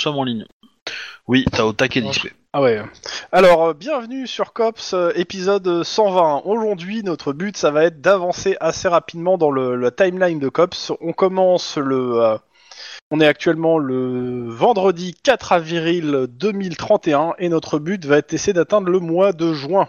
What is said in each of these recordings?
Sommes en ligne. Oui, t'as au taquet d'XP. Ah ouais. Alors, euh, bienvenue sur Cops, euh, épisode 120. Aujourd'hui, notre but, ça va être d'avancer assez rapidement dans le, la timeline de Cops. On commence le... euh, on est actuellement le vendredi 4 avril 2031 et notre but va être d'essayer d'atteindre le mois de juin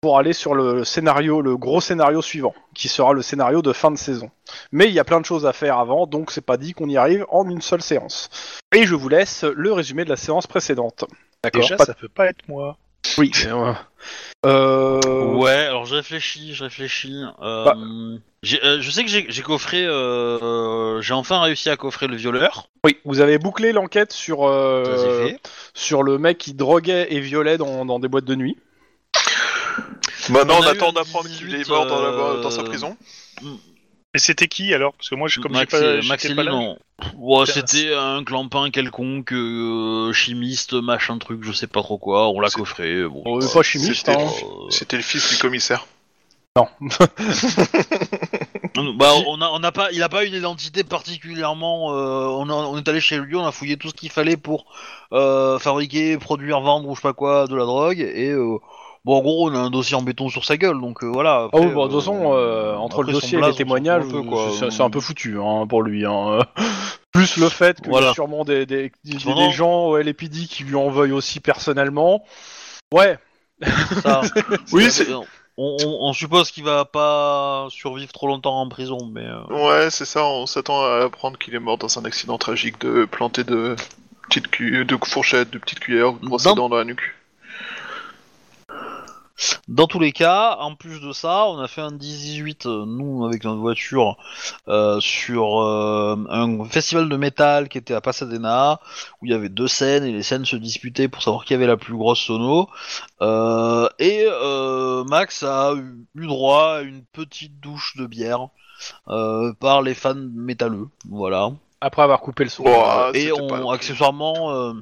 pour aller sur le scénario, le gros scénario suivant, qui sera le scénario de fin de saison. Mais il y a plein de choses à faire avant, donc c'est pas dit qu'on y arrive en une seule séance. Et je vous laisse le résumé de la séance précédente. D'accord Déjà, Pas- ça peut pas être moi. Oui. euh, euh, Ouais, alors je réfléchis, je réfléchis. Euh, Bah. euh, je sais que j'ai coffré, euh, euh, j'ai enfin réussi à coffrer le violeur. Oui, vous avez bouclé l'enquête sur, euh, sur le mec qui droguait et violait dans, dans des boîtes de nuit. Maintenant, On on, a attend un d'apprendre qu'il 18, est mort dans, la- euh, dans sa prison. Et c'était qui alors? Parce que moi, je, comme j'ai Max, pas, et- j'étais Max et pas là. Lynn, on- Ouais, Putain, c'était un clampin quelconque, euh, chimiste, machin truc, je sais pas trop quoi. On l'a coffré. Bon, On est euh, pas chimiste, c'était- hein. C'était le fils du commissaire. Non. Bah, on a, on a pas, il a pas une identité particulièrement. euh, on, a- on est allé chez lui, on a fouillé tout ce qu'il fallait pour euh, fabriquer, produire, vendre ou je sais pas quoi de la drogue. Et euh, bon, en gros, on a un dossier en béton sur sa gueule, donc euh, voilà. Ah après, bon, de toute euh, façon, euh, entre après, le dossier et les témoignages, c'est un peu foutu hein, pour lui. Hein. Plus le fait qu'il y Voilà. a sûrement des, des, des- Cependant- des gens au LAPD qui lui en veuillent aussi personnellement. Ouais, Ça, Oui, c'est- on, on- on suppose qu'il va pas survivre trop longtemps en prison, mais. euh, Ouais, c'est ça, on s'attend à apprendre qu'il est mort dans un accident tragique de planter de petites cu... de fourchettes, de petites cuillères, de brosses Dans- dents dans la nuque. Dans tous les cas, en plus de ça, on a fait un 18, euh, nous, avec notre voiture, euh, sur euh, un festival de métal qui était à Pasadena, où il y avait deux scènes, et les scènes se disputaient pour savoir qui avait la plus grosse sono. Euh, et euh, Max a eu, droit à une petite douche de bière euh, par les fans métalleux, voilà. après avoir coupé le son. Et on, pas- accessoirement...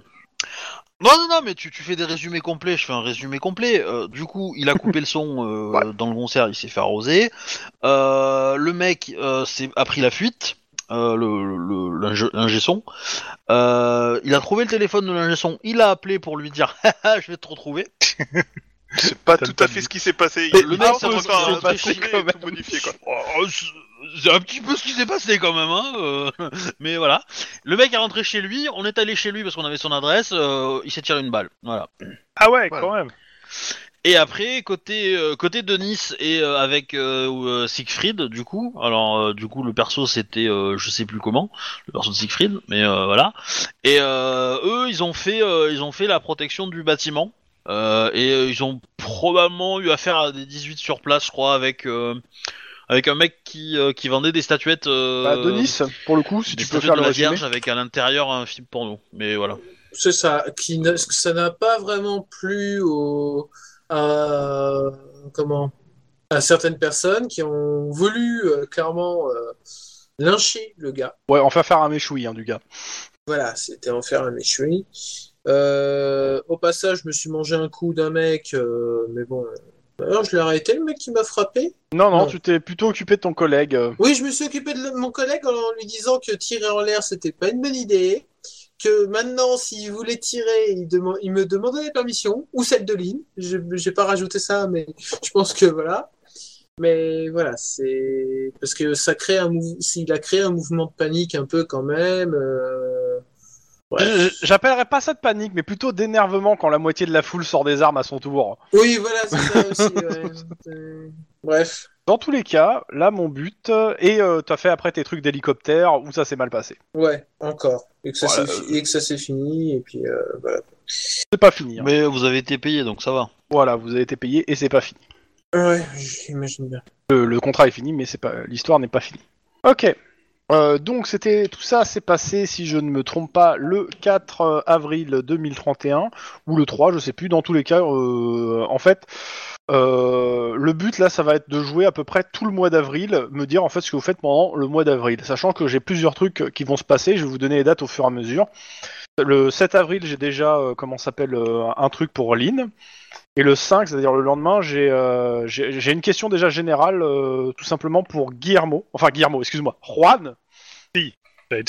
Non, non, non, mais tu, tu fais des résumés complets, je fais un résumé complet. Euh, du coup, il a coupé le son euh, Ouais. dans le concert, il s'est fait arroser. Euh, le mec euh, s'est- a pris la fuite, euh, le, le, l'ingé- l'ingé son. Euh, il a trouvé le téléphone de l'ingé son, il a appelé pour lui dire Haha, je vais te retrouver. C'est pas tout à fait ce qui s'est passé. Le Il mec, et tout modifié, quoi. C'est- un petit peu ce qui s'est passé quand même, hein. euh, mais voilà. Le mec est rentré chez lui, on est allé chez lui parce qu'on avait son adresse, euh, il s'est tiré une balle. Voilà. Ah ouais, Voilà. quand même. Et après, côté euh, côté Denis et euh, avec euh, euh, Siegfried, du coup, alors euh, du coup le perso c'était euh, je sais plus comment, le perso de Siegfried, mais euh, voilà. Et euh, eux ils ont fait euh, ils ont fait la protection du bâtiment euh, et euh, ils ont probablement eu affaire à des 18 sur place, je crois, avec euh, avec un mec qui euh, qui vendait des statuettes. Euh, Bah, Denis, pour le coup, si des tu peux statuettes faire de le la résumé. Vierge avec à l'intérieur un film porno. Mais voilà. C'est ça, qui ne- ça n'a pas vraiment plu au, à, comment, à certaines personnes qui ont voulu euh, clairement euh, lyncher le gars. Ouais, enfin faire un méchoui hein, du gars. Voilà, c'était en faire un méchoui. Euh, au passage, je me suis mangé un coup d'un mec, euh, mais bon. euh, Alors, je l'ai arrêté, le mec qui m'a frappé. Non, non, Non. tu t'es plutôt occupé de ton collègue. Oui, je me suis occupé de mon collègue en lui disant que tirer en l'air, c'était pas une bonne idée. Que maintenant, s'il voulait tirer, il, me demandait la permission, ou celle de Lynn. Je J'ai pas rajouté ça, mais je pense que voilà. Mais voilà, c'est parce que ça crée un mou... s'il a créé un mouvement de panique un peu quand même. euh, Ouais. J'appellerais pas ça de panique, mais plutôt d'énervement quand la moitié de la foule sort des armes à son tour. Oui, voilà, c'est ça aussi. ouais. Euh, Bref. Dans tous les cas, là, mon but, euh, et euh, t'as fait après tes trucs d'hélicoptère où ça s'est mal passé. Ouais, encore. Et que ça Voilà, s'est fi- et que ça s'est fini, et puis euh, voilà. C'est pas fini. hein. Mais vous avez été payé donc ça va. Voilà, vous avez été payé et c'est pas fini. Ouais, j'imagine bien. Le, le contrat est fini, mais c'est pas l'histoire n'est pas finie. Ok. Euh, donc c'était tout ça s'est passé si je ne me trompe pas le 4 avril 2031 ou le 3 je sais plus. Dans tous les cas euh, en fait euh, le but là ça va être de jouer à peu près tout le mois d'avril me dire en fait ce que vous faites pendant le mois d'avril. Sachant que j'ai plusieurs trucs qui vont se passer je vais vous donner les dates au fur et à mesure. Le 7 avril j'ai déjà euh, comment s'appelle euh, un truc pour Lynn et le 5, c'est-à-dire le lendemain, j'ai euh, j'ai j'ai une question déjà générale, euh, tout simplement pour Guillermo. Enfin, Guillermo, excuse-moi. Juan Oui.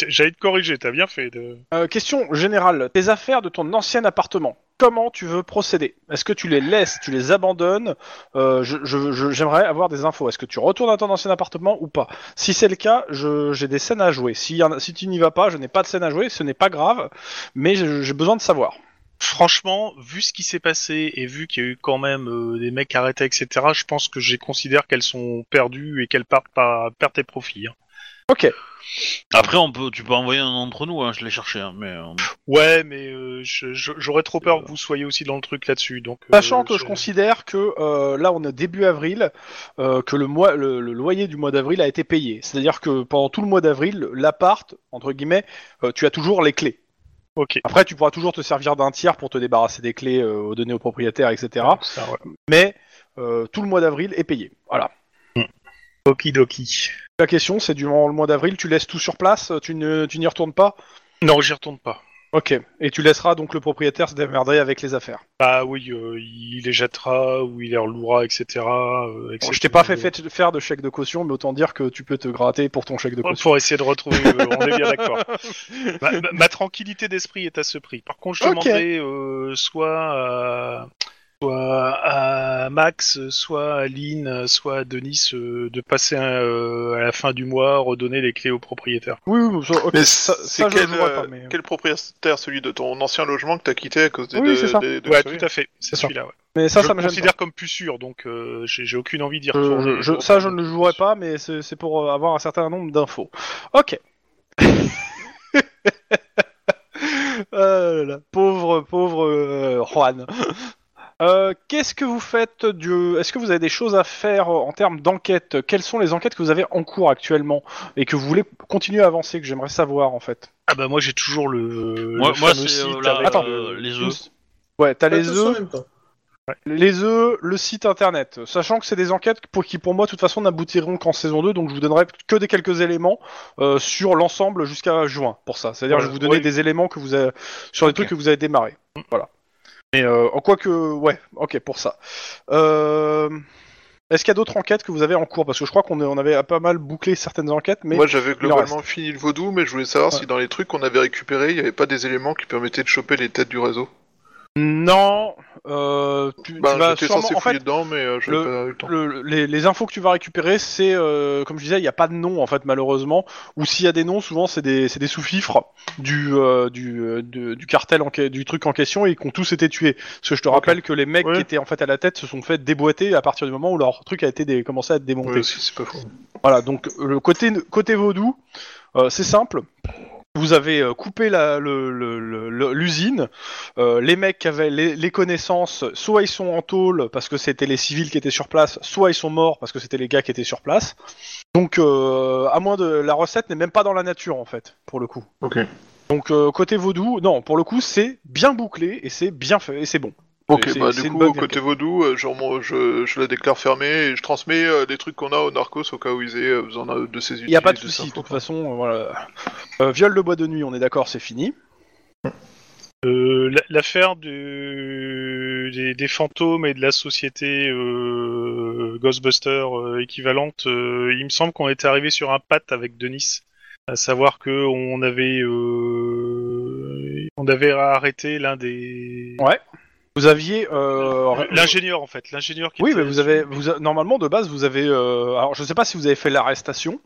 J'allais te- corriger, t'as bien fait. De... Euh, question générale. Tes affaires de ton ancien appartement, comment tu veux procéder? Est-ce que tu les laisses, tu les abandonnes? Euh, je- je- je- J'aimerais avoir des infos. Est-ce que tu retournes à ton ancien appartement ou pas? Si c'est le cas, je- j'ai des scènes à jouer. Si, si tu n'y vas pas, je n'ai pas de scène à jouer, ce n'est pas grave, mais j'ai besoin de savoir. Franchement, vu ce qui s'est passé et vu qu'il y a eu quand même euh, des mecs arrêtés, etc., je pense que je considère qu'elles sont perdues et qu'elles partent par perte et profit. hein. Ok. Après, on peut, tu peux envoyer un d'entre nous, hein, je l'ai cherché, hein, mais... euh, Ouais, mais euh, je- je- j'aurais trop peur que vous soyez aussi dans le truc là-dessus. Donc, euh, Sachant que je je- considère que euh, là on est début avril, euh, que le, mois, le, le loyer du mois d'avril a été payé. C'est-à-dire que pendant tout le mois d'avril, l'appart, entre guillemets, euh, tu as toujours les clés. Ok. Après, tu pourras toujours te servir d'un tiers pour te débarrasser des clés, euh, aux données aux propriétaires, etc. Ça, ouais. Mais euh, tout le mois d'avril est payé. Voilà. Okidoki. La question, c'est durant le mois d'avril, tu laisses tout sur place, tu ne, tu n'y retournes pas? Non, j'y retourne pas. Ok. Et tu laisseras donc le propriétaire se démerder avec les affaires. Bah oui, euh, il les jettera ou il les relouera, etc. euh, Bon, je t'ai pas fait, fait- faire de chèque de caution, mais autant dire que tu peux te gratter pour ton chèque de caution. Pour essayer de retrouver, euh, on est bien d'accord. Ma, ma- ma tranquillité d'esprit est à ce prix. Par contre, je Ok. demanderai euh, soit, à, soit à Max, soit à Lynn, soit à Denis euh, de passer un, euh, à la fin du mois, redonner les clés au propriétaire. Oui, oui, ça, Mais ça, c'est ça, quel, euh, pas, mais... quel propriétaire Celui de ton ancien logement que t'as quitté à cause des Oui, deux- c'est ça. des Ouais, tout à fait. C'est celui-là. Ouais. mais ça, je ça le me considère comme plus sûr, donc euh, j'ai j'ai aucune envie d'y retourner. je- je- ça, je ne le jouerai pas, mais c'est c'est pour euh, avoir un certain nombre d'infos. Ok. Ah là là, pauvre, pauvre euh, Juan. Euh, Qu'est-ce que vous faites du... Est-ce que vous avez des choses à faire euh, en termes d'enquête? Quelles sont les enquêtes que vous avez en cours actuellement et que vous voulez continuer à avancer, que j'aimerais savoir en fait? Ah bah moi j'ai toujours le, Moi, le moi, fameux c'est site euh, la- avec, Attends. euh, les œufs. Ouais, t'as les œufs, les œufs, le site internet. Sachant que c'est des enquêtes pour qui, pour moi, de toute façon, n'aboutiront qu'en saison 2, donc je vous donnerai que des quelques éléments euh, sur l'ensemble jusqu'à juin pour ça. C'est-à-dire, Ouais, je vais vous donner ouais. des éléments que vous avez sur les trucs que vous avez démarré. Voilà. Mais euh, en quoi que, ouais, ok pour ça. Euh... Est-ce qu'il y a d'autres enquêtes que vous avez en cours? Parce que je crois qu'on on avait pas mal bouclé certaines enquêtes, mais Moi j'avais globalement fini le vaudou, mais je voulais savoir Ouais. si dans les trucs qu'on avait récupérés, il n'y avait pas des éléments qui permettaient de choper les têtes du réseau. Non. Euh, tu, tu Bah vas j'étais sûrement- censé en fait, fouiller dedans, mais euh, le- pas eu le temps. Le- les, les infos que tu vas récupérer, c'est euh, comme je disais, il n'y a pas de nom en fait malheureusement. Ou s'il y a des noms, souvent c'est des, c'est des sous-fifres du euh, du, euh, de- du cartel en, que- du truc en question et qui ont tous été tués. Parce que je te rappelle que les mecs Ouais. qui étaient en fait à la tête se sont fait déboîter à partir du moment où leur truc a été dé- commencé à être démonté. Ouais, aussi, c'est pas faux. Voilà, donc le côté côté vaudou, euh, c'est simple. Vous avez euh, coupé la- le- le- le- le- l'usine. Euh, les mecs qui avaient les, les connaissances, soit ils sont en tôle parce que c'était les civils qui étaient sur place, soit ils sont morts parce que c'était les gars qui étaient sur place. Donc, euh, à moins de la recette n'est même pas dans la nature en fait, pour le coup. Ok. Donc euh, côté vaudou, non, pour le coup c'est bien bouclé et c'est bien fait et c'est bon. Ok, bah du coup, côté vaudou, euh, je, remo- je, je la déclare fermée et je transmets euh, des trucs qu'on a au Narcos au cas où ils aient euh, besoin de ces Il n'y a pas de souci, de toute façon, euh, voilà. Euh, viol de bois de nuit, on est d'accord, c'est fini. Euh, la- L'affaire du- des, des fantômes et de la société euh, Ghostbuster euh, équivalente, euh, il me semble qu'on était arrivé sur un pat avec Denis, à savoir que on avait euh, on avait arrêté l'un des Ouais. Vous aviez euh, l'ingénieur en fait, l'ingénieur qui Oui, était mais vous avez, vous a- normalement de base, vous avez. euh, alors, je sais pas si vous avez fait l'arrestation.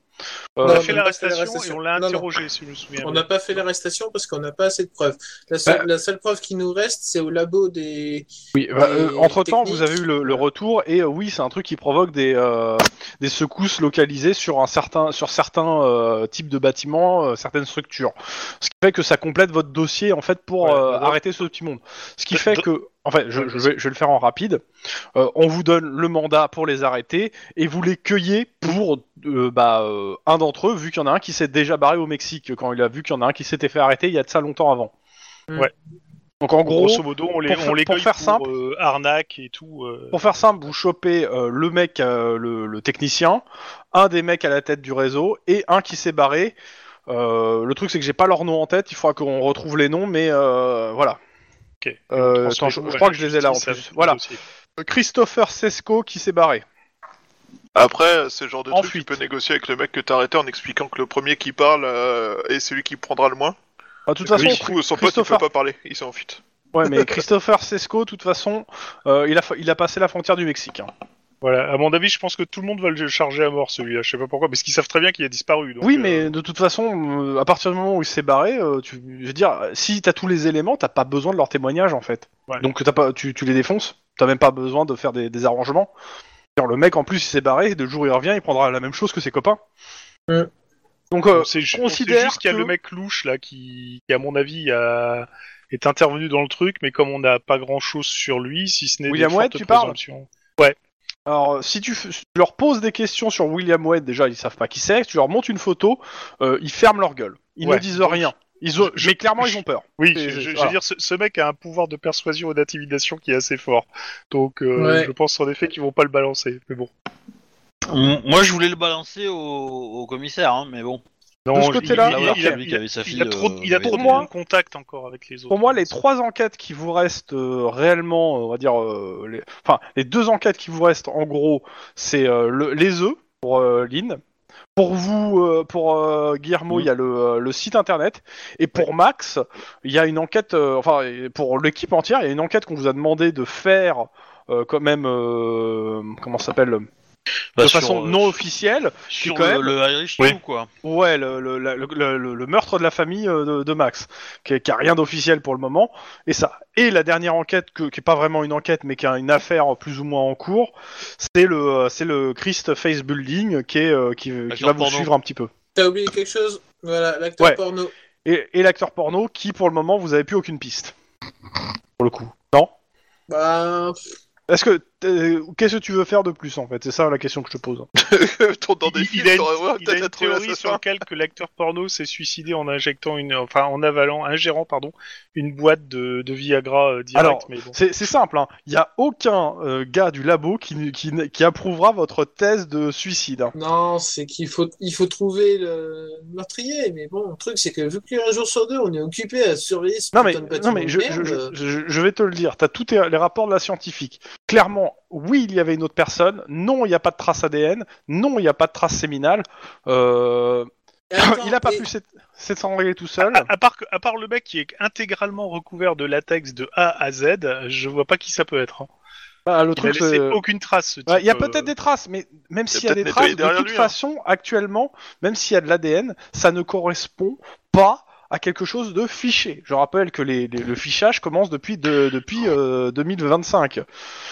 Euh, on Non, a on fait n'a pas fait l'arrestation et on l'a Non, non. interrogé si je me souviens. On n'a pas fait l'arrestation parce qu'on n'a pas assez de preuves. La seule, Bah. la seule preuve qui nous reste, c'est au labo des. oui. Et entre temps, technique. vous avez eu le, le retour et euh, oui, c'est un truc qui provoque des euh, des secousses localisées sur un certain sur certains euh, types de bâtiments, euh, certaines structures. Ce qui fait que ça complète votre dossier en fait pour Ouais, euh, bah, arrêter ce petit monde. Ce qui Bah, fait bah- que en fait, je, je vais, je vais le faire en rapide. Euh, on vous donne le mandat pour les arrêter et vous les cueillez pour euh, bah, euh, un d'entre eux, vu qu'il y en a un qui s'est déjà barré au Mexique quand il a vu qu'il y en a un qui s'était fait arrêter il y a de ça longtemps avant. Ouais. Donc en gros, Grosso modo, on les, pour on les faire- pour faire simple- euh, arnaque et tout. euh, pour faire simple, vous chopez euh, le mec, euh, le, le technicien, un des mecs à la tête du réseau et un qui s'est barré. Euh, le truc c'est que j'ai pas leur nom en tête, il faudra qu'on retrouve les noms, mais euh, voilà. Euh, attends, je, je crois que je les ai là en plus. Voilà. Christopher Sesco qui s'est barré. Après, c'est le genre de truc tu peux négocier avec le mec que t'as arrêté en expliquant que le premier qui parle euh, est celui qui prendra le moins. Ah, De toute Oui, façon, du coup, son pote il Christopher- peut pas parler, il s'est en fuite. ouais, mais Christopher Sesco, de toute façon, euh, il, a, fa- il a passé la frontière du Mexique. hein. Voilà, à mon avis, je pense que tout le monde va le charger à mort celui-là. Je sais pas pourquoi, parce qu'ils savent très bien qu'il a disparu. donc, oui, euh, mais de toute façon, euh, à partir du moment où il s'est barré, euh, tu, je veux dire, si t'as tous les éléments, t'as pas besoin de leur témoignage en fait. Ouais. Donc t'as pas, tu, tu les défonces. T'as même pas besoin de faire des, des arrangements. Le mec en plus il s'est barré, de jour il revient, il prendra la même chose que ses copains. Donc euh, on sait ju- on sait considère juste qu'il y a que- le mec louche là qui, qui, à mon avis, a... est intervenu dans le truc, mais comme on n'a pas grand chose sur lui, si ce n'est William des fortes tu parles présomptions. Alors, si tu, f- si tu leur poses des questions sur William Wade, déjà, ils savent pas qui c'est. Tu leur montres une photo, euh, ils ferment leur gueule. Ils Ouais, ne disent donc, rien. Ils ont- je- mais clairement, je- ils ont peur. Oui, je, je- je voilà. veux dire, ce, ce mec a un pouvoir de persuasion et d'intimidation qui est assez fort. Donc, euh, Ouais. je pense en effet qu'ils vont pas le balancer. Mais bon. Moi, je voulais le balancer au, au commissaire, hein, mais bon. Non, De ce il- côté-là, il, il il, a- il trop, euh, il a trop de moi- contact encore avec les autres. Pour moi, les trois enquêtes qui vous restent euh, réellement, on va dire, euh, les... enfin, les deux enquêtes qui vous restent, en gros, c'est euh, le- les œufs pour euh, Lynn. Pour vous, euh, pour euh, Guillermo, il Mm. y a le, euh, le site internet. Et pour Max, il y a une enquête, euh, enfin, pour l'équipe entière, il y a une enquête qu'on vous a demandé de faire, euh, quand même, euh, comment ça s'appelle Bah, De sur, façon euh, non officielle. Sur quand le, même- le Irish Oui. Stew, quoi? Ouais, le, le, le, le- le meurtre de la famille euh, de, de Max, qui, qui a rien d'officiel pour le moment, et ça. Et la dernière enquête, que, qui est pas vraiment une enquête, mais qui a une affaire plus ou moins en cours, c'est le, euh, c'est le Christ Face Building qui, est, qui, qui Acteur va vous porno. suivre un petit peu. T'as oublié quelque chose? Voilà, l'acteur Ouais. porno. Et, et l'acteur porno, qui pour le moment vous avez plus aucune piste. Pour le coup. Non? Bah, Est-ce que qu'est-ce que tu veux faire de plus en fait? C'est ça la question que je te pose. Dans des il, films, il a une, ouais, il a théorie sur laquelle que l'acteur porno s'est suicidé en injectant une, enfin en avalant, ingérant pardon, une boîte de, de Viagra euh, direct. Alors, mais bon. C'est simple, hein. il n'y a aucun euh, gars du labo qui, qui, qui approuvera votre thèse de suicide. hein. non, c'est qu'il faut, il faut trouver le meurtrier. Mais bon, le truc, c'est que vu qu'un jour sur deux, on est occupé à surveiller ce Non mais, non mais je, merde, je, euh, je, je vais te le dire, tu as tous les rapports de la scientifique. Clairement, oui, il y avait une autre personne, non, il n'y a pas de trace ADN, non, il n'y a pas de trace séminale, euh, attends, il n'a pas et- pu s'ét- s'étangler tout seul. À, à part que, à part le mec qui est intégralement recouvert de latex de A à Z, je vois pas qui ça peut être. hein. Bah, le Il a truc, laissé c'est... aucune trace. ce Ouais, Il y a euh, peut-être des traces, mais même s'il y a des traces, de toute lui, hein. façon, actuellement, même s'il y a de l'ADN, ça ne correspond pas à quelque chose de fiché. Je rappelle que les, les- le fichage commence depuis, de, depuis euh, 2025.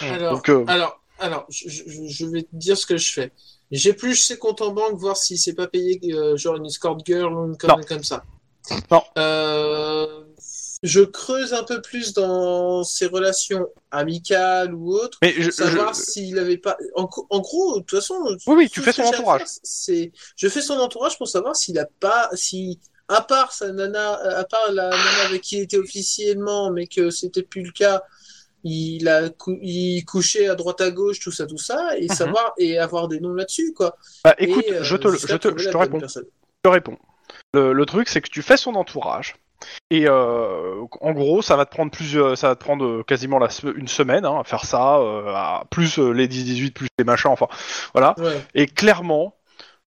Alors, Donc, euh, alors, alors, je, vais te dire ce que je fais. J'épluche ses comptes en banque, voir s'il s'est pas payé euh, genre une escort girl ou une connerie comme ça. Non. Euh, je creuse un peu plus dans ses relations amicales ou autres, mais je, savoir je- s'il avait pas. En, gros, de toute façon. Oui, oui, tu fais son entourage. faire, C'est, je fais son entourage pour savoir s'il a pas, si à part sa nana, à part la nana avec qui il était officiellement, mais que c'était plus le cas, il a cou- il couchait à droite à gauche, tout ça, tout ça, et Mhm. savoir et avoir des noms là-dessus, quoi. bah, écoute, Et, euh, je te, je te, je te réponds. personne. Je te réponds. Le, le truc, c'est que tu fais son entourage. Et euh, en gros, ça va te prendre plusieurs, ça va te prendre euh, quasiment la une semaine hein, à faire ça, euh, à- plus euh, les 10-18, plus les machins, enfin, voilà. Ouais. Et clairement,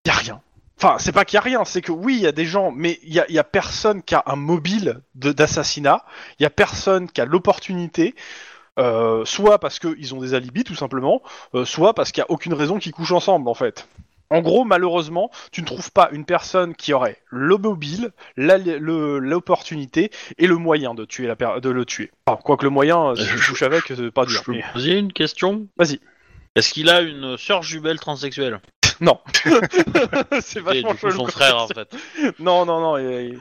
il y a rien. Enfin, c'est pas qu'il y a rien, c'est que oui, il y a des gens, mais il y a, y a personne qui a un mobile d'assassinat. Il y a personne qui a l'opportunité. euh, soit parce qu'ils ont des alibis tout simplement, euh, soit parce qu'il n'y a aucune raison qu'ils couchent ensemble en fait. En gros, malheureusement, tu ne trouves pas une personne qui aurait le mobile, l'opportunité et le moyen de tuer la de le tuer. Enfin, quoique le moyen, euh, si tu Je- couches avec, c'est pas Je dur. peux mais- poser une question? Vas-y. Est-ce qu'il a une sœur jumelle transsexuelle? Non. c'est Et vachement du coup, chelou son comme frère, en fait. Non, non, non. il-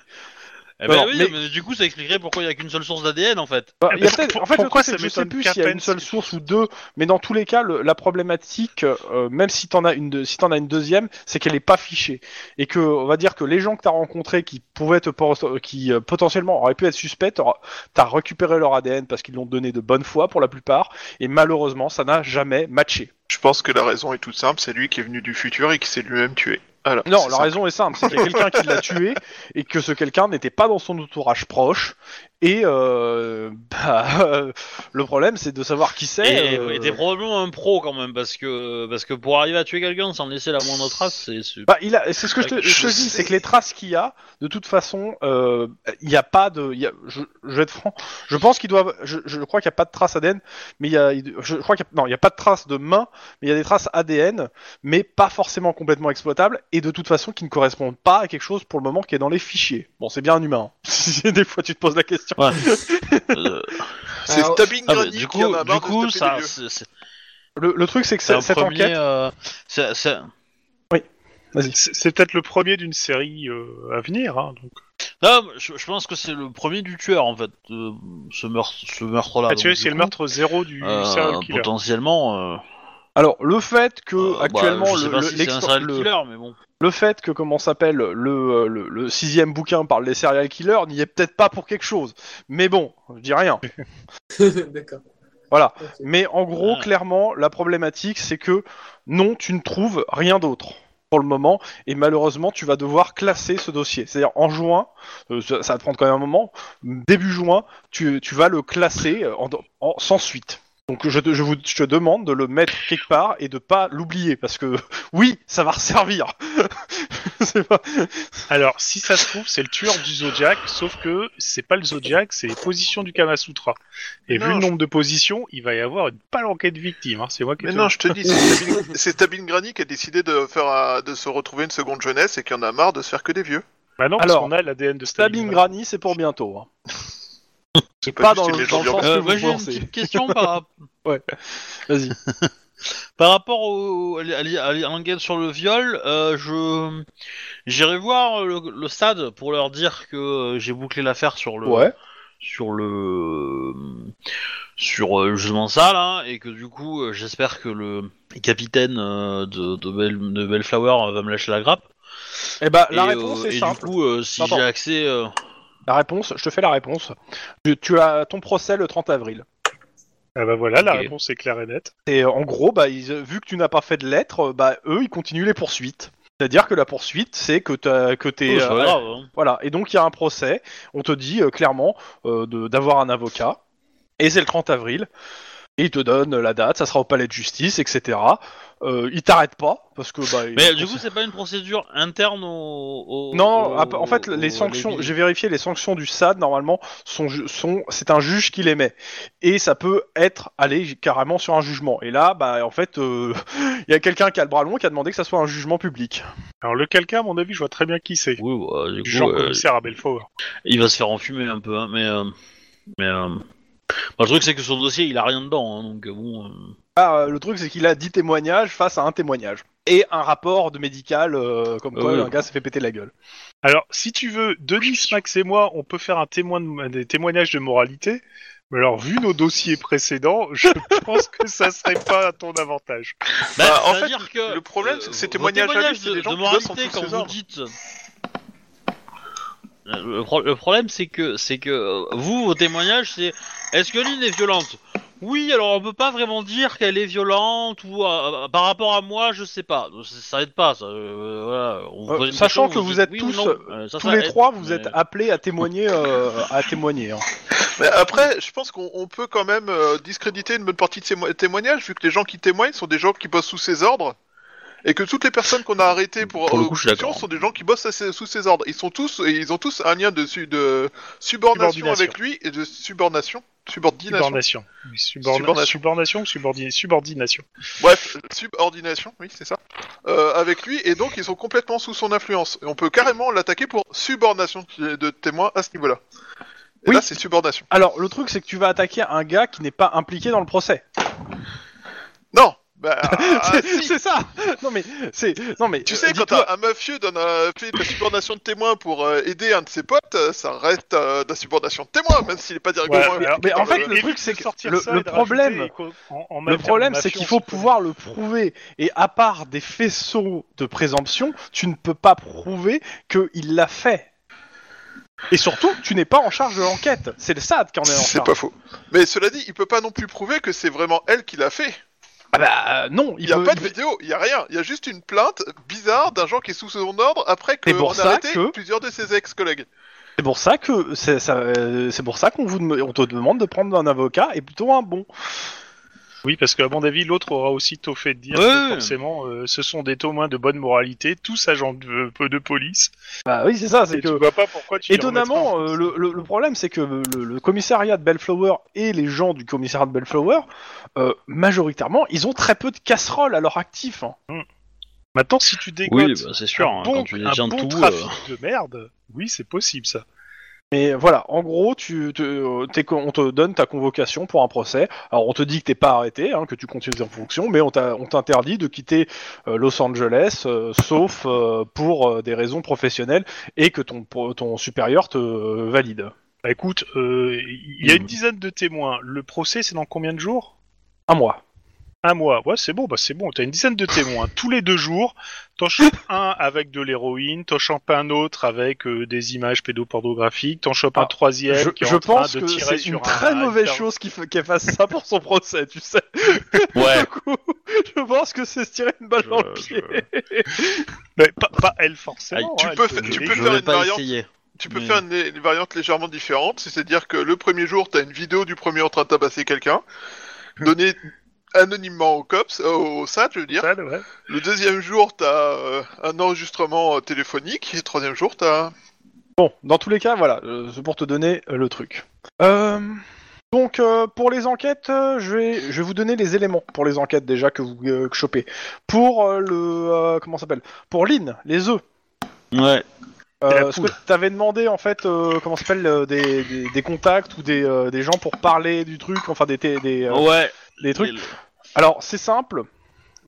Eh ben Non, oui, mais- mais... du coup, ça expliquerait pourquoi il n'y a qu'une seule source d'ADN, en fait. Bah, Ah, il y a mais peut-être- pour- en fait, le pourquoi truc, c'est ça que je sais m'étonne plus qu'à s'il y a peine une seule si- source ou deux, mais dans tous les cas, le- la problématique, euh, même si t'en as une, de- si t'en as une deuxième, c'est qu'elle est pas fichée et que, on va dire que les gens que t'as rencontrés qui pouvaient te, por- qui euh, potentiellement auraient pu être suspects, t'auras- t'as récupéré leur ADN parce qu'ils l'ont donné de bonne foi pour la plupart, et malheureusement, ça n'a jamais matché. Je pense que la raison est toute simple, c'est lui qui est venu du futur et qui s'est lui-même tué. Alors, Non, la simple. raison est simple, c'est qu'il y a quelqu'un qui l'a tué et que ce quelqu'un n'était pas dans son entourage proche. Et euh, bah, euh, le problème, c'est de savoir qui c'est. Et, euh, t'es probablement un pro quand même, parce que parce que pour arriver à tuer quelqu'un sans laisser la moindre trace, c'est. c'est- Bah, il a, c'est ce que je te, je te dis, c'est que les traces qu'il y a, de toute façon, euh, il n'y a pas de, il y a, je, je vais être franc, je pense qu'il doit, je, je crois qu'il n'y a pas de traces ADN, mais il y a, je crois qu'il y a, non, il n'y a pas de traces de main, mais il y a des traces ADN, mais pas forcément complètement exploitables, et de toute façon qui ne correspondent pas à quelque chose pour le moment qui est dans les fichiers. Bon, c'est bien un humain. hein. des fois, tu te poses la question. Ouais. Euh, C'est Stabbing ah, du qui en coup, a du coup, ça, Le, le truc, c'est que cette premier. enquête, euh, c'est- c'est- vas-y. C'est peut-être le premier d'une série euh, à venir. Hein, donc. Non, je, je pense que c'est le premier du tueur en fait, euh, ce meurtre, ce meurtre-là. Ah, c'est le meurtre zéro du euh, serial killer. potentiellement. Euh, Alors, le fait que euh, bah, actuellement je sais le, pas le- si c'est un l'expo- serial le- killer, mais bon. le fait que comment s'appelle le, le, le sixième bouquin parle des serial killers n'y est peut-être pas pour quelque chose. Mais bon, je dis rien. D'accord. Voilà. Ok. Mais en gros, Ah. clairement, la problématique, c'est que non, tu ne trouves rien d'autre pour le moment, et malheureusement, tu vas devoir classer ce dossier. C'est-à-dire en juin, euh, ça, ça va te prendre quand même un moment. Début juin, tu, tu vas le classer euh, en, en- sans suite. Donc je te, je, vous, je te demande de le mettre quelque part et de pas l'oublier parce que oui, ça va resservir. C'est pas- Alors, si ça se trouve, c'est le tueur du Zodiac, sauf que c'est pas le Zodiac, c'est les positions du Kamasutra. Et vu le je- nombre de positions, il va y avoir une palanquée de victimes. Hein. C'est moi qui Mais te non, je te dis, c'est Stabbing Granny qui a décidé de faire un- de se retrouver une seconde jeunesse et qui en a marre de se faire que des vieux. Bah non, Alors, parce qu'on a l'ADN de Stabbing. Granny, c'est pour bientôt. hein. C'est Pas juste dans le- sens- Euh, que moi vous j'ai une pensez. petite question par, rap- Vas-y. par rapport au, à l'enquête sur le viol. euh, je j'irai voir le, le stade pour leur dire que euh, j'ai bouclé l'affaire sur le Ouais. sur le sur euh, jugement ça là et que du coup euh, j'espère que le capitaine euh, de, de, Bell- de Bellflower va me lâcher la grappe. Et bah, la et, réponse euh, est et simple. du coup euh, si Attends. j'ai accès euh, La réponse, je te fais la réponse. Tu, tu as ton procès le 30 avril. Ah bah voilà, la réponse est claire et nette. Et euh, en gros, bah, ils- vu que tu n'as pas fait de lettres, euh, bah, eux, ils continuent les poursuites. C'est-à-dire que la poursuite, c'est que t'as- que t'es... oh, c'est pas euh, grave, hein. voilà. Et donc, il y a un procès. On te dit euh, clairement euh, de- d'avoir un avocat. Et c'est le 30 avril. Et ils te donnent la date, ça sera au palais de justice, etc. Euh, ils t'arrêtent pas, parce que... Bah, Mais du coup c'est pas une procédure interne au, au- Non, au- ah, en fait, au- les sanctions, j'ai vérifié, les sanctions du SAD, normalement, sont, sont c'est un juge qui les met. Et ça peut être aller carrément sur un jugement. Et là, bah, en fait, euh, il y a quelqu'un qui a le bras long qui a demandé que ça soit un jugement public. Alors le quelqu'un, à mon avis, je vois très bien qui c'est. Oui, bah, du coup, Jean euh, commissaire à Belfort. il va se faire enfumer un peu, hein, mais euh, mais euh, bah, le truc c'est que son dossier il a rien dedans, hein, donc euh, bon. euh, Ah, euh, le truc, c'est qu'il a 10 témoignages face à un témoignage. Et un rapport de médical, euh, comme quoi Oui. un gars s'est fait péter la gueule. Alors, si tu veux, Denis, Max et moi, on peut faire un témoin de- des témoignages de moralité. Mais alors, vu nos dossiers précédents, je pense que ça serait pas à ton avantage. Bah, Bah, en c'est-à-dire fait, que le problème, c'est que ces vos témoignages à lui, témoignages c'est de, des gens de qui bossent en moralité quand vous ordres. dites. Le, pro- le problème c'est que c'est que euh, vous vos témoignages c'est est-ce que Lynn est violente? Oui, alors on peut pas vraiment dire qu'elle est violente ou euh, par rapport à moi, je sais pas. Ça, ça aide pas. Ça, euh, voilà. On vous Euh, pose une sachant question, que vous dites êtes oui ou tous, non. euh, Euh, ça, Tous ça les aide, trois, vous mais- êtes appelés à témoigner, euh, à témoigner. hein. Mais après, je pense qu'on on peut quand même euh, discréditer une bonne partie de ces mo- témoignages, vu que les gens qui témoignent sont des gens qui bossent sous ses ordres, et que toutes les personnes qu'on a arrêtées pour, Pour le euh, coup, d'accord. sont des gens qui bossent ses- sous ses ordres. Ils sont tous, et ils ont tous un lien de, su- de subordination, Subordination. avec lui et de subordination, subordination. Subordination. Subordination. Subordination ou subordination Subordination. Bref, subordination, oui, c'est ça. Euh, avec lui, et donc ils sont complètement sous son influence. Et on peut carrément l'attaquer pour subordination de témoins à ce niveau-là. Et Oui. là, c'est subordination. Alors, le truc, c'est que tu vas attaquer un gars qui n'est pas impliqué dans le procès. Bah, ah, c'est si. c'est ça. Non mais c'est non mais Tu euh, sais, quand dis-toi- un, un mafieux donne un- fait de la subordination de témoin pour euh, aider un de ses potes, euh, ça reste euh, de la subordination de témoin, même s'il n'est pas directement Ouais, impliqué alors, mais en fait, le- truc, c'est que sortir le- ça le problème- rajouter qu'en- en- en Le problème, c'est qu'il faut pouvoir le prouver. Et à part des faisceaux de présomption, tu ne peux pas prouver qu'il l'a fait. Et surtout, tu n'es pas en charge de l'enquête. C'est le SAD qui en est en C'est charge. pas faux. Mais cela dit, il peut pas non plus prouver que c'est vraiment elle qui l'a fait. Ah bah non, Il il y a peut- pas de il peut- vidéo, il y a rien. Il y a juste une plainte bizarre d'un genre qui est sous son ordre après C'est qu'on pour a ça arrêté que- plusieurs de ses ex-collègues. C'est pour ça que c'est ça, euh, c'est pour ça qu'on vous dem- on te demande de prendre un avocat et plutôt un bon. Oui, parce qu'à mon avis, l'autre aura aussitôt fait de dire Ouais. que forcément, euh, ce sont des témoins de bonne moralité, tous agents de, de police. Bah oui, c'est ça, c'est Et que tu vois pas pourquoi tu les étonnamment en euh, le, le- le problème c'est que le, le commissariat de Bellflower et les gens du commissariat de Bellflower euh, majoritairement, ils ont très peu de casseroles à leur actif. hein. Maintenant, si tu dégotes Oui, bah, c'est sûr. un hein, bon, quand tu un détiens bon tout. trafic euh, de merde, oui, c'est possible ça. Mais voilà, en gros, tu, te- euh, on te donne ta convocation pour un procès. Alors on te dit que t'es pas arrêté, hein, que tu continues en fonction, mais on t'a- on t'interdit de quitter euh, Los Angeles, euh, sauf euh, pour euh, des raisons professionnelles et que ton, pro- ton supérieur te euh, valide. Bah écoute, euh, il y a Hmm. une dizaine de témoins. Le procès, c'est dans combien de jours? Un mois. Un mois. Ouais, c'est bon, bah c'est bon. T'as une dizaine de témoins. Tous les deux jours, t'en chopes un avec de l'héroïne, t'en chopes un autre avec euh, des images pédopornographiques, t'en chopes Ah, un troisième Je, qui est je en train pense de que tirer c'est sur une un- très mauvaise un- chose qu'il fa- qu'elle fasse ça pour son procès, tu sais. Ouais. Du coup, je pense que c'est se tirer une balle dans le Je- pied. Mais pas, pas elle forcément. tu hein, peux faire- peut tu aider. peux Je faire vais une pas variante. essayer. Tu peux Mais- faire une, une variante légèrement différente, c'est-à-dire que le premier jour, t'as une vidéo du premier en train de tabasser quelqu'un, donnée anonymement au cops, euh, au SAT, je veux dire. Ça, ouais. Le deuxième jour, t'as euh, un enregistrement euh, téléphonique, et le troisième jour, t'as... Bon, dans tous les cas, voilà, euh, c'est pour te donner euh, le truc. Euh, donc, euh, pour les enquêtes, euh, je, vais, je vais vous donner les éléments pour les enquêtes déjà que vous euh, que chopez. Pour euh, le... euh, comment ça s'appelle? Pour Lynn, les œufs. Ouais. Euh, ce que t'avais demandé en fait, euh, comment ça s'appelle, euh, des, des, des contacts ou des, euh, des gens pour parler du truc, enfin des, des, des, euh, Ouais. des trucs. Alors, c'est simple.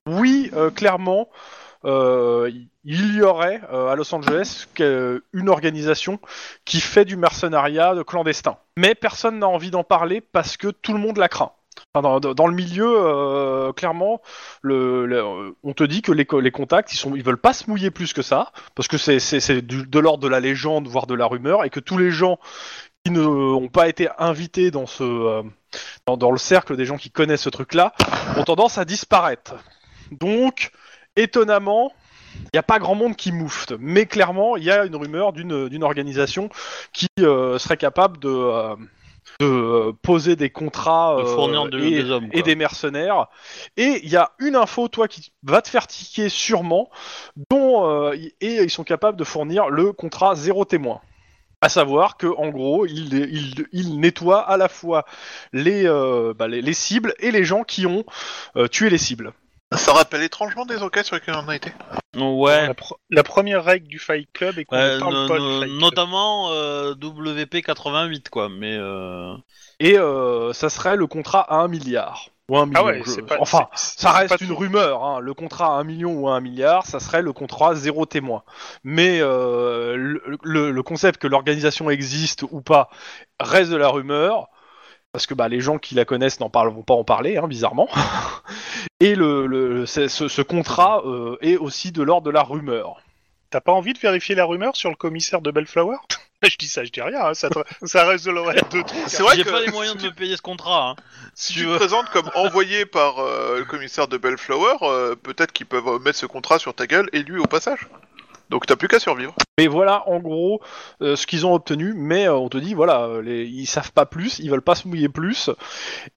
Oui, euh, clairement, euh, il y aurait euh, à Los Angeles une organisation qui fait du mercenariat de clandestin. Mais personne n'a envie d'en parler parce que tout le monde la craint. Dans, le milieu, euh, clairement, on te dit que les, co- les contacts, ils, sont, ils veulent pas se mouiller plus que ça, parce que c'est de l'ordre de la légende, voire de la rumeur, et que tous les gens qui n'ont pas été invités dans ce, euh, dans, le cercle des gens qui connaissent ce truc-là, ont tendance à disparaître. Donc, étonnamment, il n'y a pas grand monde qui moufte. Mais clairement, il y a une rumeur d'une organisation qui euh, serait capable de, de euh, poser des contrats De euh, fournir de- et, des hommes, et quoi. des mercenaires. Et il y a une info, toi, qui va te faire tiquer sûrement, dont euh, et ils sont capables de fournir le contrat zéro témoin. À savoir que en gros, ils il, il nettoient à la fois les, euh, bah, les, les cibles et les gens qui ont euh, tué les cibles. Ça rappelle étrangement des enquêtes sur lesquelles on a été. Ouais. La, pro- la première règle du Fight Club est qu'on Ouais, ne parle pas no- du Fight Club. notamment euh, WP 88 quoi, mais euh... Et euh, ça serait le contrat à un milliard. Ou un million. Ah ouais, je- pas. enfin, ça reste pas une tout. rumeur. Hein. Le contrat à un million ou à un milliard, ça serait le contrat zéro témoin. Mais euh, le, le- le concept que l'organisation existe ou pas reste de la rumeur. Parce que bah, les gens qui la connaissent n'en parlent, vont pas en parler, hein, bizarrement. Et le, le- ce, ce contrat euh, est aussi de l'ordre de la rumeur. T'as pas envie de vérifier la rumeur sur le commissaire de Bellflower? Je dis ça, je dis rien. hein, ça, te- ça reste de l'horaire de trucs. C'est vrai j'ai que pas les moyens de me payer ce contrat. Hein. si tu tu te présentes comme envoyé par euh, le commissaire de Bellflower, euh, peut-être qu'ils peuvent mettre ce contrat sur ta gueule et lui au passage. Donc t'as plus qu'à survivre. Mais voilà, en gros, euh, ce qu'ils ont obtenu. Mais euh, on te dit, voilà, euh, les, ils savent pas plus, ils veulent pas se mouiller plus.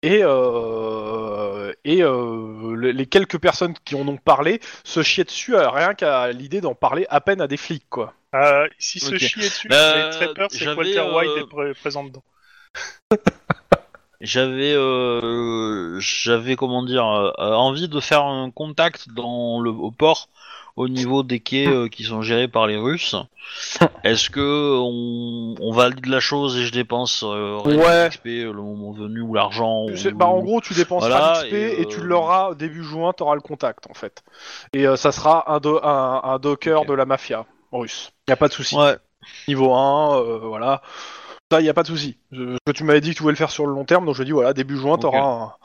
Et, euh, et euh, les, les quelques personnes qui en ont parlé se chiaient dessus à rien qu'à l'idée d'en parler à peine à des flics, quoi. Ah, si se Ok. chier dessus, j'ai très peur, c'est Walter White est pré- présent dedans. J'avais, euh, j'avais comment dire, euh, envie de faire un contact dans le au port au niveau des quais euh, qui sont gérés par les Russes. Est-ce que on, on valide la chose et je dépense euh, Ouais. XP le moment venu ou l'argent ou- bah, en gros, tu dépenses Voilà, XP et, et, tu euh, l'auras début juin, tu auras le contact en fait. Et euh, ça sera un, do- un, un docker de la mafia russe. Y a pas de souci. Ouais. Niveau 1, euh, voilà. Ça, y a pas de souci. Je- que tu m'avais dit que tu voulais le faire sur le long terme, donc je dis voilà, début juin, t'auras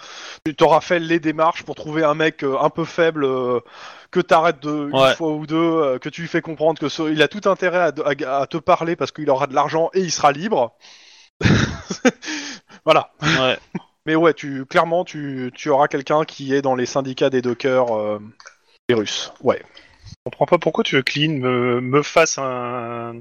tu t'auras fait les démarches pour trouver un mec euh, un peu faible euh, que t'arrêtes de une fois ou deux, euh, que tu lui fais comprendre que ce- il a tout intérêt à, à- à te parler parce qu'il aura de l'argent et il sera libre. voilà. Ouais. Mais ouais, tu clairement, tu, tu auras quelqu'un qui est dans les syndicats des dockers euh, des Russes. Ouais. Je comprends pas pourquoi tu veux que Lynn me, me fasse un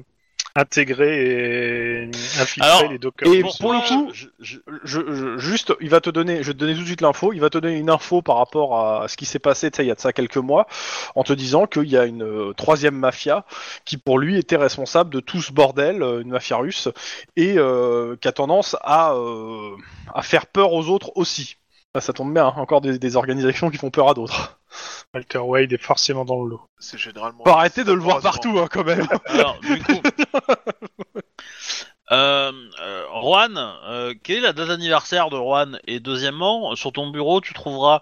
intégrer et infiltrer Alors, les dockers. et Pour, pour le coup- je- je- Je, juste, il va te donner, je vais te donner tout de suite l'info. Il va te donner une info par rapport à ce qui s'est passé, tu sais, il y a de ça quelques mois, en te disant qu'il y a une euh, troisième mafia qui, pour lui, était responsable de tout ce bordel, euh, une mafia russe, et euh, qui a tendance à, euh, à faire peur aux autres aussi. Ah, ça tombe bien, hein, encore des, des organisations qui font peur à d'autres. Walter Wade est forcément dans le lot. C'est généralement. Faut arrêter de le voir partout, hein, quand même. Alors, du coup. Euh, euh, Juan, euh, quelle est la date d'anniversaire de Juan? Et deuxièmement, sur ton bureau, tu trouveras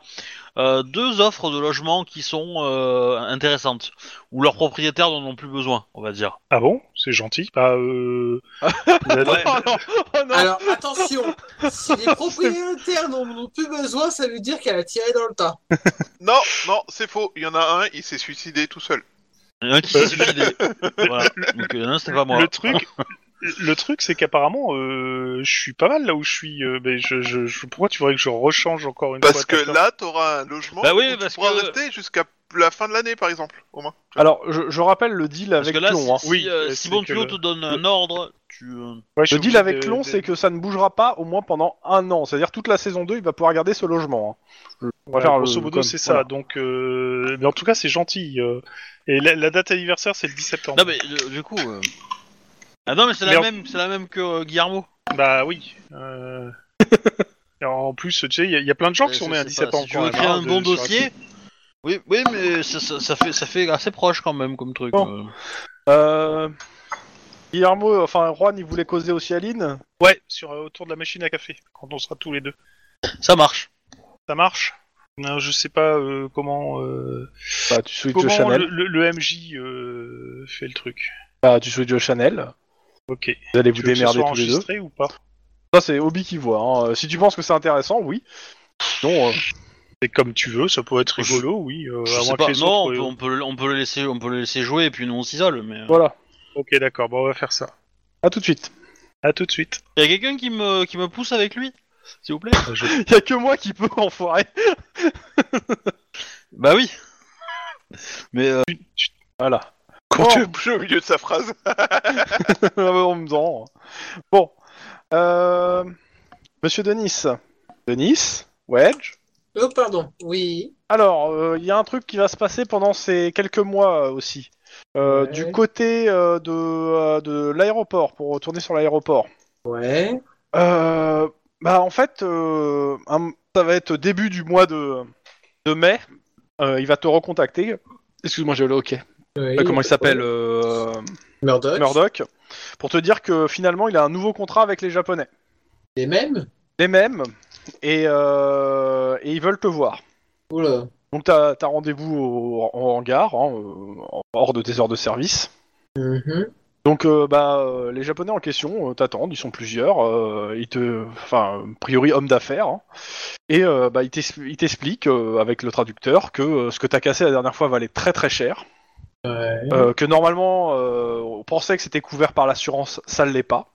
euh, deux offres de logement qui sont euh, intéressantes, ou leurs propriétaires n'en ont plus besoin, on va dire. Ah bon? C'est gentil. Bah, euh... Oh non, oh non. Alors attention, si les propriétaires n'en ont plus besoin, ça veut dire qu'elle a tiré dans le tas. Non, non, c'est faux. Il y en a un, il s'est suicidé tout seul. Il y en a un qui s'est suicidé. voilà. Donc, il y en a un, c'était pas moi. Le truc, le truc, c'est qu'apparemment, euh, je suis pas mal là où je suis. euh, mais je, je, je- pourquoi tu voudrais que je rechange encore une Parce fois que ta là, t'auras un logement Bah oui, où parce tu pourras que- rester jusqu'à la fin de l'année, par exemple, au moins. Alors, je, je rappelle le deal Parce avec que là, Clon. si, hein. si, Oui, euh, si c'est Bon que Tuyau le- te donne un ordre, tu. euh, Ouais, je suis Le deal obligé avec de- Clon, de- c'est que ça ne bougera pas au moins pendant un an. C'est-à-dire toute la saison 2, il va pouvoir garder ce logement. hein. On va Ouais, grosso le- modo, comme- c'est ça. voilà. Donc, euh, mais en tout cas, c'est gentil. euh, et la, la date anniversaire, c'est le 10 septembre. Non, mais euh, du coup. euh, Ah non, mais c'est Mais la en- même, c'est la même que euh, Guillermo. Bah oui. Euh... et en plus, tu sais, il y, a- il y a plein de gens qui C'est- sont nés un c'est 10 pas- septembre. Si tu veux créer un de- bon sur dossier. Oui, oui, mais ça, ça, ça fait, ça fait assez proche quand même comme truc. Bon. euh. Euh, Guillermo, enfin Juan, il voulait causer aussi à Lynn. Ouais, sur, euh, autour de la machine à café, quand on sera tous les deux. Ça marche. Ça marche? Non, Je sais pas euh, comment, euh, Bah, tu switches comment Chanel. le, le- le MJ euh, fait le truc. Bah, tu switches Chanel. Ok. Vous allez Tu vous veux que ce démerder soit tous les deux. enregistré ou pas Ça, c'est Obi qui voit. hein. Euh, Si tu penses que c'est intéressant, oui. Non. euh, C'est comme tu veux, ça peut être Je- rigolo, oui. euh, Je à sais moins pas. les Non, autres, on peut, on, peut, le- on peut le laisser, on peut le laisser jouer et puis nous on s'isole. Mais. Voilà. Ok, d'accord, bon, on va faire ça. À tout de suite. À tout de suite. Y a quelqu'un qui me, qui me pousse avec lui, s'il vous plaît? Je- Il y a que moi qui peux enfoirer. Bah oui. Mais euh, Voilà. Quand Bon. tu es bouché au milieu de sa phrase. en me disant. Bon. Euh... Monsieur Denis. Denis. Wedge. Oh pardon, oui. Alors, euh, il y a un truc qui va se passer pendant ces quelques mois euh, aussi. Euh, Ouais. Du côté euh, de, euh, de l'aéroport, pour retourner sur l'aéroport. Ouais. Euh, bah en fait, euh, un- ça va être début du mois de, de mai. Euh, il va te recontacter. Excuse-moi, j'ai le hockey. Oui Euh, comment il s'appelle euh, Murdoch. Murdoch. Pour te dire que finalement, il a un nouveau contrat avec les Japonais. Les mêmes? Les mêmes. Et, euh, et ils veulent te voir. Oula. Donc t'as as, rendez-vous au, en hangar, hein, hors de tes heures de service. Mhm. Donc bah les Japonais en question t'attendent, ils sont plusieurs, ils te, enfin a priori hommes d'affaires, hein. et bah ils t'expliquent avec le traducteur que ce que t'as cassé la dernière fois valait très très cher. Euh, que normalement euh, on pensait que c'était couvert par l'assurance, ça ne l'est pas,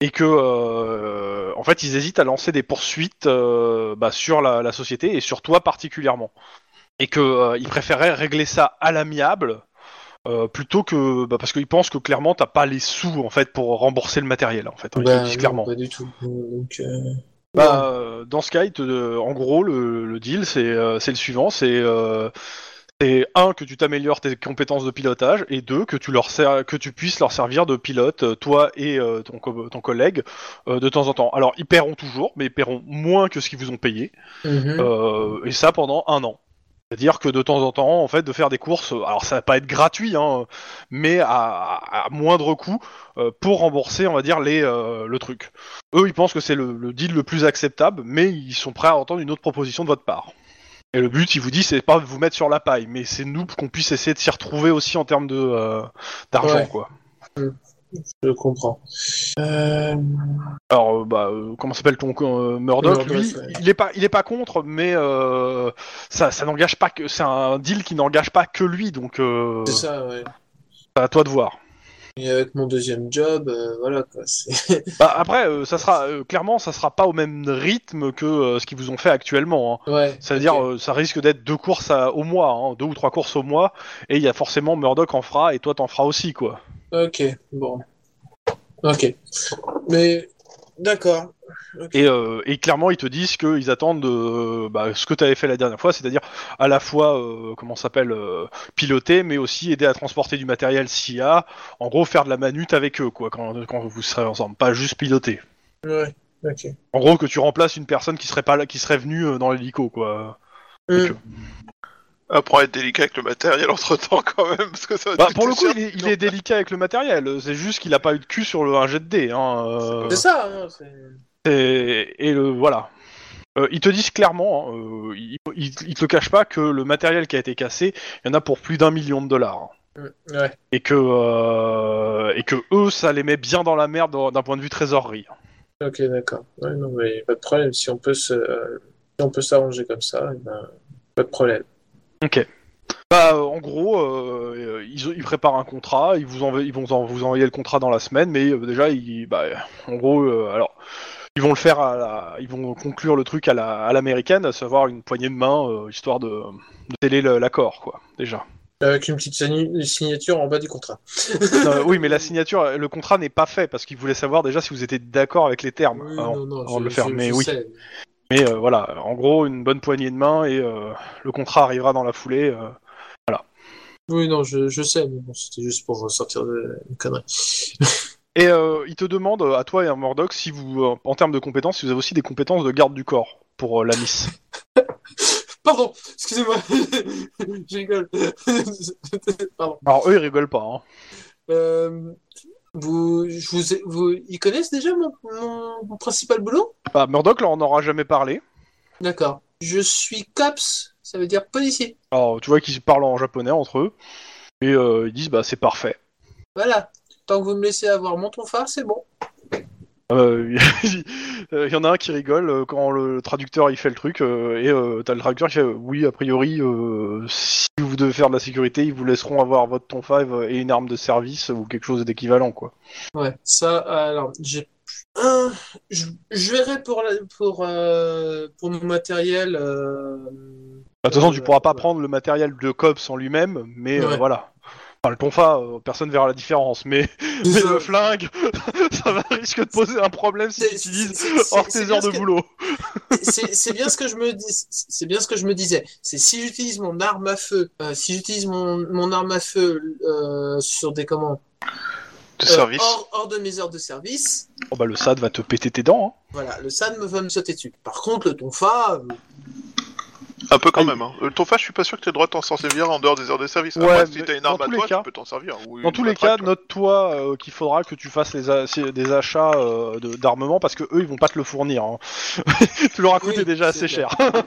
et que euh, en fait ils hésitent à lancer des poursuites bah, sur la, la société et sur toi particulièrement, et que ils préféraient régler ça à l'amiable. plutôt que bah, parce qu'ils pensent que clairement t'as pas les sous en fait pour rembourser le matériel en fait hein, ils te Bah, le disent non, clairement Pas du tout. Donc, bah, dans ce cas, te- en gros, le, le deal, c'est le suivant, c'est euh, c'est un que tu t'améliores tes compétences de pilotage et deux que tu leur ser- que tu puisses leur servir de pilote, euh, toi et euh, ton, co- ton collègue, euh, de temps en temps. Alors, ils paieront toujours, mais ils paieront moins que ce qu'ils vous ont payé, mhm. euh, et ça pendant un an. C'est-à-dire que de temps en temps, en fait, de faire des courses, alors ça va pas être gratuit, hein, mais à, à- à moindre coût euh, pour rembourser, on va dire, les, euh, le truc. Eux, ils pensent que c'est le, le deal le plus acceptable, mais ils sont prêts à entendre une autre proposition de votre part. Et le but, il vous dit, c'est pas de vous mettre sur la paille, mais c'est nous qu'on puisse essayer de s'y retrouver aussi en termes de euh, d'argent, Ouais. quoi. Je comprends. Euh... Alors, euh, bah, euh, comment s'appelle ton Murdoch Lui, ouais. il est pas, il est pas contre, mais ça, ça n'engage pas que, c'est un deal qui n'engage pas que lui, donc C'est ça, ouais. à toi de voir. Avec mon deuxième job, euh, voilà quoi. Bah, après, euh, ça sera euh, clairement, ça sera pas au même rythme que euh, ce qu'ils vous ont fait actuellement. hein. ouais. C'est-à-dire, ça risque d'être deux courses à- au mois, hein, deux ou trois courses au mois, et il y a forcément Murdoch en fera et toi t'en feras aussi, quoi. Ok, bon. Ok. Mais, d'accord. Et, euh, et clairement, ils te disent qu'ils attendent euh, bah, ce que tu avais fait la dernière fois, c'est-à-dire à la fois, euh, comment s'appelle, euh, piloter, mais aussi aider à transporter du matériel s'il y a. En gros, faire de la manute avec eux, quoi, quand, quand vous serez ensemble, pas juste piloter. Ouais, ok. En gros, que tu remplaces une personne qui serait pas là, qui serait venue dans l'hélico, quoi. Ok. Apprends à être délicat avec le matériel entre temps quand même, parce que ça va Bah, pour le coup, il est, il est délicat avec le matériel. C'est juste qu'il a pas eu de cul sur le, un jet de dés. Hein, euh. C'est ça, hein, c'est- Et, et le voilà. Euh, ils te disent clairement, hein, euh, ils, ils, ils te le cachent pas que le matériel qui a été cassé, il y en a pour plus d'un million de dollars. Hmm, Ouais. Et que euh, et que eux, ça les met bien dans la merde d'un point de vue trésorerie. Ok, d'accord. Ouais, non, mais pas de problème. Si on peut se, si on peut s'arranger comme ça, eh ben, pas de problème. Ok. Bah, en gros, euh, ils, ils préparent un contrat, ils vous envoient, ils vont en- vous envoyer le contrat dans la semaine, mais euh, déjà, ils, bah, en gros, euh, alors, ils vont le faire à la, ils vont conclure le truc à la, à l'américaine, à savoir une poignée de main, euh, histoire de, de sceller l'accord, quoi, déjà. Avec une petite sign- signature en bas du contrat. Non, oui, mais la signature, le contrat n'est pas fait parce qu'ils voulaient savoir déjà si vous étiez d'accord avec les termes Oui, avant, non, non, avant je, de le faire. je- mais je oui, sais. mais euh, voilà, en gros, une bonne poignée de main et euh, le contrat arrivera dans la foulée. euh. Oui, non, je, je sais, mais bon, c'était juste pour sortir de une connerie. Et euh, il te demande à toi et à Murdoch si vous, euh, en termes de compétences, si vous avez aussi des compétences de garde du corps pour euh, la Miss. Pardon, excusez-moi, je rigole. Pardon. Alors eux, ils rigolent pas. Hein. Euh, vous, je vous, ai- vous, ils connaissent déjà mon, mon, mon principal boulot? Bah, Murdoch, là, on n'aura jamais parlé. D'accord. Je suis cops, ça veut dire policier. Alors, tu vois qu'ils parlent en japonais entre eux et euh, ils disent bah c'est parfait. Voilà. Tant que vous me laissez avoir mon tonfard, c'est bon. Euh, Il y en a un qui rigole euh, quand le traducteur il fait le truc euh, et euh, t'as le traducteur qui fait oui a priori si vous devez faire de la sécurité ils vous laisseront avoir votre ton 5 et une arme de service ou quelque chose d'équivalent quoi. Ouais, ça, alors, j'ai. Euh, je, je verrai pour, la, pour, pour mon matériel. Bah, De toute façon tu pourras pas prendre le matériel de cops en lui-même mais Ouais. voilà. Enfin, le tonfa, euh, personne verra la différence, mais, mais le flingue, ça va risque de poser un problème si tu utilises c'est- c'est- hors tes heures de que- boulot. c'est bien ce que je me dis c'est bien ce que je me disais c'est si j'utilise mon arme à feu euh, si j'utilise mon, mon arme à feu euh, sur des comment De euh, service. hors, hors de mes heures de service Oh, bah, le SAD va te péter tes dents. hein. voilà le SAD me va me sauter dessus par contre le tonfa euh, Un peu quand même. Hein. Euh, ton fa, je suis pas sûr que tu aies le droit de t'en servir en dehors des heures de service. Ouais, Après, si mais t'as une dans arme à tous les toi, cas- tu peux t'en servir. ou Dans une tous les matraque, cas, tu vois. note-toi euh, qu'il faudra que tu fasses les a- c'est- des achats euh, de- d'armement parce que eux ils vont pas te le fournir. Hein. tu leur as coûté Oui, déjà c'est assez clair. cher.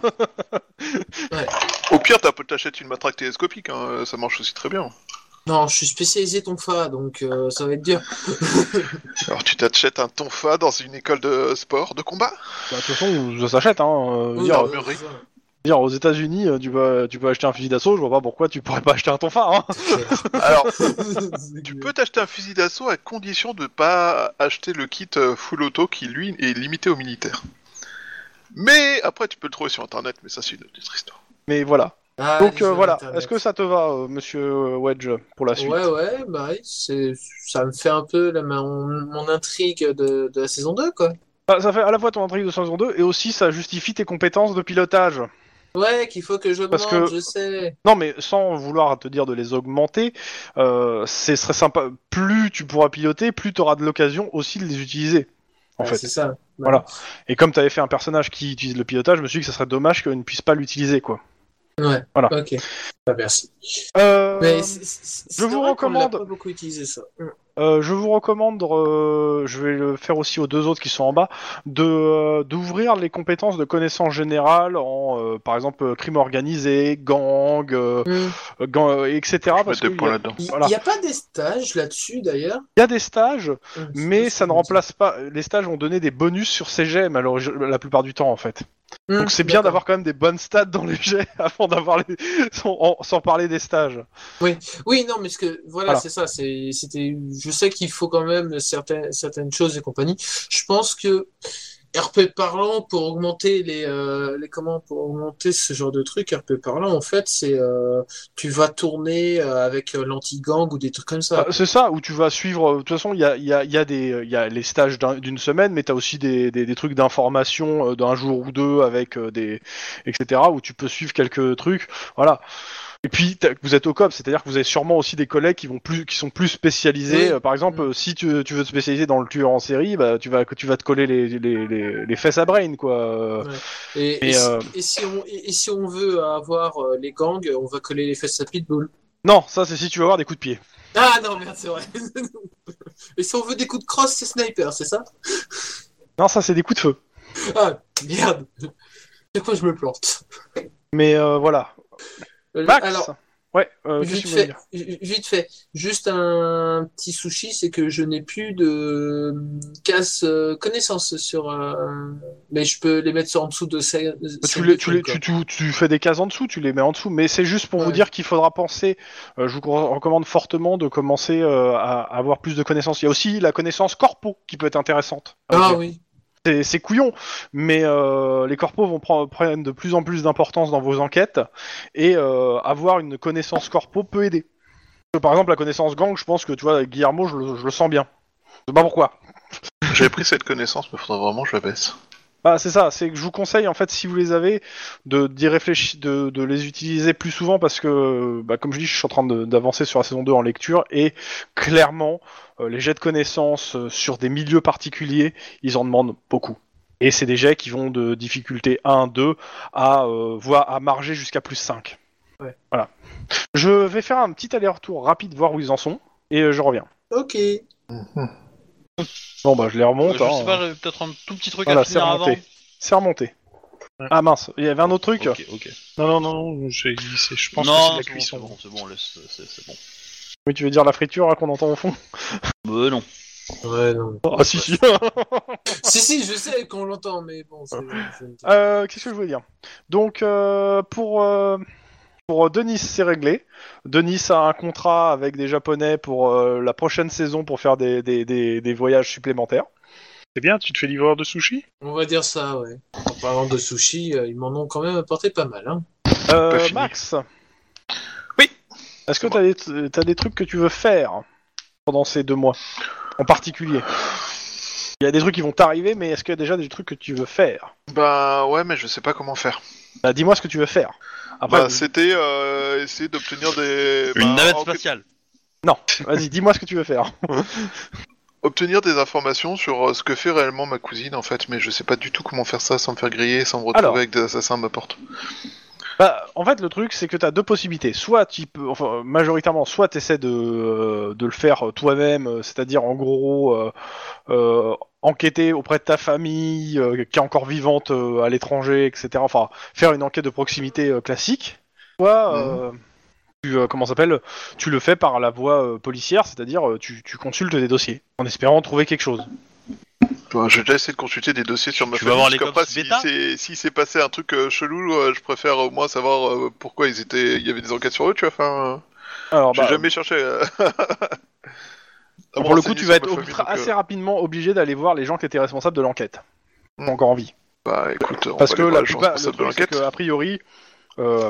Au pire, t'as- t'achètes une matraque télescopique, hein, euh, ça marche aussi très bien. non je suis spécialisé tonfa donc euh, ça va être dur Alors tu t'achètes un tonfa dans une école de sport, de combat? Bah, de toute façon, ça s'achète. Hein. Euh, Oui, dire, euh, armurerie. Dire, aux États-Unis, euh, tu peux, tu peux acheter un fusil d'assaut. Je vois pas pourquoi tu pourrais pas acheter un tonfa. Hein. Alors, tu peux t'acheter un fusil d'assaut à condition de pas acheter le kit euh, full auto qui, lui, est limité aux militaires. Mais après, tu peux le trouver sur internet, mais ça, c'est une autre histoire. Mais voilà. Ah, Donc euh, voilà. Est-ce que ça te va, euh, Monsieur Wedge, pour la suite? Ouais, ouais, bah oui, c'est, ça me fait un peu la, mon, mon intrigue de, de la saison 2, quoi. Bah, Ça fait à la fois ton intrigue de saison 2 et aussi ça justifie tes compétences de pilotage. Ouais, qu'il faut que j'augmente, Parce que- je sais. Non, mais sans vouloir te dire de les augmenter, euh, ce serait sympa. Plus tu pourras piloter, plus tu auras de l'occasion aussi de les utiliser. En Ouais, fait. C'est ça. Voilà. Et comme tu avais fait un personnage qui utilise le pilotage, je me suis dit que ça serait dommage qu'il ne puisse pas l'utiliser, quoi. Ouais. Voilà. Ok. Bah, merci. Euh, Mais je vous qu'on recommande- pas beaucoup utilisé ça. Euh, je vous recommande, euh, je vais le faire aussi aux deux autres qui sont en bas, de euh, d'ouvrir les compétences de connaissance générale en, euh, par exemple, euh, crime organisé, gang, euh, Mm. gang, euh, etc. Je vais Parce mettre des qu'il y, points a- là-dedans. Il Voilà. n'y a pas des stages là-dessus d'ailleurs? Il y a des stages, Mm, mais ça ne remplace pas. Les stages vont donner des bonus sur ces gemmes alors la plupart du temps en fait. Donc c'est bien d'avoir quand même des bonnes stats dans les jets avant d'avoir les... sans, parler des stages. Oui, non, mais ce que voilà, Voilà. c'est ça. C'est, c'était. Je sais qu'il faut quand même certaines certaines choses et compagnie. Je pense que RP parlant pour augmenter les euh, les comment pour augmenter ce genre de truc RP parlant en fait c'est euh, tu vas tourner euh, avec euh, l'anti-gang ou des trucs comme ça. Ah, c'est ça, où tu vas suivre. euh, De toute façon, il y a, y, a, y, a des- y a les stages d'un- d'une semaine, mais tu as aussi des, des, des trucs d'information d'un jour ou deux avec des. etc. où tu peux suivre quelques trucs. Voilà. Et puis, vous êtes au COP, c'est-à-dire que vous avez sûrement aussi des collègues qui, vont plus, qui sont plus spécialisés. Oui. Euh, par exemple, Mm. si tu, tu veux te spécialiser dans le tueur en série, bah, tu, vas, tu vas te coller les, les, les, les fesses à brain, quoi. Et, et, et, si- euh, et si on et, si on veut avoir euh, les gangs, on va coller les fesses à pitbull. Non, ça, c'est si tu veux avoir des coups de pied. Ah non merde c'est vrai. et si on veut des coups de crosse c'est sniper c'est ça? Non, ça, c'est des coups de feu. Ah merde. C'est quoi je me plante. Mais euh, voilà. Euh, Max Alors Ouais, euh, Vite fait, vite fait, juste un petit souci, c'est que je n'ai plus de euh, casse euh, connaissances sur, euh, mais je peux les mettre sur en dessous de ces. Bah, Tu, les- tu, les- tu, tu, tu fais des cases en dessous, tu les mets en dessous, mais c'est juste pour vous dire qu'il faudra penser, euh, je vous recommande fortement de commencer à, avoir plus de connaissances. Il y a aussi la connaissance corpo qui peut être intéressante. Ah oui. C'est- couillon, mais euh, les corpos vont prendre, prennent de plus en plus d'importance dans vos enquêtes, et euh, avoir une connaissance corpo peut aider. Que, Par exemple, la connaissance gang, je pense que tu vois, Guillermo, je le, je le sens bien. Je sais pas pourquoi. J'avais pris cette connaissance, mais faudrait vraiment que je la baisse. Bah, c'est ça, c'est que je vous conseille en fait si vous les avez de d'y réfléchir, de, de les utiliser plus souvent parce que bah, comme je dis, je suis en train d'avancer sur la saison 2 en lecture et clairement euh, les jets de connaissances euh, sur des milieux particuliers, ils en demandent beaucoup. Et c'est des jets qui vont de difficulté 1, 2 à euh, voire à marger jusqu'à plus 5. Ouais. Voilà. Je vais faire un petit aller-retour rapide voir où ils en sont et euh, je reviens. Ok. Bon bah je les remonte. je hein. sais pas, j'avais peut-être un tout petit truc Voilà, à c'est finir avant. remonté. C'est remonté. Ouais. Ah mince, il y avait un autre truc. Ok, ok. Non, non, non, je pense non, que c'est de la cuisson. c'est bon, c'est bon, c'est bon. Oui, tu veux dire la friture hein, qu'on entend au fond? Bah non. Ouais, non. Ah si si. si, si, je sais qu'on l'entend, mais bon, c'est. Euh, Qu'est-ce que je voulais dire? Donc euh, pour euh, pour Denis, c'est réglé. Denis a un contrat avec des Japonais pour euh, la prochaine saison pour faire des, des, des, des voyages supplémentaires. C'est bien, tu te fais livreur de sushi? On va dire ça, ouais. En parlant de sushi, euh, ils m'en ont quand même apporté pas mal, hein. Euh, Pas fini. Max. Est-ce que t'as des t'as des trucs que tu veux faire pendant ces deux mois, en particulier? Il y a des trucs qui vont t'arriver, mais est-ce qu'il y a déjà des trucs que tu veux faire? Bah ouais, mais je sais pas comment faire. Bah, Dis-moi ce que tu veux faire. Après, Bah c'était euh, essayer d'obtenir des... Une bah, navette en- spatiale. non, vas-y, dis-moi ce que tu veux faire. Obtenir des informations sur euh, ce que fait réellement ma cousine en fait, mais je sais pas du tout comment faire ça sans me faire griller, sans me retrouver Alors. avec des assassins à ma porte. Bah, en fait, le truc, c'est que tu as deux possibilités. Soit tu peux, enfin, majoritairement, soit tu essaies de, euh, de le faire toi-même, euh, c'est-à-dire en gros euh, euh, enquêter auprès de ta famille euh, qui est encore vivante euh, à l'étranger, etc. Enfin, faire une enquête de proximité euh, classique. Soit euh, tu, euh, comment ça s'appelle, tu le fais par la voie euh, policière, c'est-à-dire euh, tu, tu consultes des dossiers en espérant trouver quelque chose. Bah, J'ai déjà essayé de consulter des dossiers sur ma Tu vas voir les cops si bêta c'est si c'est passé un truc euh, chelou, euh, je préfère au moins savoir euh, pourquoi ils étaient, il y avait des enquêtes sur eux, tu vois. Enfin, Alors, j'ai bah, jamais cherché. euh, pour le coup, tu vas être famille, donc, euh, assez rapidement obligé d'aller voir les gens qui étaient responsables de l'enquête, Hmm. encore en vie. Bah écoute, on Parce va que aller la plupart, le truc, c'est l'enquête. que, a priori, euh,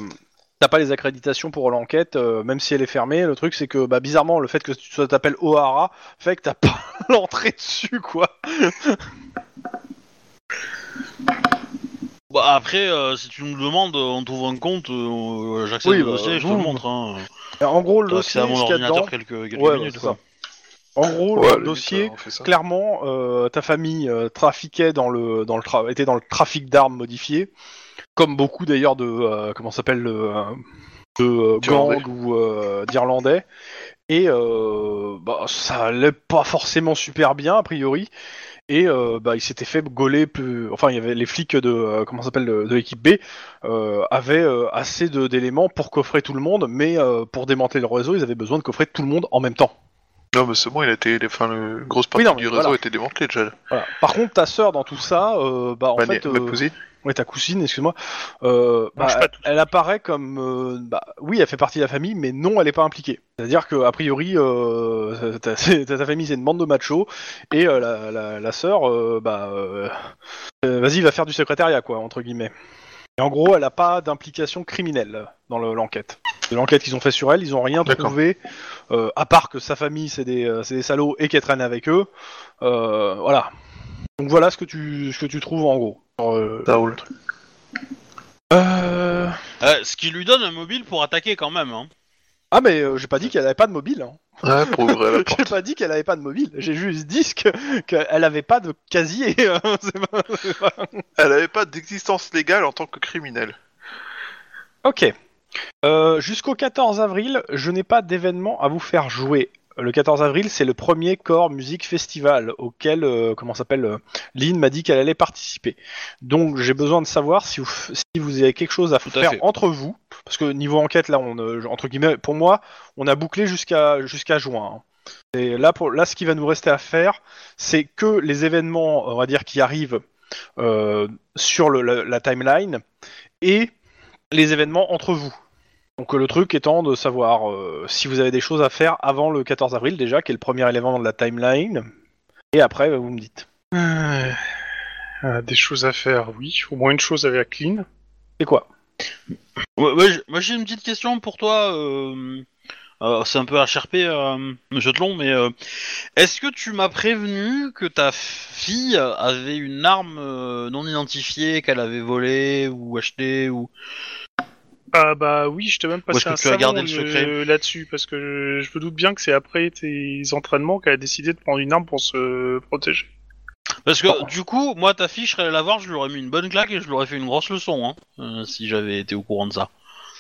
t'as pas les accréditations pour l'enquête, euh, même si elle est fermée. Le truc, c'est que, bah, bizarrement, le fait que tu t'appelles O'Hara fait que t'as pas l'entrée dessus, quoi. Bah après, euh, si tu nous le demandes, on trouve un compte, euh, Oui, au bah, dossier, je te vous- le montre. Hein. En gros, le dossier, à mon ce qu'il y a ordinateur dedans, quelques, quelques Ouais, minutes. quoi. en gros, Ouais, le limite, dossier, ça. clairement, euh, ta famille euh, trafiquait dans le, dans le tra- était dans le trafic d'armes modifiées, comme beaucoup d'ailleurs de, euh, comment s'appelle, euh, de euh, gangs ou euh, d'Irlandais. Et bah, ça allait pas forcément super bien a priori. Et bah, il s'était fait gauler plus. Enfin, il y avait les flics de comment s'appelle de, l'équipe B avaient assez d'éléments pour coffrer tout le monde, mais pour démanteler le réseau, ils avaient besoin de coffrer tout le monde en même temps. Non, mais c'est bon, il a été, enfin, le grosse Oui, partie non, du réseau voilà. a été démantelée déjà. Voilà. Par contre, ta sœur dans tout ça, euh, bah en Ma, fait, ma euh, cousine. ouais, ta cousine, excuse-moi, euh, bah, Mange pas tout. elle apparaît comme, euh, bah, oui, elle fait partie de la famille, mais non, elle est pas impliquée. C'est-à-dire que a priori, euh, ta, ta- ta famille c'est une bande de machos et euh, la, la, la sœur, euh, bah, euh, euh, vas-y, va faire du secrétariat, quoi, entre guillemets. Et en gros, elle a pas d'implication criminelle dans le- l'enquête. De l'enquête qu'ils ont fait sur elle, ils ont rien D'accord. trouvé, euh, à part que sa famille c'est des, euh, c'est des salauds et qu'elle traîne avec eux. Euh, voilà. Donc voilà ce que tu, ce que tu trouves en gros. Euh, Ça roule. euh, Euh, ce qui lui donne un mobile pour attaquer quand même. Hein. Ah mais euh, j'ai pas dit qu'elle avait pas de mobile. Hein. Ouais, pour ouvrir la J'ai pas dit qu'elle avait pas de mobile. J'ai juste dit que- qu'elle avait pas de casier. hein. C'est pas- c'est pas- Elle avait pas d'existence légale en tant que criminelle. Ok. Euh, Jusqu'au 14 avril, je n'ai pas d'événement à vous faire jouer. Le 14 avril, c'est le premier Core Music Festival auquel, euh, comment s'appelle, euh, Lynn m'a dit qu'elle allait participer. Donc j'ai besoin de savoir si vous, f- si vous avez quelque chose à faire entre vous, parce que niveau enquête là, on, euh, entre guillemets, pour moi, on a bouclé jusqu'à jusqu'à juin. hein. Et là, pour, là, ce qui va nous rester à faire, c'est que les événements, on va dire, qui arrivent sur le- la, la timeline et les événements entre vous. Donc euh, le truc étant de savoir euh, si vous avez des choses à faire avant le 14 avril déjà, qui est le premier élément de la timeline, et après bah, vous me dites. Euh, euh, des choses à faire, oui. Au moins une chose avec Lynn. C'est quoi? Ouais, ouais, j- moi j'ai une petite question pour toi. euh, euh, c'est un peu HRP, euh, Monsieur Tlon, mais euh, est-ce que tu m'as prévenu que ta fille avait une arme euh, non identifiée qu'elle avait volée ou achetée ou Ah bah oui, je t'ai même passé un tu as savon gardé le euh, secret là-dessus, parce que je, me doute bien que c'est après tes entraînements qu'elle a décidé de prendre une arme pour se protéger. Parce que du coup, moi ta fille, je serais allé la voir, je lui aurais mis une bonne claque et je lui aurais fait une grosse leçon, hein, euh, si j'avais été au courant de ça.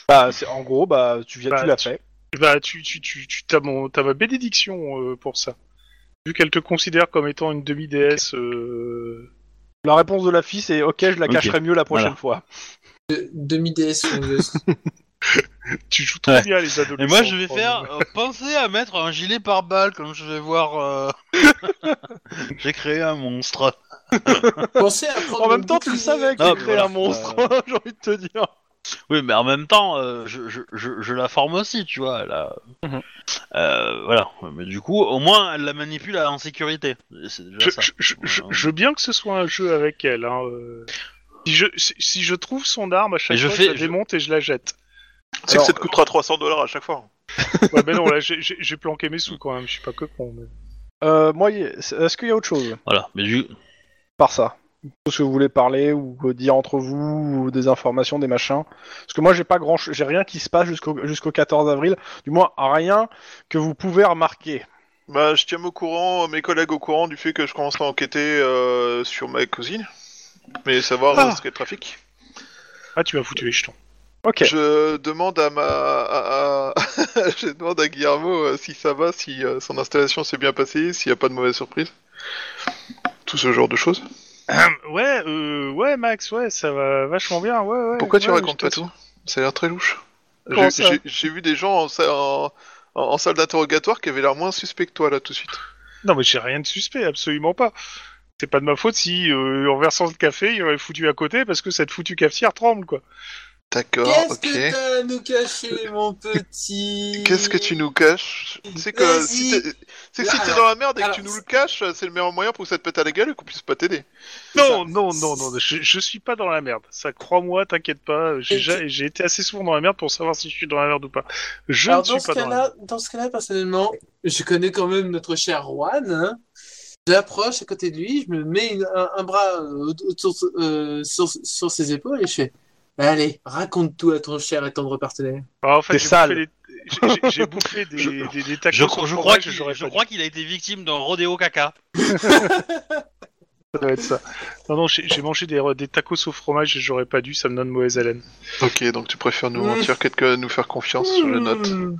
Bah c'est en gros bah tu viens Bah, tu l'as tu- fait. Bah tu tu tu tu t'as mon t'as ma bénédiction euh, pour ça. Vu qu'elle te considère comme étant une demi-déesse, euh... La réponse de la fille c'est ok je la cacherai mieux la prochaine Voilà. fois. De- Demi-DS songeuse. tu joues trop Ouais. bien les adolescents. Et moi, je vais Oh, faire euh, penser à mettre un gilet pare-balles quand je vais voir. euh, J'ai créé un monstre. Pensez à prendre En même temps tu le savais que Ah, mais créé voilà. un monstre, Euh, j'ai envie de te dire. Oui, mais en même temps, euh, je, je, je, je la forme aussi, tu vois. Elle a- Mhm. Euh, voilà. Mais du coup, au moins, elle la manipule en sécurité. Déjà Je, ça. je, je, je- Ouais. je veux bien que ce soit un jeu avec elle. Hein, euh. Si, je, si, si je trouve son arme, à chaque je fois, fais- je la je- démonte et je la jette. C'est Alors, que ça te coûtera 300 dollars à chaque fois. Ouais, mais non, là, j'ai- j'ai j'ai planqué mes sous quand même. Je suis pas que con. mais- Euh, moi y- est-ce qu'il y a autre chose? Voilà. Mais du par ça Tout ce que vous voulez parler ou euh, dire entre vous ou des informations, des machins Parce que moi j'ai pas grand j'ai rien qui se passe jusqu'au jusqu'au 14 avril, du moins rien que vous pouvez remarquer. Bah, je tiens au courant, mes collègues au courant du fait que je commencerai à enquêter euh, sur ma cousine. Mais savoir Ah. euh, ce qu'est le trafic. Ah, tu m'as foutu les jetons. Ok. Je demande à ma, à- à- je demande à Guillermo euh, si ça va, si euh, son installation s'est bien passée, s'il n'y a pas de mauvaise surprise. Tout ce genre de choses. ouais, euh, ouais, Max, ouais, ça va vachement bien. Ouais, ouais. Pourquoi tu ouais, racontes pas tout? Ça a l'air très louche. J'ai vu des gens en, sa- en- en- en salle d'interrogatoire qui avaient l'air moins suspects que toi là tout de suite. Non, mais j'ai rien de suspect, absolument pas. C'est pas de ma faute si, euh, en versant le café, il aurait foutu à côté parce que cette foutue cafetière tremble, quoi. D'accord, Qu'est-ce ok. que t'as à nous cacher, mon petit? Qu'est-ce que tu nous caches? C'est que Vas-y. si t'es c'est que si Alors- t'es dans la merde et que alors, tu nous le caches, c'est le meilleur moyen pour que ça te pète à la gueule et qu'on puisse pas t'aider. Non, non, non, non, je, je suis pas dans la merde. Ça, crois-moi, t'inquiète pas. J'ai Et ja- j'ai été assez souvent dans la merde pour savoir si je suis dans la merde ou pas. Je Alors, ne suis dans ce pas dans la merde. cas-là, dans ce cas-là, personnellement, je connais quand même notre cher Juan. Hein. J'approche à côté de lui, je me mets une- un, un bras euh, autour, euh, sur, sur ses épaules et je fais Allez, raconte tout à ton cher et tendre partenaire. Alors, en fait, T'es j'ai sale. bouffé, des... bouffé des, Je- des, des tacos je, au je fromage crois qu'il je crois qu'il a été victime d'un rodéo caca. Ça doit être ça. Non, non, j'ai mangé des, des tacos au fromage et j'aurais pas dû, ça me donne mauvaise haleine. Ok, donc tu préfères nous Mm. mentir que nous faire confiance, je note. Mmh.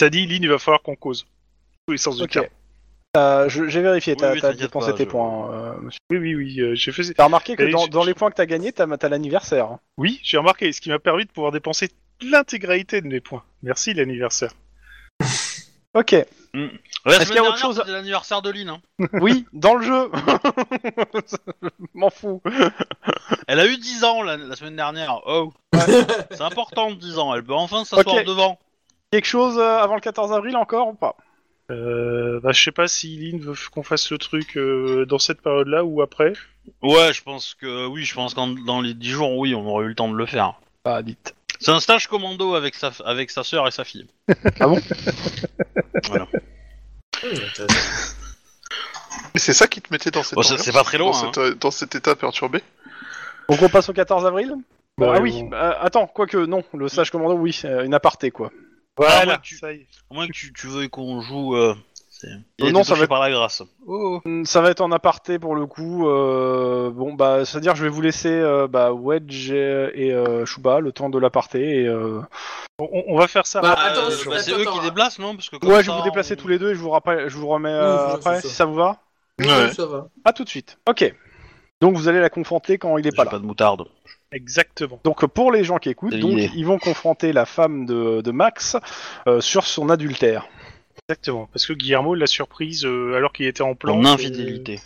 Ça dit, Lynn, il va falloir qu'on cause. Tous les sens du Ok. terme. Euh, je- J'ai vérifié, Oui, t'as oui, t'as t'inquiète dépensé pas, tes je- points, euh, monsieur. Oui, oui, oui, euh, j'ai fait... T'as remarqué que Et dans, je- dans les points que t'as gagnés, t'as t'as l'anniversaire. hein. Oui, j'ai remarqué, ce qui m'a permis de pouvoir dépenser l'intégralité de mes points. Merci l'anniversaire. Ok. La Est-ce qu'il y a autre chose c'était l'anniversaire de Lynn. hein. Oui, dans le jeu. M'en fous. Elle a eu 10 ans la, la semaine dernière. Oh, c'est important 10 ans. Elle peut enfin s'asseoir Ok. devant. Quelque chose euh, avant le 14 avril encore ou pas? Euh, bah, je sais pas si Lynn veut qu'on fasse le truc euh, dans cette période-là ou après. Ouais, je pense que oui, je pense que dans les 10 jours, oui, on aurait eu le temps de le faire. Pas dites. C'est un stage commando avec sa, avec sa sœur et sa fille. Ah bon? Voilà. Et c'est ça qui te mettait dans cette Bon, c'est- ambiance, c'est pas très loin, dans, cette- dans cet état perturbé? Donc on passe au 14 avril? Bah, Ah oui, bah, attends, quoique non, le stage commando, oui, euh, une aparté quoi. Voilà, ouais, tu- ça y est. À moins que tu, tu veuilles qu'on joue. Euh, c'est- Il Euh, a non, été ça touché va être- par la grâce. Oh. Mm, Ça va être en aparté pour le coup. euh, bon, bah, c'est-à-dire je vais vous laisser euh, bah, Wedge et, et, euh, Shuba le temps de l'aparté. Et, euh... On, on va faire ça. Bah, après, attends, euh, je- bah, c'est attends, eux qui attends. déplacent, non? Parce que comme Ouais, je ça, vais vous déplacer on- tous les deux et je vous, rappelle, je vous remets euh, Oui, après, si ça. ça vous va. Ouais. Ça va. À tout de suite. Ok. Donc vous allez la confronter quand il est J'ai pas pas, là. de moutarde. Exactement. Donc pour les gens qui écoutent, donc, ils vont confronter la femme de, de Max euh, sur son adultère. Exactement. Parce que Guillermo l'a surprise euh, alors qu'il était en plan. En infidélité.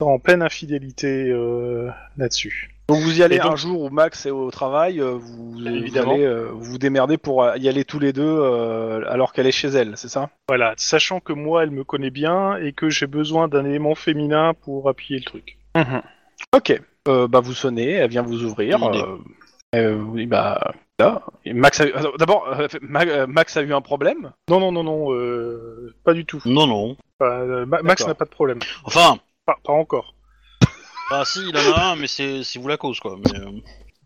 euh, en pleine infidélité euh, là-dessus. Donc vous y allez donc- un jour où Max est au travail, vous, vous allez euh, vous démerder pour y aller tous les deux euh, alors qu'elle est chez elle, c'est ça? Voilà, sachant que moi, elle me connaît bien et que j'ai besoin d'un élément féminin pour appuyer le truc. Ok. Euh, bah vous sonnez, elle vient vous ouvrir. Euh, euh, oui, bah là. Et Max a eu- attends, D'abord, euh, Ma- Max a eu un problème? Non, non, non, non, euh, pas du tout. Non, non. Euh, Ma- Max D'accord. n'a pas de problème. Enfin, Pas, pas encore. bah si, il en a un, mais c'est c'est vous la cause, quoi. Mais, euh,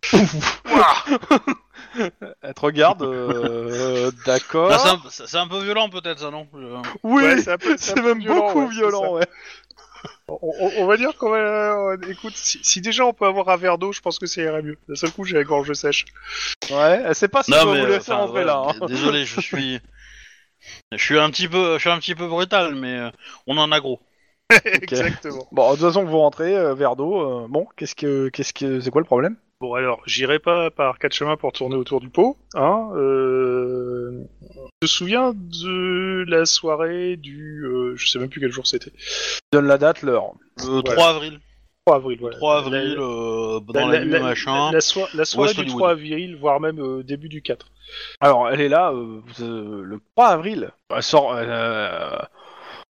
Elle te regarde. euh, D'accord. bah, c'est un- c'est c'est un, peu violent, peut-être, ça, non? Je- oui, Ouais, c'est un peu- c'est un peu même beaucoup ouais, c'est violent. ça. Ouais. On, va dire qu'on va. euh, écoute, si, si déjà on peut avoir un verre d'eau, je pense que ça irait mieux. D'un seul coup, j'ai la gorge sèche. Ouais. Elle sait pas si Non, on mais, vous laisser enfin, rentrer ouais, là. hein. Désolé, je suis. Je suis un petit peu, je suis un petit peu brutal, mais euh, on en a gros. Exactement. Bon, de toute façon, vous rentrez, euh, verre d'eau. euh, bon, qu'est-ce que, qu'est-ce que, c'est quoi le problème? Bon, alors, j'irai pas par quatre chemins pour tourner autour du pot. Hein, euh... Je me souviens de la soirée du. euh, je sais même plus quel jour c'était. Donne la date, l'heure. Le Ouais. 3 avril. 3 avril, voilà. 3 avril, La- euh, dans la- la, nuit la- machin. La, soi- la soirée West du Hollywood. 3 avril, voire même euh, début du 4. Alors, elle est là euh, euh, le 3 avril. Elle sort.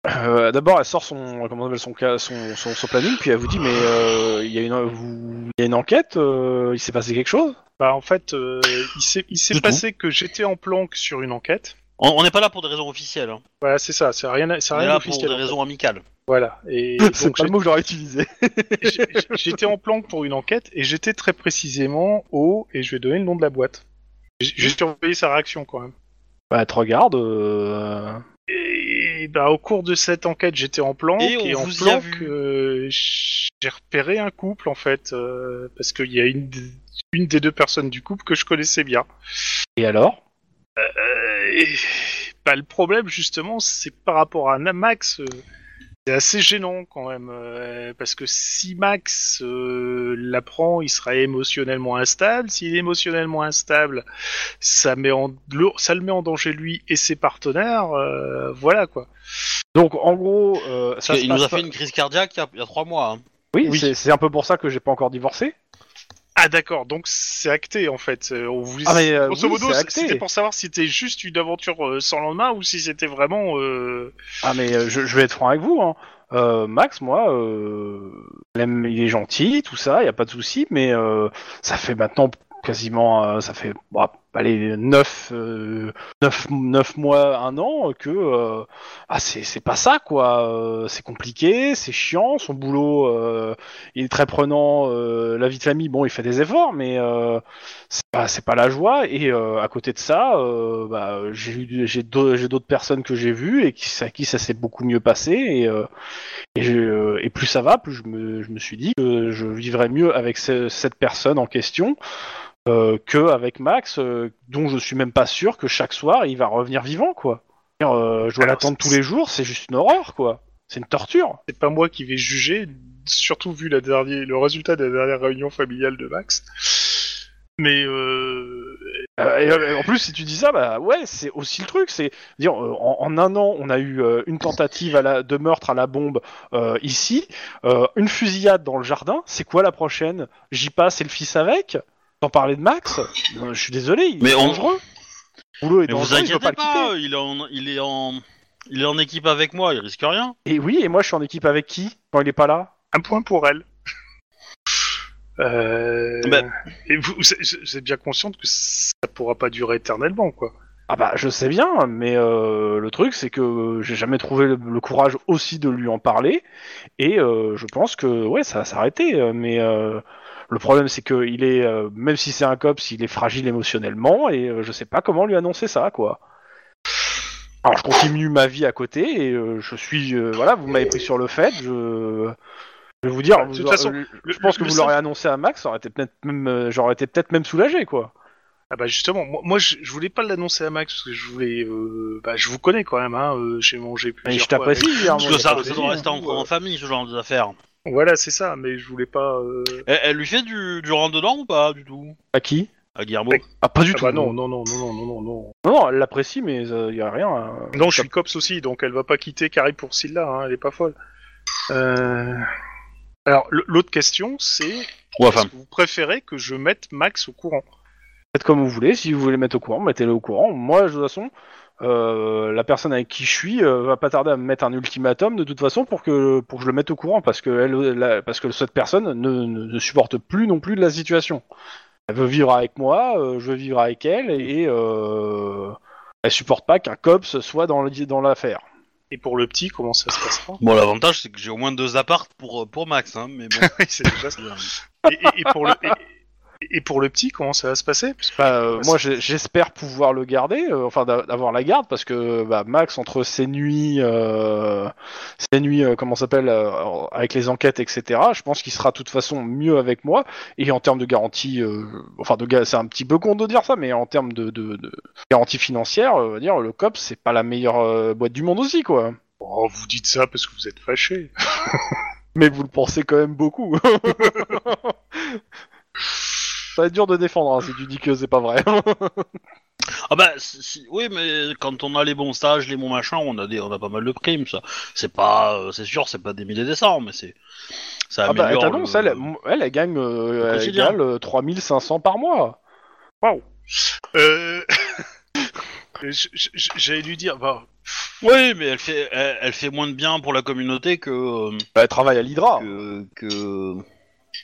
Euh, D'abord, elle sort son, comment on appelle son, ca- son, son, son planning, puis elle vous dit mais euh, il y a une, vous- il y a une enquête, euh, il s'est passé quelque chose? Bah, en fait, euh, il s'est, passé que j'étais en planque sur une enquête. On n'est pas là pour des raisons officielles. Hein. Voilà, c'est ça, c'est rien, c'est On est rien là pour des raisons amicales. Voilà. Et C'est pas le mot que j'aurais utilisé. j'étais en planque pour une enquête et j'étais très précisément au, et je vais donner le nom de la boîte. J'ai surveillé sa réaction quand même. Bah, elle te regarde. euh, Et bah, au cours de cette enquête, j'étais en planque Et en planque, euh, j'ai repéré un couple en fait, euh, parce qu'il y a une, des- une des deux personnes du couple que je connaissais bien. Et alors? Euh, et, bah, le problème justement, c'est par rapport à Max, euh, c'est assez gênant quand même, euh, parce que si Max euh, l'apprend, il sera émotionnellement instable. S'il est émotionnellement instable, ça met en, le- ça le met en danger lui et ses partenaires. euh, voilà quoi. Donc, en gros, euh, ça Parce se qu'il nous passe a fait pas- une crise cardiaque il y a, il y a 3 mois. hein. Oui, Oui. c'est- c'est un peu pour ça que j'ai pas encore divorcé. Ah d'accord, donc c'est acté en fait. Euh, On voulait... Ah, mais, euh, Grosso oui, modo, c'est c- acté. c'était pour savoir si c'était juste une aventure euh, sans lendemain ou si c'était vraiment. euh, Ah mais euh, je, je vais être franc avec vous. Hein. Euh, Max, moi, euh, il, aime- il est gentil, tout ça, il y a pas de souci, mais euh, ça fait maintenant quasiment, euh, ça fait bon, allez neuf, euh, neuf, neuf mois, un an que euh, ah c'est pas ça quoi. Euh, c'est compliqué, c'est chiant, son boulot, euh, il est très prenant. la vie de famille, bon, il fait des efforts, mais c'est pas pas la joie. Et à côté de ça, bah, j'ai d'autres personnes que j'ai vues et qui à qui ça s'est beaucoup mieux passé et et, je- et plus ça va, plus je me, je me suis dit que je vivrais mieux avec ce- cette personne en question euh, que avec Max, euh, dont je suis même pas sûr que chaque soir il va revenir vivant, quoi. Euh, je dois l'attendre tous les jours, c'est juste une horreur, quoi. C'est une torture. c'est pas moi qui vais juger, surtout vu la dernière, le résultat de la dernière réunion familiale de Max. Mais euh, et, en plus, si tu dis ça, bah ouais, c'est aussi le truc. C'est dire en, en un an, on a eu une tentative à la, de meurtre à la bombe euh, ici, une fusillade dans le jardin. C'est quoi la prochaine? J'y passe et le fils avec? Sans parler de Max, euh, je suis désolé, il Mais est on- dangereux. Le boulot est Mais vous dangereux, il inquiétez pas, pas, le quitter. il est en, il est en, il est en équipe avec moi, il risque rien. Et oui, et moi je suis en équipe avec qui quand il est pas là? Un point pour elle. Euh... Bah. Et vous, vous êtes- vous êtes bien consciente que ça pourra pas durer éternellement, quoi. Ah bah je sais bien, mais euh, le truc c'est que j'ai jamais trouvé le, le courage aussi de lui en parler, et euh, je pense que ouais ça va s'arrêter, euh, mais euh, le problème c'est que il est, euh, même si c'est un cops, il est fragile émotionnellement, et euh, je sais pas comment lui annoncer ça quoi. Alors je continue ma vie à côté, et euh, je suis, euh, voilà, vous m'avez pris sur le fait, je, je vais vous dire, De toute aurez- façon, euh, je pense que le vous l'aurez annoncé à Max, ça aurait été peut-être même, euh, j'aurais été peut-être même soulagé quoi. Ah bah justement, moi, moi, je, je voulais pas l'annoncer à Max parce que je voulais, euh, bah je vous connais quand même, hein. euh, J'ai mangé plusieurs je fois t'apprécie, avec- Parce que ça, ça doit rester en, en famille, ce genre d'affaires. Voilà, c'est ça, mais je voulais pas. Euh... Elle, elle lui fait du, du rentre-dedans ou pas, du tout? À qui? À Guillermo. Ah pas du Ah tout. bah non, non, non, non, non, non, non, non. Non, non, elle l'apprécie, mais il y a rien. hein. Non, je suis cops aussi, donc elle va pas quitter Carrie pour Scylla, hein, elle est pas folle. Euh... Alors, l- l'autre question, c'est est-ce que vous préférez que je mette Max au courant? Faites comme vous voulez. Si vous voulez mettre au courant, mettez-le au courant. Moi, de toute façon, euh, la personne avec qui je suis euh, va pas tarder à me mettre un ultimatum de toute façon pour que pour que je le mette au courant parce que elle, la- parce que cette personne ne, ne, ne supporte plus non plus de la situation. Elle veut vivre avec moi, euh, je veux vivre avec elle et euh, elle supporte pas qu'un cops soit dans le- dans l'affaire. Et pour le petit, comment ça se passera? Bon, l'avantage c'est que j'ai au moins deux apparts pour, pour Max, hein, mais bon. C'est déjà ça. Et, et- et pour le, et, et pour le petit, comment ça va se passer? Bah, euh, moi, j'espère pouvoir le garder, euh, enfin d'a- d'avoir la garde, parce que bah, Max, entre ses nuits, euh, ses nuits, euh, comment ça s'appelle, avec les enquêtes, etc. Je pense qu'il sera de toute façon mieux avec moi. Et en termes de garantie, enfin de c'est un petit peu con de dire ça, mais en termes de, de, de garantie financière, euh, dire le COP, c'est pas la meilleure boîte du monde aussi, quoi. Oh, vous dites ça parce que vous êtes fâché. Mais vous le pensez quand même beaucoup. ça va être dur de défendre hein, si tu dis que c'est pas vrai. Ah bah, si, si- oui, mais quand on a les bons stages, les bons machins, on a des, on a pas mal de primes, ça. C'est pas, euh, c'est sûr, c'est pas des milliers des cents, mais c'est, ça Ah bah, elle améliore. t'annonce, le- elle, elle, elle gagne, euh, elle quotidien. égale euh, 3500 par mois. Euh... je- je- je- J'allais lui dire, bah, Oui, mais elle fait, elle, elle fait moins de bien pour la communauté que, euh, Bah, elle travaille à l'Hydra. que, que...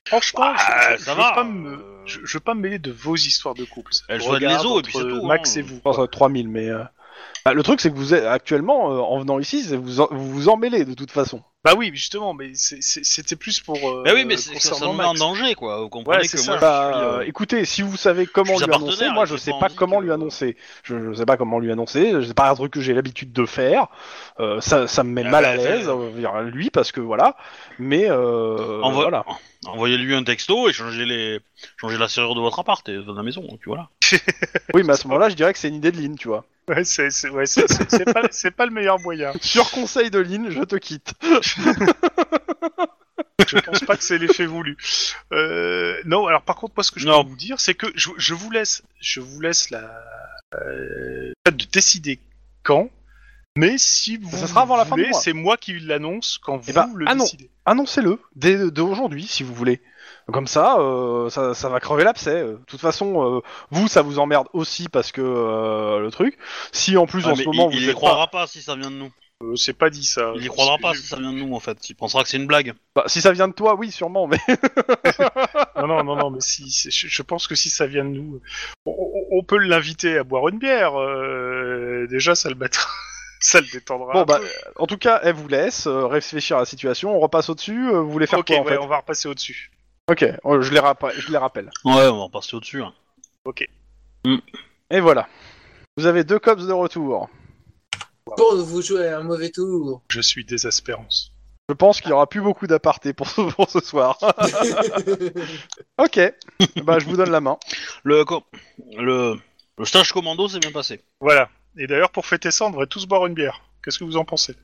franchement, Bah, je, je- ça je va, veux pas me, je, je veux pas me mêler de vos histoires de couple. Elle Je joue à regarde l'ISO, et puis tout, Max hein. et vous. À 3000, mais... euh, bah, le truc, c'est que vous êtes actuellement, euh, en venant ici, vous en- vous vous emmêlez de toute façon. Bah oui, justement, mais c'est- c'est- c'était plus pour. Euh, Bah oui, mais c'est, ça, nous met en danger, quoi. Vous comprenez Ouais, que c'est moi, je Bah, suis, euh, écoutez, si vous savez comment lui annoncer, partenaire, moi je sais pas comment que- lui annoncer. Je, je sais pas comment lui annoncer. C'est pas un truc que j'ai l'habitude de faire. Euh, ça, ça me met Ah mal bah, à l'aise, euh, dire lui, parce que voilà. Mais euh, voilà. Envoyez-lui un texto et changez les, changez la serrure de votre appart et de la maison, et puis voilà. Oui, mais à ce moment-là, je dirais que c'est une idée de Lynn, tu vois. Ouais, c'est ouais, pas, le meilleur moyen. Sur conseil de Lynn, je te quitte. Je pense pas que c'est l'effet voulu. Euh, non, alors par contre, moi, ce que je Non. peux vous dire, c'est que je, je vous laisse, je vous laisse la euh, de décider quand. Mais si vous Ça sera avant la fin du voulez, mois. c'est moi qui l'annonce quand vous Eh ben, le ah non. décidez. Annoncez-le dès, dès aujourd'hui, si vous voulez. Comme ça, euh, ça, ça va crever l'abcès. De toute façon, euh, vous, ça vous emmerde aussi parce que euh, le truc. Si en plus Ah, en ce moment il, vous il y êtes croira pas... si ça vient de nous. Euh, c'est pas dit ça. Il y croira pas si ça vient de nous, en fait. Il pensera que c'est une blague. bah, si ça vient de toi, oui, sûrement. Mais Non, non, non, non, mais si, si- je, je pense que si ça vient de nous, on, peut l'inviter à boire une bière. euh, déjà, ça le mettra, ça le détendra. bon, bah, en tout cas, elle vous laisse euh, réfléchir à la situation. On repasse au-dessus. euh, vous voulez faire ok, quoi en ouais, fait on va repasser au-dessus. Ok, euh, je les, rappelle, je les rappelle. Ouais, on va en passer au-dessus. hein. Ok. Et voilà. Vous avez deux cops de retour. Pour vous jouer un mauvais tour. Je suis désespérance. Je pense qu'il y aura plus beaucoup d'apartés pour, ce- pour ce soir. ok. bah, je vous donne la main. Le, co- le, le stage commando s'est bien passé. Voilà. Et d'ailleurs, pour fêter ça, on devrait tous boire une bière. Qu'est-ce que vous en pensez?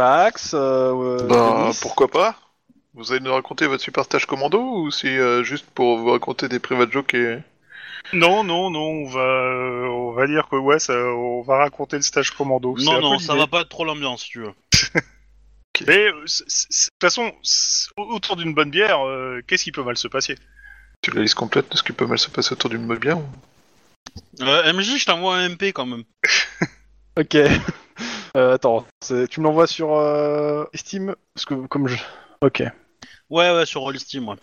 Max, euh, euh, Bah, Denis? pourquoi pas? Vous allez nous raconter votre super stage commando ou c'est euh, juste pour vous raconter des private jokes et... Non, non, non, on va, euh, on va dire que ouais, ça, on va raconter le stage commando. un Non, peu non, ça va pas être trop l'ambiance, si tu veux. Mais euh, de toute façon, autour d'une bonne bière, euh, qu'est-ce qui peut mal se passer? Tu la liste complète de ce qui peut mal se passer autour d'une bonne bière ou- Euh, MJ, je t'envoie un MP quand même. Ok. Euh, attends, c'est- tu me l'envoies sur euh, Steam? Parce que comme je... Ok. Ouais, ouais, sur Rollistim, ouais.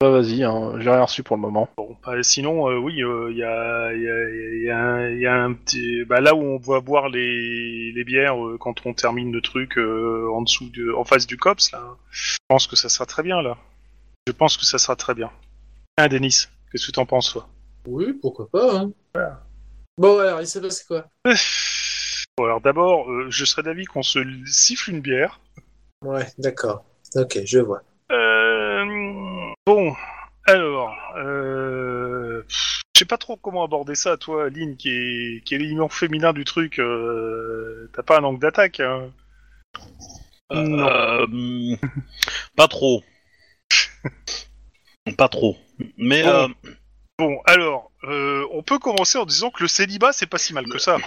Bah vas-y, hein, j'ai rien reçu pour le moment. Bon, bah, sinon, euh, oui, euh, il y, a, il y, a, il y, a un- il y a un petit, bah, là où on va boire les, les bières euh, quand on termine le truc euh, en dessous, de, en face du cops, là. Je pense que ça sera très bien là. Je pense que ça sera très bien. Ah, Denis, qu'est-ce que t'en penses, toi? Oui, pourquoi pas. Hein. Bon, alors, il s'est passé quoi? Bon, alors d'abord, euh, je serais d'avis qu'on se siffle une bière. Ouais, d'accord. Ok, je vois. Bon, alors, euh, je sais pas trop comment aborder ça, toi, Lynn, qui est, qui est l'élément féminin du truc. euh, T'as pas un angle d'attaque hein Non. Euh, pas trop. pas trop. Mais Bon. euh, Bon, alors, euh, on peut commencer en disant que le célibat, c'est pas si mal que ça.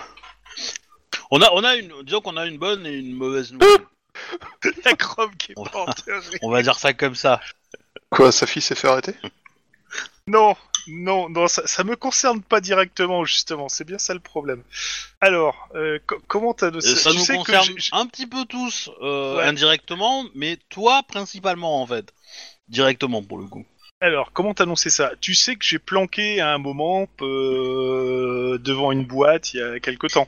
on a, on a une, disons qu'on a une bonne et une mauvaise nouvelle. La Chrome qui est On pas enterrée. on va dire ça comme ça. Quoi, sa fille s'est fait arrêter Non, non, non, ça, ça me concerne pas directement, justement. C'est bien ça le problème. Alors, euh, co- comment t'as de Euh, ça tu nous sais que concerne un petit peu tous euh, Ouais. indirectement, mais toi principalement en fait. Directement pour le coup. Alors, comment t'annoncer ça? Tu sais que j'ai planqué à un moment euh, devant une boîte il y a quelque temps.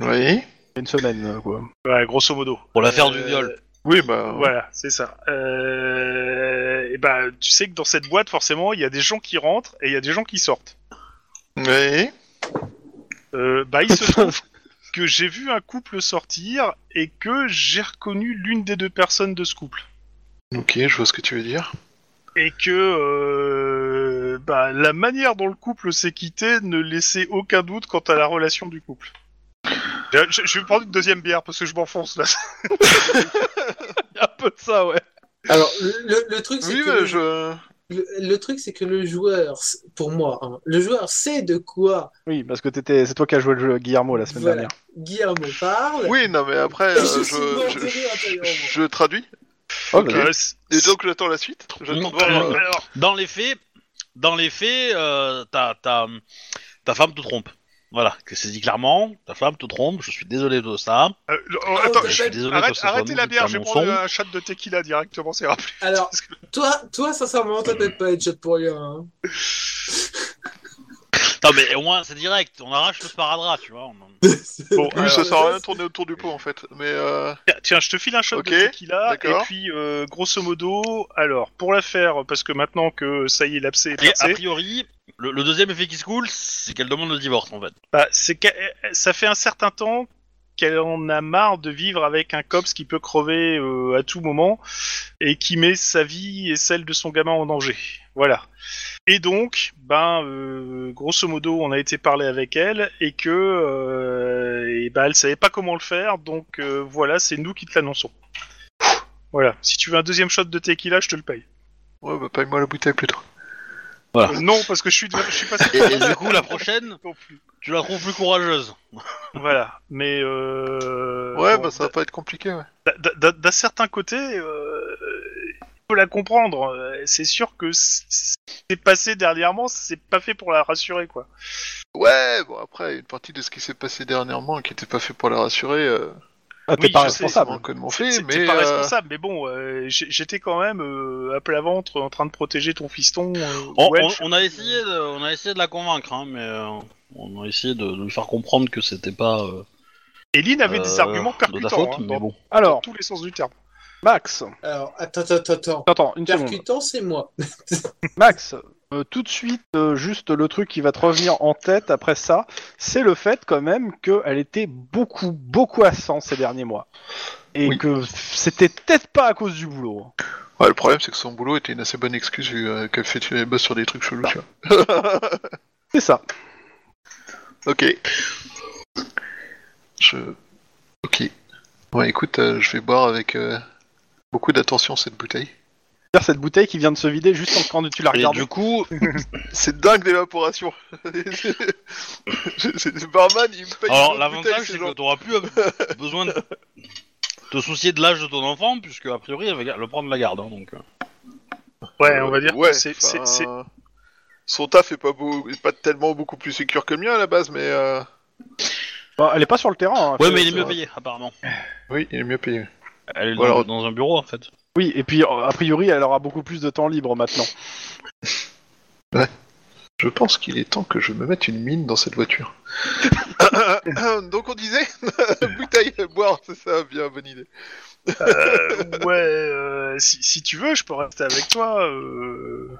Oui. Une semaine, quoi. Ouais, grosso modo. Pour l'affaire Euh, du viol. Oui, bah. Voilà, c'est ça. Euh, et bah, tu sais que dans cette boîte, forcément, il y a des gens qui rentrent et il y a des gens qui sortent. Oui. Euh, bah, il se trouve que j'ai vu un couple sortir et que j'ai reconnu l'une des deux personnes de ce couple. Ok, je vois ce que tu veux dire. Et que euh, bah, la manière dont le couple s'est quitté ne laissait aucun doute quant à la relation du couple. Je, je- je vais prendre une deuxième bière parce que je m'enfonce là. un peu de ça, ouais. Alors, le, le- le truc, c'est Oui, que je. le- le truc, c'est que le joueur, pour moi, hein, le joueur sait de quoi Oui, parce que t'étais, c'est toi qui as joué le jeu Guillermo la semaine Voilà. dernière. Guillermo parle. Oui, non, mais après, euh, je traduis. Oh, vas-y. Euh, c- Et donc, j'attends la suite. J'attends de voir. alors, alors, Dans les faits, dans les faits, euh, ta, ta, ta femme te trompe. Voilà, que c'est dit clairement, ta femme te trompe, je suis désolé de ça. euh, oh, Ah, attends, je suis désolé arrête- arrêtez la bière, je vais prendre un shot de tequila directement, c'est rapide. Alors, toi, toi, sincèrement, toi, t'es pas headshot pour rien. hein. Non mais au moins c'est direct, on arrache le sparadrap, tu vois. on- Bon, alors, ça sert à rien de tourner autour du pot en fait. Mais euh... Tiens, Tiens, je te file un shot Ok, de tequila et puis euh, grosso modo, alors pour la faire, parce que maintenant que ça y est, l'abcès est Et a priori, le, le deuxième effet qui se coule, c'est qu'elle demande le divorce en fait. bah, c'est que ça fait un certain temps qu'elle en a marre de vivre avec un cops qui peut crever euh, à tout moment et qui met sa vie et celle de son gamin en danger. Voilà. Et donc, ben, euh, grosso modo, on a été parler avec elle et que, euh, et ben, elle savait pas comment le faire, donc euh, voilà, c'est nous qui te l'annonçons. Voilà. Si tu veux un deuxième shot de tequila, je te le paye. ouais, bah paye-moi la bouteille plutôt. Voilà. Euh, non, parce que je suis, je suis passé. Et, et du coup la prochaine, tu la trouves plus courageuse. Voilà. Mais euh, Ouais, bon, bah ça va pas être compliqué. Ouais. d'un- certain côté, euh, faut la comprendre. Euh, C'est sûr que c'est passé dernièrement, c'est pas fait pour la rassurer, quoi. Ouais, bon après, une partie de ce qui s'est passé dernièrement qui était pas fait pour la rassurer, euh, Ah, t'es Oui, pas sais, responsable. fait, c'est- mais pas euh, responsable, mais bon, euh, j'étais quand même euh, à plat ventre en train de protéger ton fiston. euh, On, sais a essayé de, on a essayé de la convaincre, hein, mais euh, on a essayé de, de lui faire comprendre que c'était pas. euh, Et Lynn avait des euh, arguments de ta percutants, faute, hein, mais dans, bon. dans Alors, tous les sens du terme. Max, Alors, attends, attends, attends. attends, une seconde. Percutant, c'est moi. Max, euh, tout de suite, euh, juste le truc qui va te revenir en tête après ça, c'est le fait quand même qu'elle était beaucoup, beaucoup à 100 ces derniers mois. Et Oui. que c'était peut-être pas à cause du boulot. hein. ouais, le problème c'est que son boulot était une assez bonne excuse vu euh, qu'elle fait les bosses sur des trucs chelous. tu vois. C'est ça. ok. Je. Ok. Ouais, écoute, euh, je vais boire avec euh, beaucoup d'attention cette bouteille. C'est-à-dire cette bouteille qui vient de se vider juste quand tu la Et regardes. du coup, C'est dingue l'évaporation. C'est le barman, il me paye. Alors une autre bouteille, l'avantage c'est c'est genre- que t'auras plus euh, besoin de te soucier de l'âge de ton enfant puisque a priori elle va ga- le prendre la garde. hein, donc. euh. Ouais, on va dire Ouais, que c'est, c'est, enfin, c'est- Son taf est pas, beau, est pas tellement beaucoup plus sécure que le mien à la base, mais euh, Bah, elle est pas sur le terrain. hein. Ouais Fait- mais il est c'est- mieux payé apparemment. oui, il est mieux payé. Elle est Voilà. dans, dans un bureau en fait. Oui, et puis a priori, elle aura beaucoup plus de temps libre maintenant. Je pense qu'il est temps que je me mette une mine dans cette voiture. Donc on disait bouteille à boire, c'est ça, bien bonne idée. Euh, ouais, euh, si, si tu veux, je peux rester avec toi. Euh...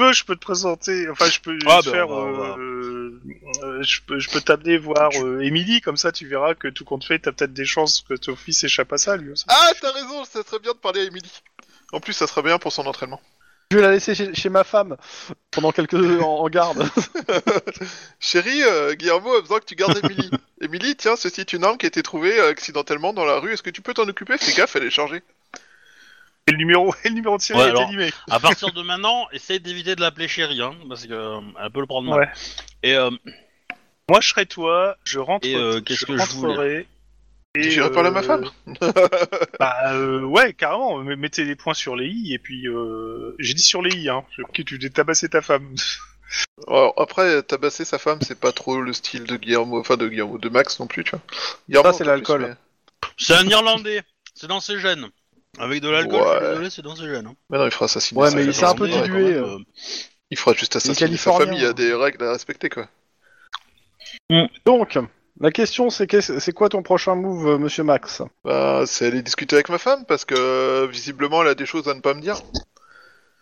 Veux, je peux te présenter. Enfin, je peux Ah, faire. euh, euh, je peux, je peux t'amener voir euh, Emily, comme ça, tu verras que tout compte fait, t'as peut-être des chances que ton fils échappe à ça, lui aussi. Ah, t'as raison, ça serait bien de parler à Emily. En plus, ça serait bien pour son entraînement. Je vais la laisser chez, chez ma femme pendant quelques en, en garde. Chérie, euh, Guillermo a besoin que tu gardes Emily. Emily, tiens, ceci est une arme qui a été trouvée euh, accidentellement dans la rue. Est-ce que tu peux t'en occuper? Fais gaffe, elle est chargée. Et le numéro, et le numéro de série Ouais, est alors- animé. À partir de maintenant, essaye d'éviter de l'appeler chérie hein, parce que euh, elle peut le prendre mal. Ouais. Et euh, Moi, je serai toi. Je rentre. Et, euh, qu'est-ce que je rentrerai, et, Tu irais parler à ma euh, femme Bah euh, ouais, carrément. m- Mettez les points sur les i et puis euh, j'ai dit sur les i. Hein. Je- Que tu t'es tabassé ta femme. Alors, après, tabasser sa femme, c'est pas trop le style de Guillermo, enfin de Guillermo, de Max non plus, tu vois. Guillermo, Ça, c'est plus, l'alcool. c'est un Irlandais, c'est dans ses gènes. Avec de l'alcool, je suis Ouais. désolé, c'est gènes. hein. Mais... non, il fera assassiner Ouais, sa mais il s'est un peu Irlandais, dilué, quand même, euh. Il fera juste assassiner sa famille, il y a des règles à respecter, quoi. Donc, la question c'est qu'est- c'est quoi ton prochain move, euh, monsieur Max? Bah, c'est aller discuter avec ma femme, parce que euh, visiblement, elle a des choses à ne pas me dire.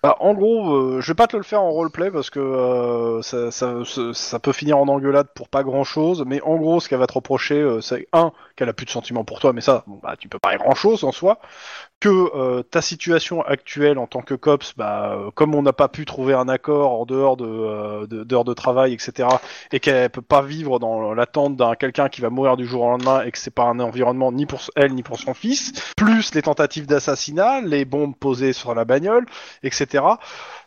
Bah, en gros, euh, je vais pas te le faire en roleplay parce que euh, ça, ça, ça- peut finir en engueulade pour pas grand chose. Mais en gros, ce qu'elle va te reprocher, euh, c'est un qu'elle a plus de sentiments pour toi, mais ça, bon, bah, tu peux pas grand chose en soi. Que euh, ta situation actuelle en tant que cops, bah, euh, comme on n'a pas pu trouver un accord en dehors de euh, de- d'heures de, travail, etc., et qu'elle peut pas vivre dans l'attente d'un quelqu'un qui va mourir du jour au lendemain et que c'est pas un environnement ni pour elle ni pour son fils, plus les tentatives d'assassinat, les bombes posées sur la bagnole, etc.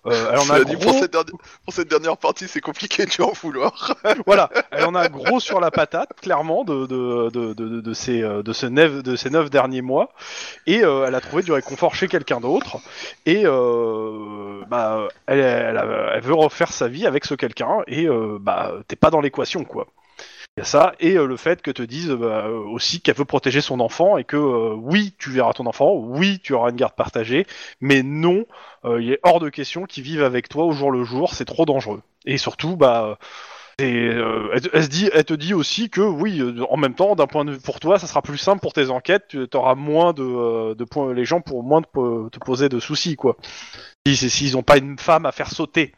Euh, elle en a Cela dit, gros, pour, cette dernière... pour cette dernière partie, c'est compliqué de en vouloir. voilà, elle en a gros sur la patate, clairement, de, de, de, de, de ces, euh, de, ce neuf, de ces neuf derniers mois, et euh, elle a trouvé du réconfort chez quelqu'un d'autre, et euh, bah, elle, elle, a- elle veut refaire sa vie avec ce quelqu'un, et bah, t'es pas dans l'équation, quoi. Il y a ça, et euh, le fait que te dise bah, euh, aussi qu'elle veut protéger son enfant, et que euh, oui, tu verras ton enfant, oui, tu auras une garde partagée, mais non, il est hors de question qu'ils vivent avec toi au jour le jour, c'est trop dangereux. Et surtout, bah, et, euh, elle, elle se dit, elle te dit aussi que oui, euh, en même temps, d'un point de vue pour toi, ça sera plus simple pour tes enquêtes. Tu auras moins de, euh, de points, les gens pour moins de te poser de soucis, quoi. Si- si- S'ils n'ont pas une femme à faire sauter.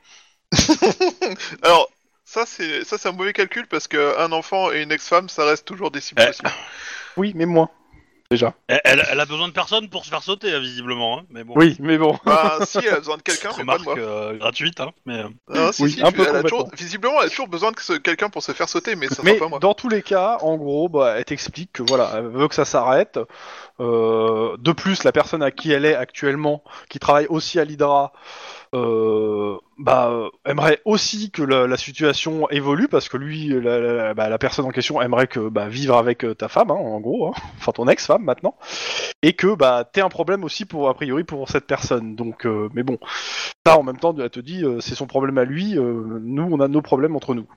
Alors, ça, c'est ça c'est un mauvais calcul, parce qu'un enfant et une ex-femme, ça reste toujours des cibles Eh. Oui, mais moins. Déjà. Elle, a besoin de personne pour se faire sauter, hein, visiblement. hein, Mais bon, Oui, mais bon. Bah, si, elle a besoin de quelqu'un, mais pas de moi. euh, gratuite. Hein, mais euh, si, Oui, si, un peu elle a toujours, complètement. visiblement, elle a toujours besoin de quelqu'un pour se faire sauter, mais ça Mais sera pas moi. dans tous les cas, en gros, bah, elle t'explique que voilà, elle veut que ça s'arrête. Euh, de plus, la personne à qui elle est actuellement, qui travaille aussi à l'Hydra, euh, bah, aimerait aussi que la, la situation évolue parce que lui, la, la- bah, la personne en question aimerait que bah, vivre avec euh, ta femme, hein, en gros, hein, enfin ton ex-femme maintenant, et que bah t'aies un problème aussi pour a priori pour cette personne. Donc, euh, mais bon, ça en même temps, elle te dit euh, c'est son problème à lui. nous, on a nos problèmes entre nous.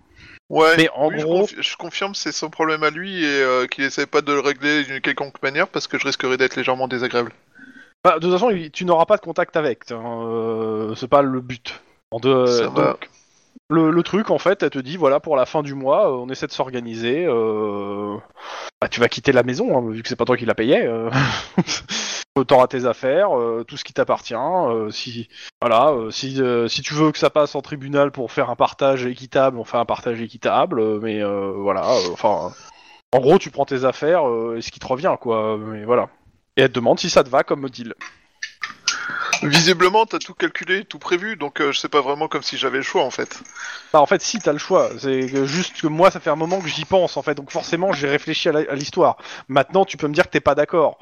Ouais, Mais en oui, je gros- confi- je, confirme c'est son problème à lui et qu'il essaie pas de le régler d'une quelconque manière parce que je risquerais d'être légèrement désagréable. Bah, de toute façon, il- tu n'auras pas de contact avec. hein, euh, c'est pas le but. En deux- Ça donc, va. le, le truc, en fait, elle te dit voilà, pour la fin du mois, euh, on essaie de s'organiser. euh, bah, tu vas quitter la maison, hein, vu que c'est pas toi qui la payais. Euh... T'auras tes affaires, euh, tout ce qui t'appartient. euh, si voilà, euh, si euh, si tu veux que ça passe en tribunal pour faire un partage équitable, on fait un partage équitable. euh, mais euh, voilà, euh, enfin, en gros, tu prends tes affaires euh, et ce qui te revient, quoi. Mais voilà. Et elle te demande si ça te va comme deal. Visiblement, t'as tout calculé, tout prévu, donc euh, je sais pas vraiment comme si j'avais le choix en fait. Bah, en fait, si, t'as le choix. C'est que juste que moi, ça fait un moment que j'y pense, en fait. Donc forcément, j'ai réfléchi à l'histoire. Maintenant, tu peux me dire que t'es pas d'accord.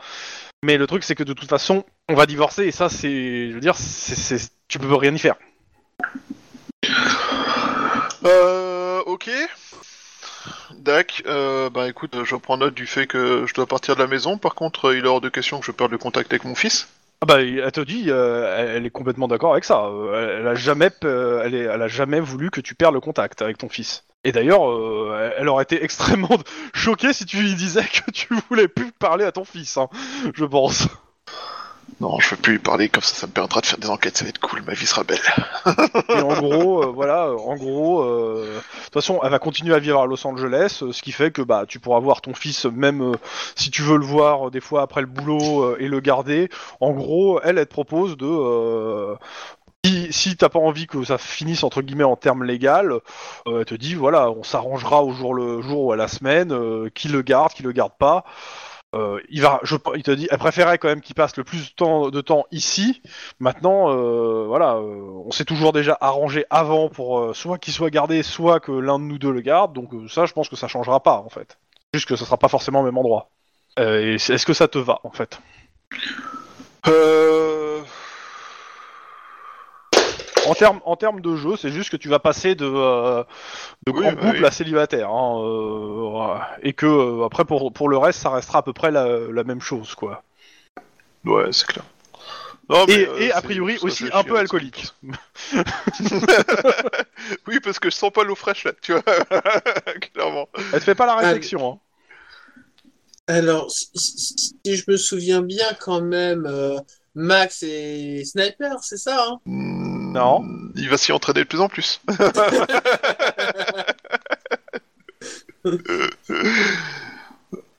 Mais le truc, c'est que de toute façon, on va divorcer et ça, c'est, je veux dire, c'est- tu peux rien y faire. Euh, ok. Dac, euh, bah écoute, je prends note du fait que je dois partir de la maison. Par contre, il est hors de question que je perde le contact avec mon fils. Ah bah, elle te dit, euh, elle, est complètement d'accord avec ça. Euh, Elle, a jamais, euh, elle, elle a jamais voulu que tu perdes le contact avec ton fils. Et d'ailleurs, euh, elle- elle aurait été extrêmement choquée si tu lui disais que tu voulais plus parler à ton fils, hein, je pense. Non, je veux plus lui parler, comme ça, ça me permettra de faire des enquêtes, ça va être cool, ma vie sera belle. Et en gros, euh, voilà, euh, en gros, euh, de toute façon, elle va continuer à vivre à Los Angeles, euh, ce qui fait que bah tu pourras voir ton fils même euh, si tu veux le voir des fois après le boulot euh, et le garder. En gros, elle, elle te propose de euh, si, si t'as pas envie que ça finisse entre guillemets en termes légal, euh, elle te dit voilà, on s'arrangera au jour le jour ou à la semaine, euh, qui le garde, qui le garde pas. Euh, il va, te dit, elle préférait quand même qu'il passe le plus de temps, de temps ici. Maintenant, euh, voilà, euh, on s'est toujours déjà arrangé avant pour soit qu'il soit gardé, soit que l'un de nous deux le garde. Donc ça, je pense que ça changera pas en fait. Juste que ça sera pas forcément au même endroit. Est-ce que ça te va en fait? En termes en de jeu, c'est juste que tu vas passer de, euh, de Oui, grand bah couple oui. à célibataire, hein, euh, et que euh, après pour pour le reste, ça restera à peu près la, la même chose quoi. Ouais, c'est clair. Non, mais, Et, euh, et a priori aussi un peu alcoolique. oui, parce que je sens pas l'eau fraîche là, tu vois. Clairement. Elle te fait pas la réflexion. Hein. Alors, si, si- si je me souviens bien quand même, euh, Max et Sniper, c'est ça hein? Non. Hmm, Il va s'y entraîner de plus en plus.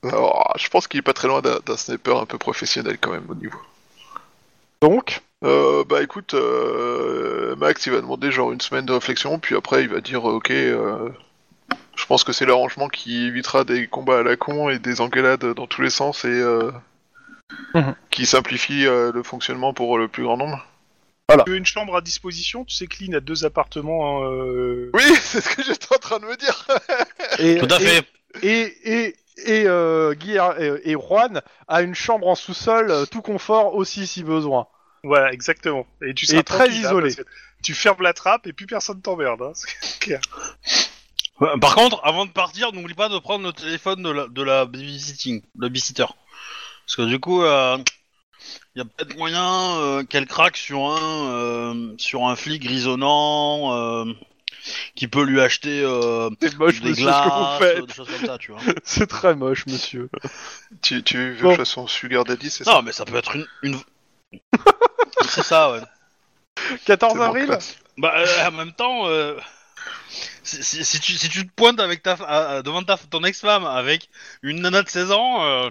Alors, je pense qu'il est pas très loin d'un sniper un peu professionnel quand même au niveau. Donc, Euh, bah écoute, euh, Max il va demander genre une semaine de réflexion, puis après il va dire euh, ok, euh, je pense que c'est l'arrangement qui évitera des combats à la con et des engueulades dans tous les sens et euh, Mhm. qui simplifie euh, le fonctionnement pour le plus grand nombre. Tu veux une chambre à disposition Tu sais que Lynn a deux appartements. hein, euh, Oui, c'est ce que j'étais en train de me dire. et, Tout à et- fait. Et, et, et, euh, Guy et, et Juan a une chambre en sous-sol, euh, tout confort aussi si besoin. Voilà, exactement. Et tu seras Et très hein, isolé. tu fermes la trappe et plus personne t'emmerde. Hein. Euh, Par contre, avant de partir, n'oublie pas de prendre le téléphone de la, de la babysitting, le babysitter. Parce que du coup, il y a peut-être moyen euh, qu'elle craque sur un, euh, sur un flic grisonnant euh, qui peut lui acheter euh, C'est moche, des monsieur, glaces, ce que vous faites. euh, des choses comme ça, tu vois. C'est très moche, monsieur. tu, tu veux Bon. que je fasse son sugar daddy, c'est ça Non, mais ça peut être une. une... C'est ça, ouais. 14 C'est bon, avril classe. Bah, euh, en même temps, euh, si, si- si tu, si tu te pointes avec ta, à- à- devant ta, ton ex-femme avec une nana de 16 ans, euh,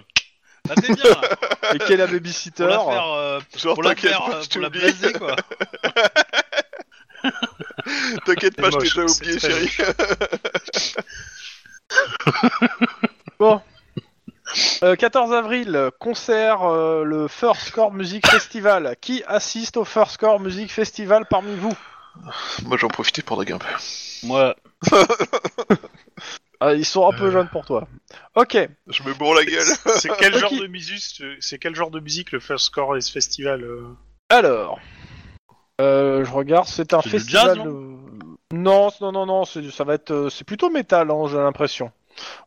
là t'es bien. Là, Et quelle est la pour babysitter la faire, euh, Genre, pour la t'inquiète faire, pas, euh, je pour la t'oublie. blaiser, quoi. T'inquiète pas, je t'ai moche, déjà c'est oublié, très chérie. Bon. Euh, 14 avril, concert, euh, le First Score Music Festival. Qui assiste au First Score Music Festival parmi vous? Moi j'en profitais pour draguer un peu. Ouais. Ah, Ils sont un peu Euh. jeunes pour toi. Ok. Je me bourre la gueule. C'est quel Ok. genre de musique C'est quel genre de musique le First Score et ce festival euh Alors, euh, je regarde, c'est un C'est du festival. jazz, de- non, non, non, non, c'est, ça va être, euh, c'est plutôt métal, hein, j'ai l'impression.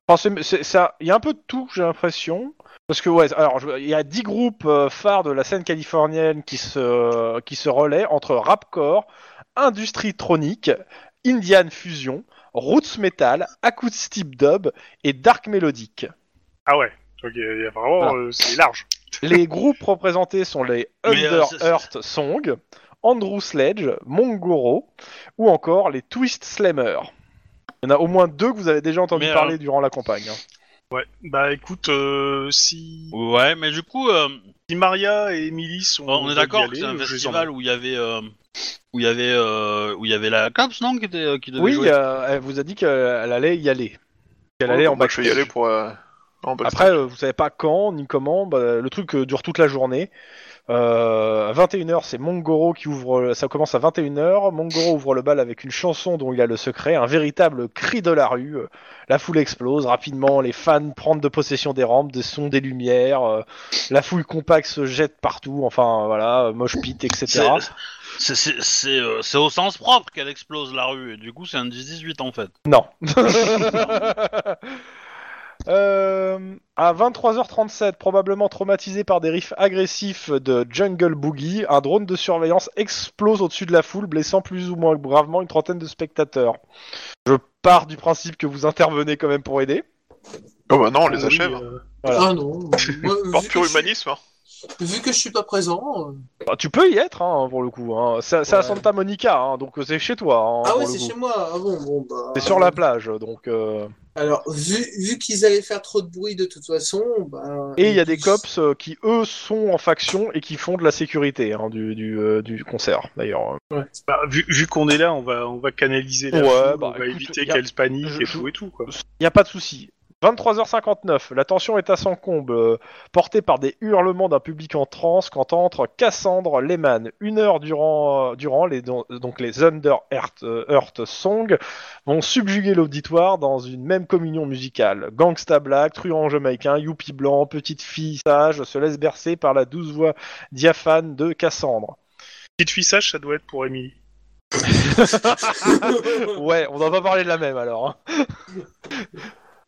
Enfin, c'est, c'est- ça, il y a un peu de tout, j'ai l'impression. Parce que ouais, alors je- il y a 10 groupes euh, phares de la scène californienne qui se, qui se relaient entre rapcore, industrie tronique, Indian fusion, roots metal, acoustic dub et dark mélodique. Ah ouais. Ok, il y a vraiment, Voilà. euh, c'est large. Les groupes représentés sont les euh, Under Earth Song, Andrew Sledge, Mongoro ou encore les Twist Slammer. Il y en a au moins deux que vous avez déjà entendu Mais, parler euh, durant la campagne. hein. Ouais. Bah écoute, euh, si... Ouais, mais du coup, euh, si Maria et Emily sont. on est d'accord que c'est un euh, festival où il y avait, euh, où il y avait, euh, où il y avait la Cops, non, qui était, euh, qui devait Oui, jouer. euh, elle vous a dit qu'elle allait y aller. Qu'elle allait en bah, je vais y aller pour. euh, Après, euh, vous savez pas quand ni comment. bah, le truc euh, dure toute la journée. Euh, à 21h, c'est Mongoro qui ouvre. Ça commence à 21h. Mongoro ouvre le bal avec une chanson dont il a le secret, un véritable cri de la rue. Euh, La foule explose rapidement, les fans prennent de possession des rampes, des sons, des lumières. euh, La foule compacte se jette partout. Enfin voilà, moche pit, etc. Euh, c'est au sens propre qu'elle explose la rue, et du coup c'est un 10-18 en fait. Non. Euh, à 23h37, probablement traumatisé par des riffs agressifs de Jungle Boogie, un drone de surveillance explose au-dessus de la foule, blessant plus ou moins gravement une trentaine de spectateurs. Je pars du principe que vous intervenez quand même pour aider. Oh bah non, on les Ah oui, achève. euh, Voilà. Ah non. Moi, Par pur humanisme. hein. Vu que je suis pas présent. euh, Bah, tu peux y être, hein, pour le coup. Hein. C'est c'est à. Santa Monica, hein, donc c'est chez toi. hein, Ah le c'est coup. chez moi. Ah bon, bon bah. C'est sur la plage, donc. euh, Alors, vu, vu qu'ils allaient faire trop de bruit de toute façon, bah. Et il y a des cops euh, qui eux sont en faction et qui font de la sécurité hein, du, du, euh, du concert d'ailleurs. bah, vu vu qu'on est là, on va, on va canaliser la Ouais, foule, bah, on va écoute, éviter a- qu'elle se panique je- et tout et tout, quoi. Il n'y a pas de souci. 23h59, la tension est à son comble, euh, portée par des hurlements d'un public en transe quand entre Cassandre Lehman. Une heure durant, euh, durant les, don- donc les Under Earth, euh, Earth Song vont subjuguer l'auditoire dans une même communion musicale. Gangsta Black, truand jamaïcain, youpi blanc, petite fille sage se laisse bercer par la douce voix diaphane de Cassandre. Petite fille sage, ça doit être pour Emily. ouais, on doit pas parler de la même alors. hein.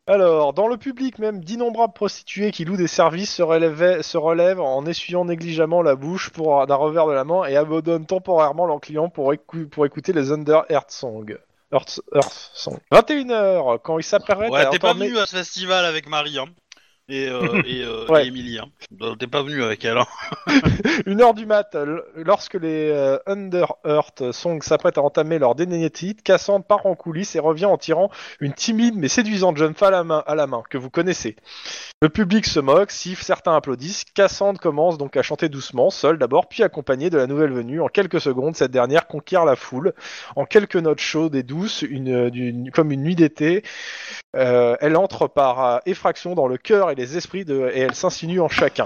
Alors, dans le public même, d'innombrables prostituées qui louent des services se, relèvent- se relèvent en essuyant négligemment la bouche pour d'un revers de la main et abandonnent temporairement leurs clients pour, écou- pour écouter les Under Earth Song. Earth, Earth Song. 21h, quand ils s'apprêtent Ouais, à t'es pas venu à ce festival avec Marie, hein. Et, euh, et, euh, Ouais. et Emily, hein. Euh, T'es pas venu avec elle, hein. Une heure du mat, l- lorsque les euh, Under Earth Songs s'apprêtent à entamer leur dénénétite, Cassandre part en coulisses et revient en tirant une timide mais séduisante jeune femme à la main, à la main que vous connaissez. Le public se moque, siffle, certains applaudissent. Cassandre commence donc à chanter doucement, seule d'abord, puis accompagnée de la nouvelle venue. En quelques secondes, cette dernière conquiert la foule. En quelques notes chaudes et douces, une, d'une- comme une nuit d'été, euh, elle entre par euh, effraction dans le cœur et les esprits de, et elle s'insinue en chacun.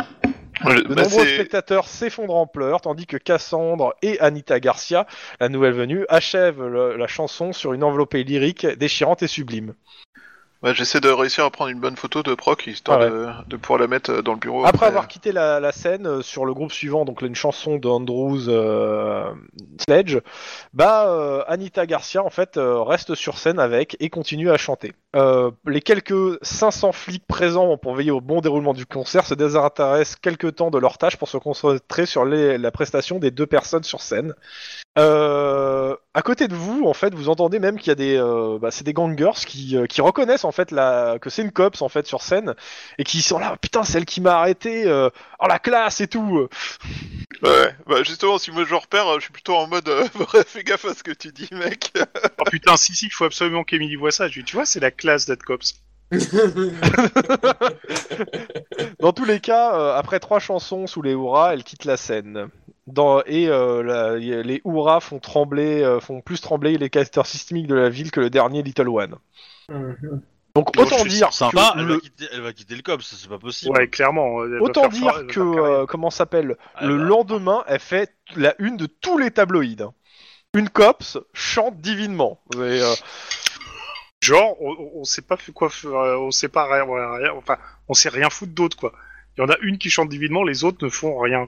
De bah, nombreux spectateurs s'effondrent en pleurs, tandis que Cassandre et Anita Garcia, la nouvelle venue, achèvent le- la chanson sur une enveloppée lyrique déchirante et sublime. Ouais, J'essaie de réussir à prendre une bonne photo de Proc, histoire Ah ouais. de, de pouvoir la mettre euh, dans le bureau. Après avoir quitté la, la scène euh, sur le groupe suivant, donc une chanson d'Andrews euh, Sledge, bah euh, Anita Garcia en fait euh, reste sur scène avec et continue à chanter. Euh, les quelques 500 flics présents pour veiller au bon déroulement du concert se désintéressent quelque temps de leur tâche pour se concentrer sur les- la prestation des deux personnes sur scène. Euh, à côté de vous, en fait, vous entendez même qu'il y a des, euh, bah, c'est des gangers qui, euh, qui reconnaissent en fait la, que c'est une cops en fait sur scène et qui sont là, putain, c'est elle qui m'a arrêté, euh, oh la classe et tout. Ouais, bah justement, si moi je repère, euh, je suis plutôt en mode euh, fais gaffe à ce que tu dis, mec. Oh putain, si, si, il faut absolument qu'Emily voit ça. Je lui dis, tu vois, c'est la classe d'être cops. Dans tous les cas, euh, après trois chansons sous les hurrahs, elle quitte la scène. Dans, et euh, la- y- les hurrahs font trembler, euh, font plus trembler les capteurs sismiques de la ville que le dernier Little One. Donc Bon, autant je suis dire Sympa, que elle, le- va quitter, elle va quitter le COPS, c'est pas possible. Ouais, clairement. elle va autant faire dire faire- elle va que faire carrière. euh, comment s'appelle? Elle le va- lendemain, elle fait la une de tous les tabloïds. Une cops chante divinement. Et, euh, Genre, on, on sait pas fait quoi faire, euh, on sait pas rien, rien- enfin, on sait rien foutre d'autre, quoi. Il y en a une qui chante divinement, les autres ne font rien.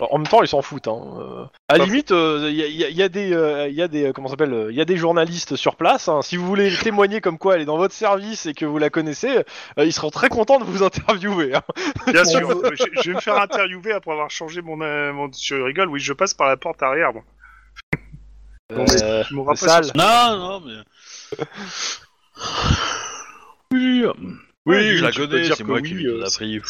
En même temps, ils s'en foutent. Hein. Euh, à la Pas limite, il y, a- y a- y a des, euh, y a des, euh, comment s'appelle, euh, y a des journalistes sur place. hein. Si vous voulez témoigner comme quoi elle est dans votre service et que vous la connaissez, euh, ils seront très contents de vous interviewer. hein. Bien sûr, euh, je, je vais me faire interviewer après avoir changé mon, euh, mon... Je rigole, oui, je passe par la porte arrière, moi. Non, mais Euh, tu m'auras pas sale. sur- Non, non, mais. Oui, oui, Ouais, je la tu peux connais, dire c'est moi oui, qui euh, ai appris.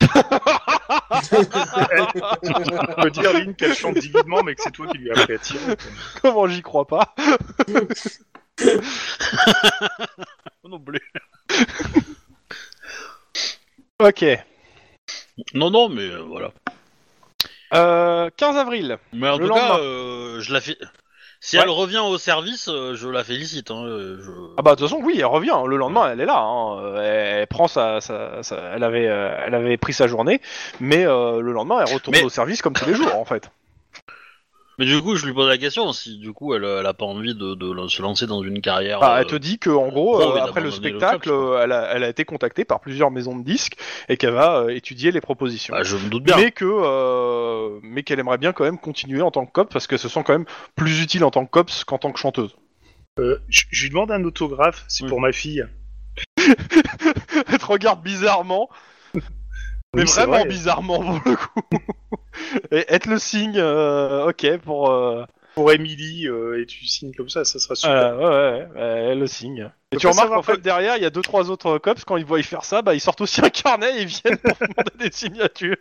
On peut dire, Lynn, qu'elle chante divinement, mais que c'est toi qui lui as appris à tirer. Comment j'y crois pas non plus. Ok. Non, non, mais euh, voilà. Euh, 15 avril. Mais en Le tout cas, euh, je la fais. Si Ouais. elle revient au service, euh, je la félicite. Hein, euh, je... Ah bah de toute façon, oui, elle revient. Le lendemain, elle est là. hein. Elle prend sa, sa- sa- elle avait, euh, elle avait pris sa journée, mais euh, le lendemain, elle retourne Mais- au service comme tous les jours, en fait. Mais du coup, je lui pose la question si du coup elle, elle a pas envie de, de se lancer dans une carrière. Ah, elle te dit que en gros, euh, après le spectacle, elle, a, elle a été contactée par plusieurs maisons de disques et qu'elle va euh, étudier les propositions. bah, je me doute bien. mais que, euh, mais qu'elle aimerait bien quand même continuer en tant que cop parce que se sent quand même plus utile en tant que cops qu'en tant que chanteuse. Euh, je je lui demande un autographe, c'est Oui. pour ma fille. elle te regarde bizarrement, mais Oui, vraiment vrai. bizarrement pour le coup. et te le signe, euh, ok pour. euh, Pour Emily, euh, et tu signes comme ça, ça sera super. voilà, ouais, ouais, le signe. Et tu remarques qu'en fait que- derrière il y a deux trois autres cops quand ils voient y faire ça, bah ils sortent aussi un carnet et ils viennent pour demander des signatures.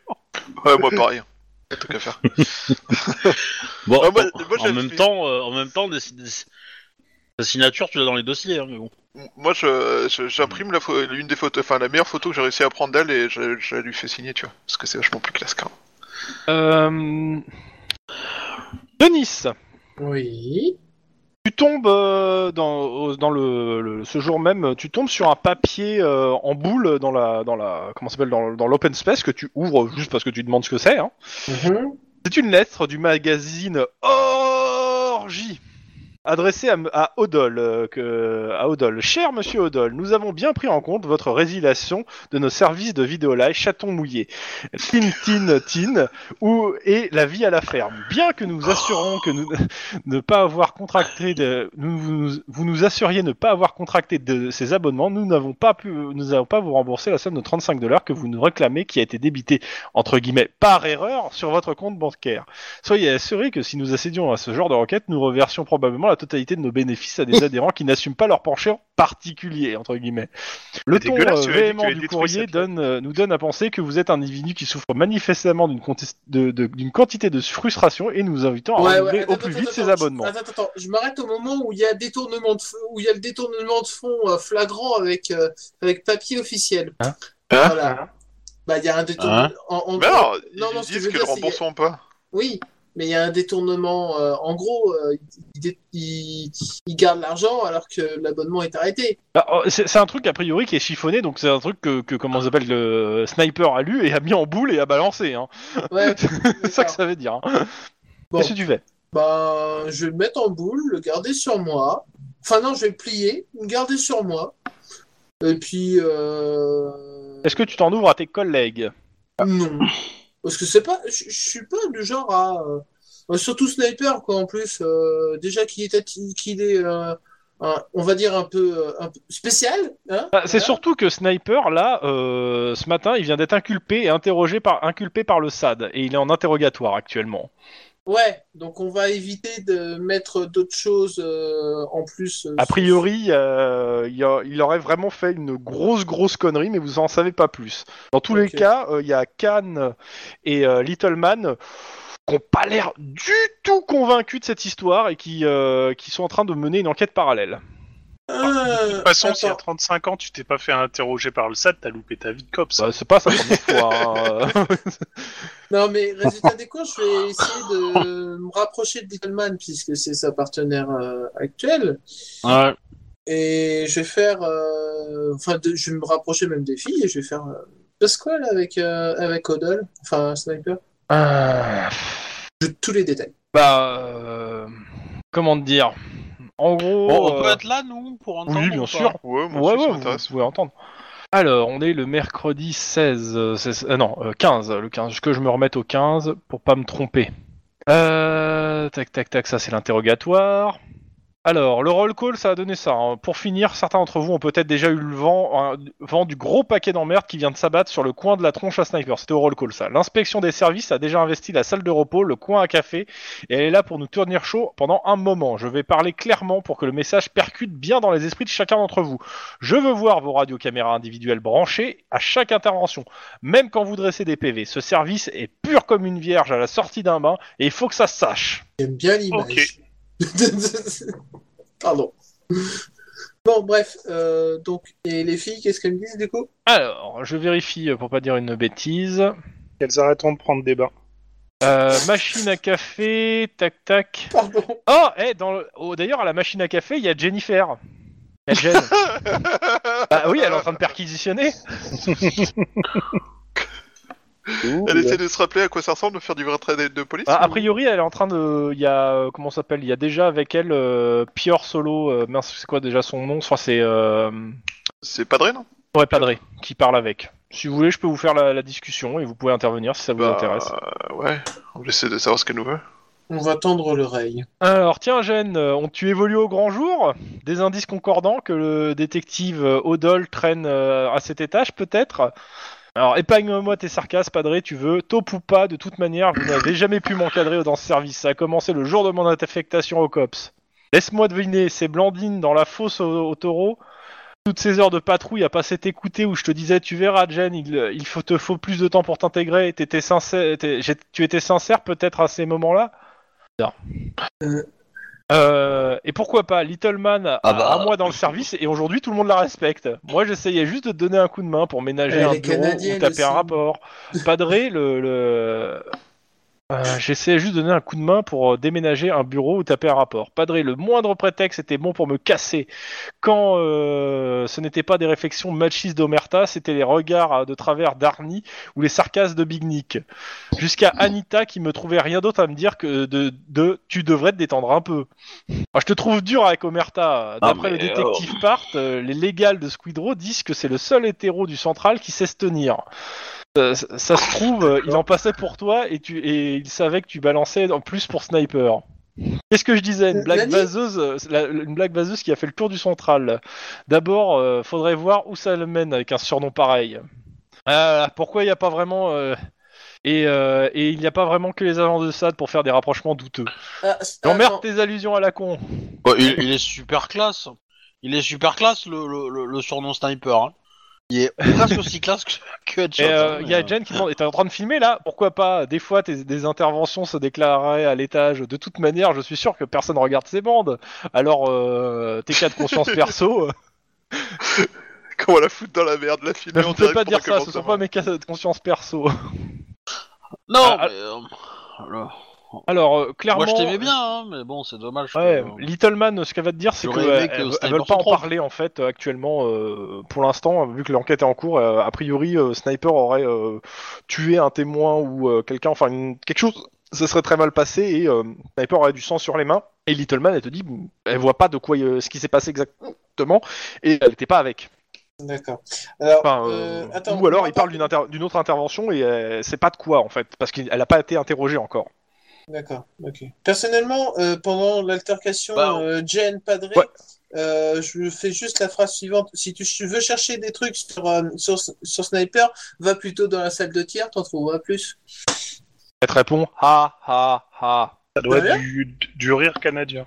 Ouais, moi pareil. Truc à faire. Bon, Ah, moi- en- moi, j'ai en même fait- temps, euh, en même temps, des, des- la signature, tu l'as dans les dossiers. Hein, mais bon. Moi, je, je- j'imprime la pho- l'une des photos, enfin la meilleure photo que j'ai réussi à prendre d'elle et je, je la lui fais signer, tu vois, parce que c'est vachement plus classe quand même. Euh... Denis, Oui. tu tombes euh, dans, au- dans le, le- ce jour même, tu tombes sur un papier euh, en boule dans la dans la comment ça s'appelle dans, dans l'open space que tu ouvres juste parce que tu demandes ce que c'est. Hein. Mhm. C'est une lettre du magazine Orgie adressée à, à Odol, euh, que, à Odol. Cher Monsieur Odol, nous avons bien pris en compte votre résiliation de nos services de vidéo live chaton mouillé, tin tin tin, ou et la vie à la ferme? Bien que nous assurons que nous ne pas avoir contracté de, vous, nous assuriez ne pas avoir contracté de ces abonnements, nous n'avons pas pu, nous n'avons pas vous rembourser la somme de 35 dollars que vous nous réclamez, qui a été débitée entre guillemets par erreur sur votre compte bancaire. Soyez assurés que si nous accédions à ce genre de requête, nous reversions probablement totalité de nos bénéfices à des adhérents qui n'assument pas leur penchant particulier entre guillemets. Le ton euh, véhément du courrier donne, euh, nous donne à penser que vous êtes un individu qui souffre manifestement d'une quantité de frustration et nous invitons à Ouais, renouveler ouais, au plus attends, vite attends, ses je- abonnements. Attends, attends, attends. Je m'arrête au moment où il y a détournement de f- où il y a le détournement de fonds euh, flagrant avec euh, avec papier officiel. Hein voilà. Bah il y a un détournement. Hein en, en non, ils non, ce que disent que le remboursement pas. Oui, mais il y a un détournement. euh, en gros, euh, il, dé- il, il garde l'argent alors que l'abonnement est arrêté. Ah, oh, C'est un truc a priori qui est chiffonné, donc c'est un truc que, que comment s'appelle le sniper a lu et a mis en boule et a balancé. Hein. Ouais. c'est ça que ça veut dire. hein. Bon. Qu'est-ce que tu fais? Bah, je vais le mettre en boule, le garder sur moi. Enfin non, je vais le plier, le garder sur moi. Et puis euh... Est-ce que tu t'en ouvres à tes collègues? Non, parce que c'est pas, je suis pas du genre à, euh, surtout sniper quoi en plus. euh, déjà qu'il est, qu'il est, euh, un- on va dire un peu, euh, un peu spécial. Hein Ah, C'est Voilà. surtout que Sniper, là, euh, ce matin, il vient d'être inculpé et interrogé par, inculpé par le SAD. Et il est en interrogatoire actuellement. Ouais, donc on va éviter de mettre d'autres choses euh, en plus. euh, A priori, euh, il, a- il aurait vraiment fait une grosse, grosse connerie, mais vous en savez pas plus. Dans tous les cas, il y a Khan et euh, Littleman qui n'ont pas l'air du tout convaincus de cette histoire et qui, qui sont en train de mener une enquête parallèle. Euh, De toute façon, si à attends. 35 ans tu t'es pas fait interroger par le SAT, t'as loupé ta vie de cops. Bah, c'est pas sa première fois. hein. Non, mais résultat des comptes, je vais essayer de me rapprocher de Littleman puisque c'est sa partenaire euh, actuelle. Ouais. Et je vais faire. euh, Enfin, de- je vais me rapprocher même des filles et je vais faire. Euh... là avec, euh, avec Odol Enfin, Sniper Je tous les détails. bah, euh, comment te dire? En gros, Bon, on peut euh, être là, nous, pour entendre oui, ou bien pas sûr. Ouais, moi Ouais, aussi, ouais, ça vous, m'intéresse. pouvez entendre. Alors, on est le mercredi 16, euh, c'est- euh, non, euh, 15, le 15, que je me remette au 15 pour pas me tromper. Euh, tac, tac, tac, ça c'est l'interrogatoire. Alors, le roll call, ça a donné ça. hein. Pour finir, certains d'entre vous ont peut-être déjà eu le vent, un- vent du gros paquet d'emmerde qui vient de s'abattre sur le coin de la tronche à sniper. C'était au roll call, ça. L'inspection des services a déjà investi la salle de repos, le coin à café, et elle est là pour nous tenir chaud pendant un moment. Je vais parler clairement pour que le message percute bien dans les esprits de chacun d'entre vous. Je veux voir vos radiocaméras individuelles branchées à chaque intervention, même quand vous dressez des PV. Ce service est pur comme une vierge à la sortie d'un bain, et il faut que ça se sache. J'aime bien l'image. Pardon. Bon, bref. euh, donc, et les filles, qu'est-ce qu'elles me disent du coup? Alors, je vérifie euh, pour pas dire une bêtise. Qu'elles arrêteront de prendre des bains. Euh, machine à café, tac tac. Pardon. Oh, eh, dans le- oh, d'ailleurs à la machine à café, il y a Jennifer. Il y a Jen. ah oui, elle est en train de perquisitionner. Elle essaie de se rappeler à quoi ça ressemble de faire du vrai travail de police Bah, a priori, elle est en train de. Il y a. euh, Comment ça s'appelle Il y a déjà avec elle euh, Pior Solo. euh, mince, c'est quoi déjà son nom? Enfin, c'est. Euh... C'est Padré, non? Ouais, Padré, qui parle avec. Si vous voulez, je peux vous faire la, la discussion et vous pouvez intervenir si ça vous Bah, intéresse. euh, ouais, on essaie de savoir ce qu'elle nous veut. On va tendre l'oreille. Alors, tiens, euh, on- tu évolues au grand jour? Des indices concordants que le détective Odol traîne euh, à cet étage, peut-être? Alors, épargne-moi tes sarcasmes, Padré, tu veux. Taupe ou pas, de toute manière, vous n'avez jamais pu m'encadrer dans ce service. Ça a commencé le jour de mon affectation au COPS. Laisse-moi deviner, c'est Blandine dans la fosse au, au taureau? Toutes ces heures de patrouille à passer t'écouter où je te disais tu verras Jen il, il faut, te faut plus de temps pour t'intégrer t'étais sincère tu étais sincère peut-être à ces moments-là? Non. Euh. Euh, et pourquoi pas Little Man a Ah bah. un mois dans le service et aujourd'hui tout le monde la respecte. Moi j'essayais juste de te donner un coup de main pour ménager un bureau ou taper un rapport. Padré le, le... Euh, j'essayais juste de donner un coup de main pour euh, déménager un bureau ou taper un rapport. Padré, le moindre prétexte était bon pour me casser. Quand euh, ce n'était pas des réflexions machistes d'Omerta, c'était les regards de travers d'Arnie ou les sarcasmes de Big Nick. Jusqu'à Anita qui me trouvait rien d'autre à me dire que de, de tu devrais te détendre un peu. Moi, je te trouve dur avec Omerta. Ah, D'après le détective Part, euh, les légales de Squidrow disent que c'est le seul hétéro du central qui sait se tenir. Euh, ça, ça se trouve, euh, il en passait pour toi et, tu, et il savait que tu balançais en plus pour Sniper. Qu'est-ce que je disais? Une blague Nani vaseuse, euh, la- une blague vaseuse qui a fait le tour du central. D'abord, euh, faudrait voir où ça le mène avec un surnom pareil. Ah, pourquoi il n'y a pas vraiment euh, et, euh, et il n'y a pas vraiment que les agents de SAD pour faire des rapprochements douteux. J'emmerde tes allusions à la con. Bah, il, il est super classe. Il est super classe le, le, le, le surnom sniper. hein. Il est presque aussi classe que, que Headshot, Et euh, il y a Jen qui demande, et t'es en train de filmer là? Pourquoi pas? Des fois, tes, des interventions se déclareraient à l'étage. De toute manière, je suis sûr que personne regarde ces bandes. Alors, euh, tes cas de conscience perso, Comment la foutre dans la merde, la filmer ne me fais direct pas dire ça. Ce sont pas mes cas de conscience perso. Non, Ah, mais, euh, le- Alors, euh, clairement. moi je t'aimais bien, hein, mais bon, c'est dommage. que- Ouais, Little Man, ce qu'elle va te dire, c'est J'aurais qu'elle aimé que Sniper veulent pas en parler en fait euh, actuellement. euh, pour l'instant, vu que l'enquête est en cours, euh, a priori, euh, Sniper aurait euh, tué un témoin ou euh, quelqu'un, enfin une- quelque chose. Ça serait très mal passé et euh, Sniper aurait du sang sur les mains. Et Little Man, elle te dit, elle voit pas de quoi euh, ce qui s'est passé exactement et elle n'était pas avec. D'accord. Enfin, euh, euh, ou alors il parle d'une inter- d'une autre intervention et elle sait pas de quoi en fait, parce qu'elle n'a pas été interrogée encore. D'accord, ok. Personnellement, euh, pendant l'altercation Bah, euh, Jen Padré, Ouais. euh, je fais juste la phrase suivante. Si tu veux chercher des trucs sur, euh, sur, sur Sniper, va plutôt dans la salle de tir, t'en trouveras plus. Elle te répond, ha ha ha. Ça doit être du, du rire canadien.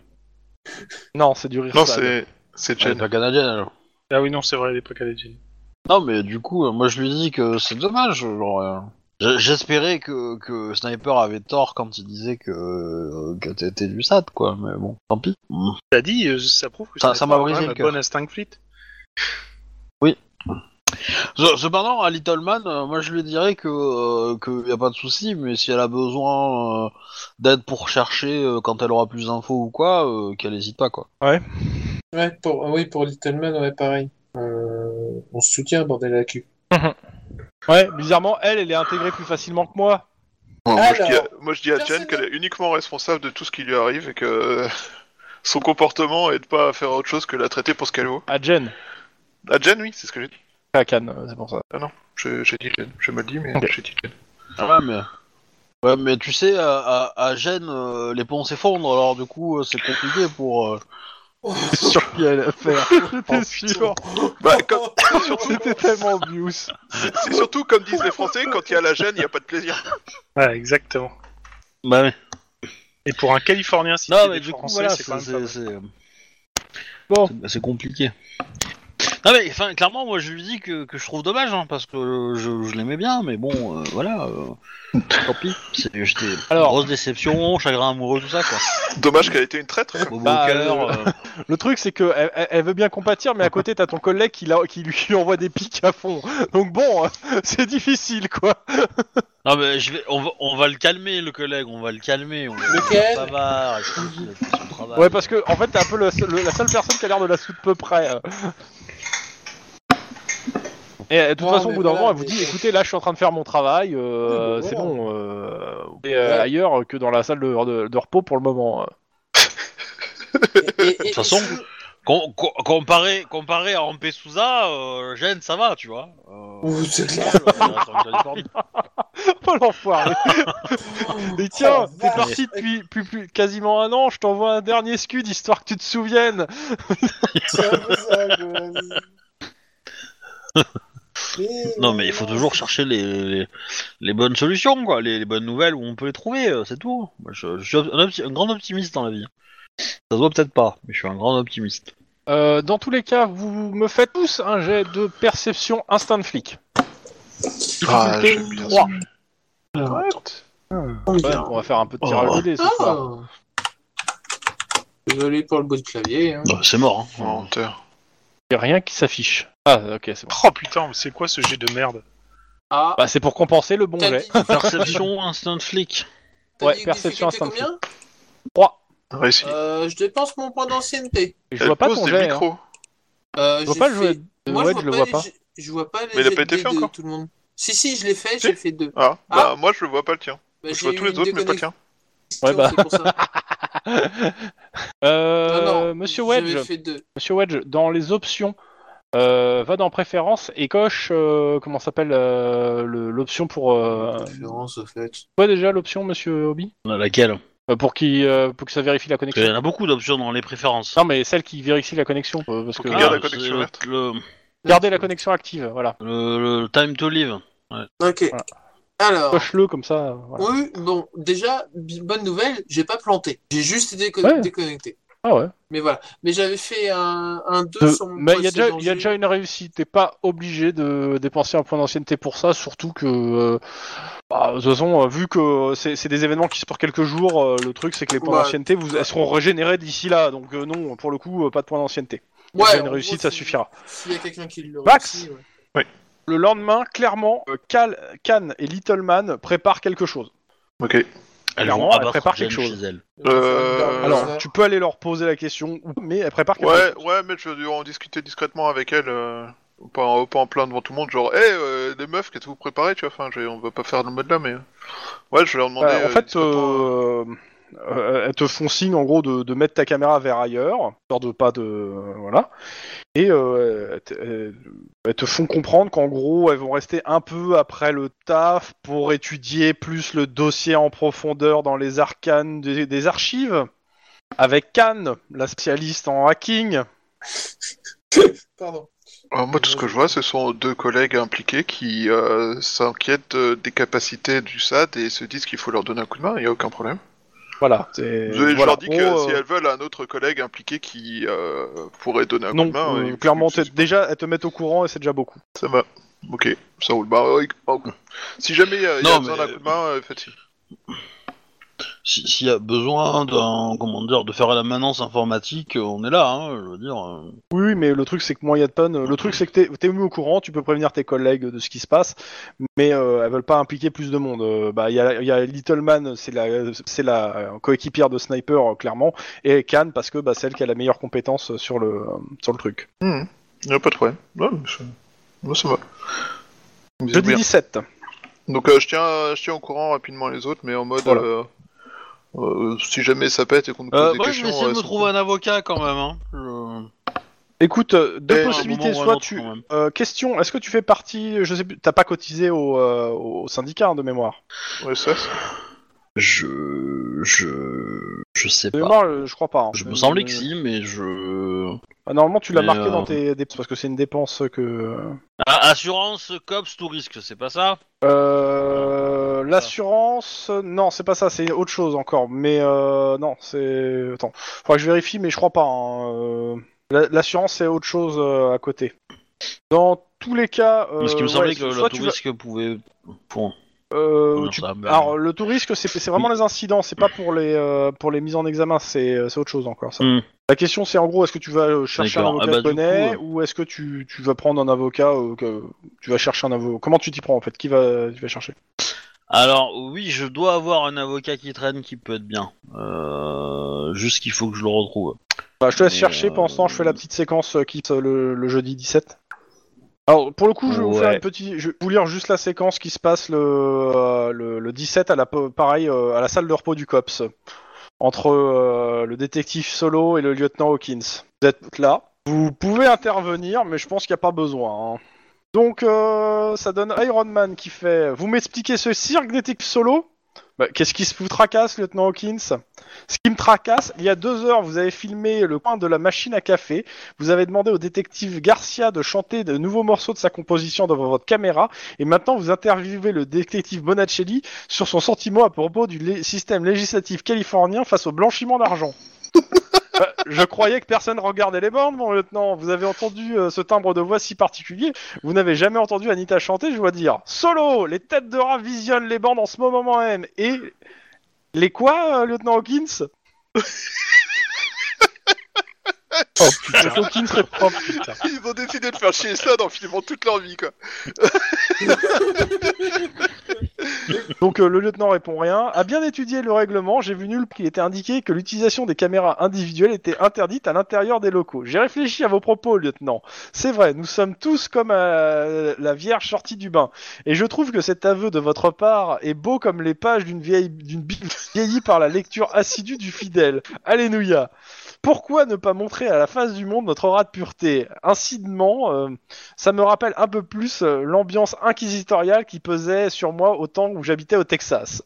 Non, c'est du rire. Non, c'est c'est Elle est Jen. pas canadienne alors. Ah oui, non, c'est vrai, elle est pas canadienne. Non, mais du coup, moi je lui dis que c'est dommage. Genre, euh, J'espérais que, que Sniper avait tort quand il disait que, euh, que t'étais du SAT, quoi. Mais bon, tant pis. Mm. T'as dit, euh, ça prouve que Ça- m'a brisé le cœur. bon instinct fleet. Ce- Cependant, à Little Man, euh, moi je lui dirais que euh, que y a pas de souci, mais si elle a besoin euh, d'aide pour chercher euh, quand elle aura plus d'infos ou quoi, qu'elle hésite pas, quoi. Ouais, pour, oui, pour Little Man, ouais, pareil. Euh, on se soutient, bordel à la cul. Ouais, bizarrement, elle, elle est intégrée plus facilement que moi. Moi, je dis à, Alors, moi, je dis à Jen qu'elle est uniquement responsable de tout ce qui lui arrive et que euh, son comportement aide pas à faire autre chose que la traiter pour ce qu'elle vaut. À Jen. À Jen, oui, c'est ce que j'ai dit. À Cannes, euh, c'est pour ça. Je- J'ai dit Jen. Je me le dis, mais Ok. j'ai dit Jen. Ouais, mais ouais, mais tu sais, à, à, à Gênes, euh, les ponts s'effondrent, alors du coup, euh, c'est compliqué pour. euh, sur qui elle a faire. J'étais sûr. Bah, comme- C'était tellement obvious. c'est surtout comme disent les Français, quand il y a la gêne, il n'y a pas de plaisir. Ouais, exactement. Bah ouais. Et pour un Californien, si Non, c'est mais des du coup, voilà, c'est c'est- Bon. c'est- c'est compliqué. Non mais enfin clairement moi je lui dis que, que je trouve dommage hein, parce que euh, je, je l'aimais bien mais bon euh, voilà euh, tant pis c'est j'étais Alors. grosse déception chagrin amoureux tout ça quoi Dommage qu'elle ait été une traître. Bobo Bah, cœur euh, euh, Le truc, c'est que elle, elle- elle veut bien compatir, mais à côté, t'as ton collègue qui, la- qui lui envoie des pics à fond. Donc bon, euh, c'est difficile, quoi. non mais je vais on va, on va le calmer le collègue on va le calmer on va Lequel ça va fait son travail. Ouais, parce que en fait, t'es un peu le seul- le- la seule personne qui a l'air de la soude peu près. euh. Et de toute Non, façon, au bout d'un moment, elle vous dit, écoutez, là, je suis en train de faire mon travail, euh, bon, c'est bon, euh, et, euh, Ouais. ailleurs que dans la salle de, de- de repos pour le moment. Et- et- De toute façon, com- com- comparé, comparé à Rampé Souza, euh, Gênes, ça va, tu vois. Euh, Ouh, c'est clair. Oh l'enfoiré Et tiens, Oh, t'es parti depuis, depuis, plus- quasiment un an, je t'envoie un dernier scud histoire que tu te souviennes C'est un peu ça. Mais- Non, mais il faut toujours chercher les, les, les bonnes solutions, quoi, les, les bonnes nouvelles où on peut les trouver, euh, c'est tout. Moi, je, je suis un, grand optimiste dans la vie. Ça se voit peut-être pas, mais je suis un grand optimiste. Euh, Dans tous les cas, vous me faites tous un jet de perception instant flic. Ah, j'aime bien 3. Alors, Ouais, combien on va faire un peu de tirage Oh. de dés ce soir. Ah. Désolé pour le bout de clavier. Hein. Bah, c'est mort, hein. Il a rien qui s'affiche. Ah, ok, c'est bon. Oh putain, mais c'est quoi ce jet de merde Ah, Bah, c'est pour compenser le bon t'as jet. dit, Perception instant flic. t'as Ouais, dit perception difficulté instant combien 3. Réussi. euh, Je dépense mon point d'ancienneté. Et je vois pas ton des jet. hein. micros. Euh, Je vois j'ai pas le fait- jet de Moi, Wedge, je le vois pas. jets- Je vois pas les Mais il a jets pas été de fait dés de encore. tout le monde. Si, si, je l'ai fait, Si. j'ai fait deux. Ah, Ah. bah moi je le vois pas le tien. Bah, je j'ai vois eu tous les une autres, mais pas le tien. déconnexion, Ouais, bah. c'est pour ça. Euh, Non, non, Monsieur j'avais Wedge, fait deux. Monsieur Wedge, dans les options, euh, va dans préférences et coche, euh, comment s'appelle euh, le- l'option pour. Euh... Préférence, au fait. Quoi déjà l'option, Monsieur Hobby Laquelle? Euh, Pour qui, euh, pour que ça vérifie la connexion. y en a beaucoup d'options dans les préférences. Non, mais celle qui vérifie la connexion, euh, parce Faut que qu'il garde la connexion c'est le- le, la connexion active, voilà. le, le time to live. Ok. Voilà. Alors. Coche-le comme ça. Voilà. Oui, bon, déjà, bi- bonne nouvelle, j'ai pas planté. J'ai juste été Ouais. déconnecté. Ah ouais. Mais voilà. Mais j'avais fait un, un 2 De- sur mon mais il y a déjà, précédent il y a jet. déjà une réussite. T'es pas obligé de dépenser un point d'ancienneté pour ça, surtout que, euh, bah, de toute façon, euh, vu que c'est des événements qui se pour quelques jours, euh, le truc c'est que les points Ouais. d'ancienneté, vous, elles seront régénérées d'ici là. Donc euh, non, pour le coup, euh, pas de points d'ancienneté. Ouais, déjà une réussite, gros, ça si- suffira. S'il y a quelqu'un qui le Max réussit, ouais. Le lendemain, clairement, Cal, Can et Little Man préparent quelque chose. Ok. Clairement, elle prépare quelque chose. chez. Euh, Alors, tu peux aller leur poser la question, mais elle prépare quelque Ouais, chose. ouais, mais je vais en discuter discrètement avec elle. euh, Pas, pas en plein devant tout le monde, genre, hé, euh, les meufs, qu'est-ce que vous préparez, tu vois Enfin, on va pas faire le mode là, mais. euh, Ouais, je vais leur demander. Bah, en euh, fait, euh, elles te font signe en gros de, de mettre ta caméra vers ailleurs, histoire de pas de euh, voilà. Et euh, elles, te, elles- elles te font comprendre qu'en gros, elles vont rester un peu après le taf pour étudier plus le dossier en profondeur dans les arcanes des, des archives. Avec Cannes, la spécialiste en hacking. Pardon. euh, moi, tout ce que je vois, ce sont deux collègues impliqués qui euh, s'inquiètent des capacités du SAD et se disent qu'il faut leur donner un coup de main, il n'y a aucun problème. Voilà. c'est- je voilà. leur dis que Oh, si euh, elles veulent un autre collègue impliqué qui euh, pourrait donner un non, coup de main. euh, clairement, déjà, elles te mettent au courant et c'est déjà beaucoup. Ça va. Ok, ça roule. Bah, oh. Si jamais euh, il y a Non, besoin mais- d'un coup de main, euh, faites-y. Si- S'il y a besoin d'un, comment dire, de faire la maintenance informatique, euh, on est là, hein, je veux dire. euh. Oui, mais le truc c'est que moi, il y a de tonnes. Le truc c'est que t'es t'es mis au courant, tu peux prévenir tes collègues de ce qui se passe, mais euh, elles veulent pas impliquer plus de monde. Euh, bah, il y a, y a Little Man, c'est la, c'est la euh, coéquipière de Sniper euh, clairement, et Khan parce que bah, c'est elle qui a la meilleure compétence sur le euh, sur le truc. Il n'y a pas de problème. Non, mais ça... Moi, ça va. Jeudi bien. 17. Donc, euh, je, tiens, je tiens au courant rapidement les autres, mais en mode. Voilà. euh, euh, si jamais ça pète et qu'on nous pose Euh, des moi, je questions. vais essayer de me trouver un avocat quand même. Hein. Je- Écoute, euh, deux Et- possibilités. un moment ou un Soit autre, tu quand même. euh, question, est-ce que tu fais partie, je sais plus, t'as pas cotisé au, euh, au syndicat hein, de mémoire? Ouais, ça, c'est- Je, je, je sais pas. euh, je crois pas. hein. Je me Euh, semblait que si, mais je. ah, Normalement, tu l'as Mais, marqué euh, dans tes dépenses parce que c'est une dépense que. Ah, assurance, cops, tout risque, c'est pas ça? Euh, L'assurance, non, c'est pas ça, c'est autre chose encore. Mais euh, non, c'est. Attends, faudra que je vérifie, mais je crois pas. hein, euh, la- L'assurance, c'est autre chose euh, à côté. Dans tous les cas. Euh, Parce qu'il me ouais, semblait que soit le tu tout vas- risque pouvait. Bon, euh, tu- ça, ben, Alors, le tout risque, c'est vraiment les incidents, c'est pas pour les euh, pour les mises en examen, c'est c'est autre chose encore. Ça. Hmm. La question, c'est en gros, est-ce que tu vas euh, chercher un D'accord. avocat Ah bah, coup, ou est-ce que tu, tu vas prendre un avocat euh, que tu vas chercher un avocat Comment tu t'y prends en fait? Qui va tu vas chercher? Alors, oui, je dois avoir un avocat qui traîne qui peut être bien. Euh, juste qu'il faut que je le retrouve. Bah, je te laisse chercher, euh, pendant ce temps, je fais la petite séquence euh, qui le, le jeudi 17. Alors, pour le coup, je vais vous Ouais. faire une petite. Je vais vous lire juste la séquence qui se passe le, euh, le, le 17 à la, pareil, euh, à la salle de repos du COPS. Entre euh, le détective Solo et le lieutenant Hawkins. Vous êtes là. Vous pouvez intervenir, mais je pense qu'il n'y a pas besoin. hein. Donc, ça donne Iron Man qui fait. Vous m'expliquez ce cirque détective Solo? Bah, Qu'est-ce qui vous tracasse, lieutenant Hawkins? Ce qui me tracasse, il y a deux heures, vous avez filmé le coin de la machine à café. Vous avez demandé au détective Garcia de chanter de nouveaux morceaux de sa composition devant votre caméra, et maintenant vous interviewez le détective Bonacelli sur son sentiment à propos du système législatif californien face au blanchiment d'argent. Euh, Je croyais que personne regardait les bornes, mon lieutenant. Vous avez entendu euh, ce timbre de voix si particulier. Vous n'avez jamais entendu Anita chanter, je dois dire. Solo Les têtes de rat visionnent les bornes en ce moment même. Et... Les quoi, euh, lieutenant Hawkins? Oh putain, Hawkins répond. Oh putain. Ils ont décidé de faire chier ça en filmant toute leur vie, quoi. Donc euh, le lieutenant répond rien. A bien étudié le règlement, j'ai vu nul qu'il était indiqué que l'utilisation des caméras individuelles était interdite à l'intérieur des locaux. J'ai réfléchi à vos propos, lieutenant. C'est vrai, nous sommes tous comme euh, la vierge sortie du bain. Et je trouve que cet aveu de votre part est beau comme les pages d'une vieille d'une Bible vieillie par la lecture assidue du fidèle. Alléluia. Pourquoi ne pas montrer à la face du monde notre aura de pureté? Incidemment, euh, ça me rappelle un peu plus euh, l'ambiance inquisitoriale qui pesait sur moi au temps où j'habitais au Texas.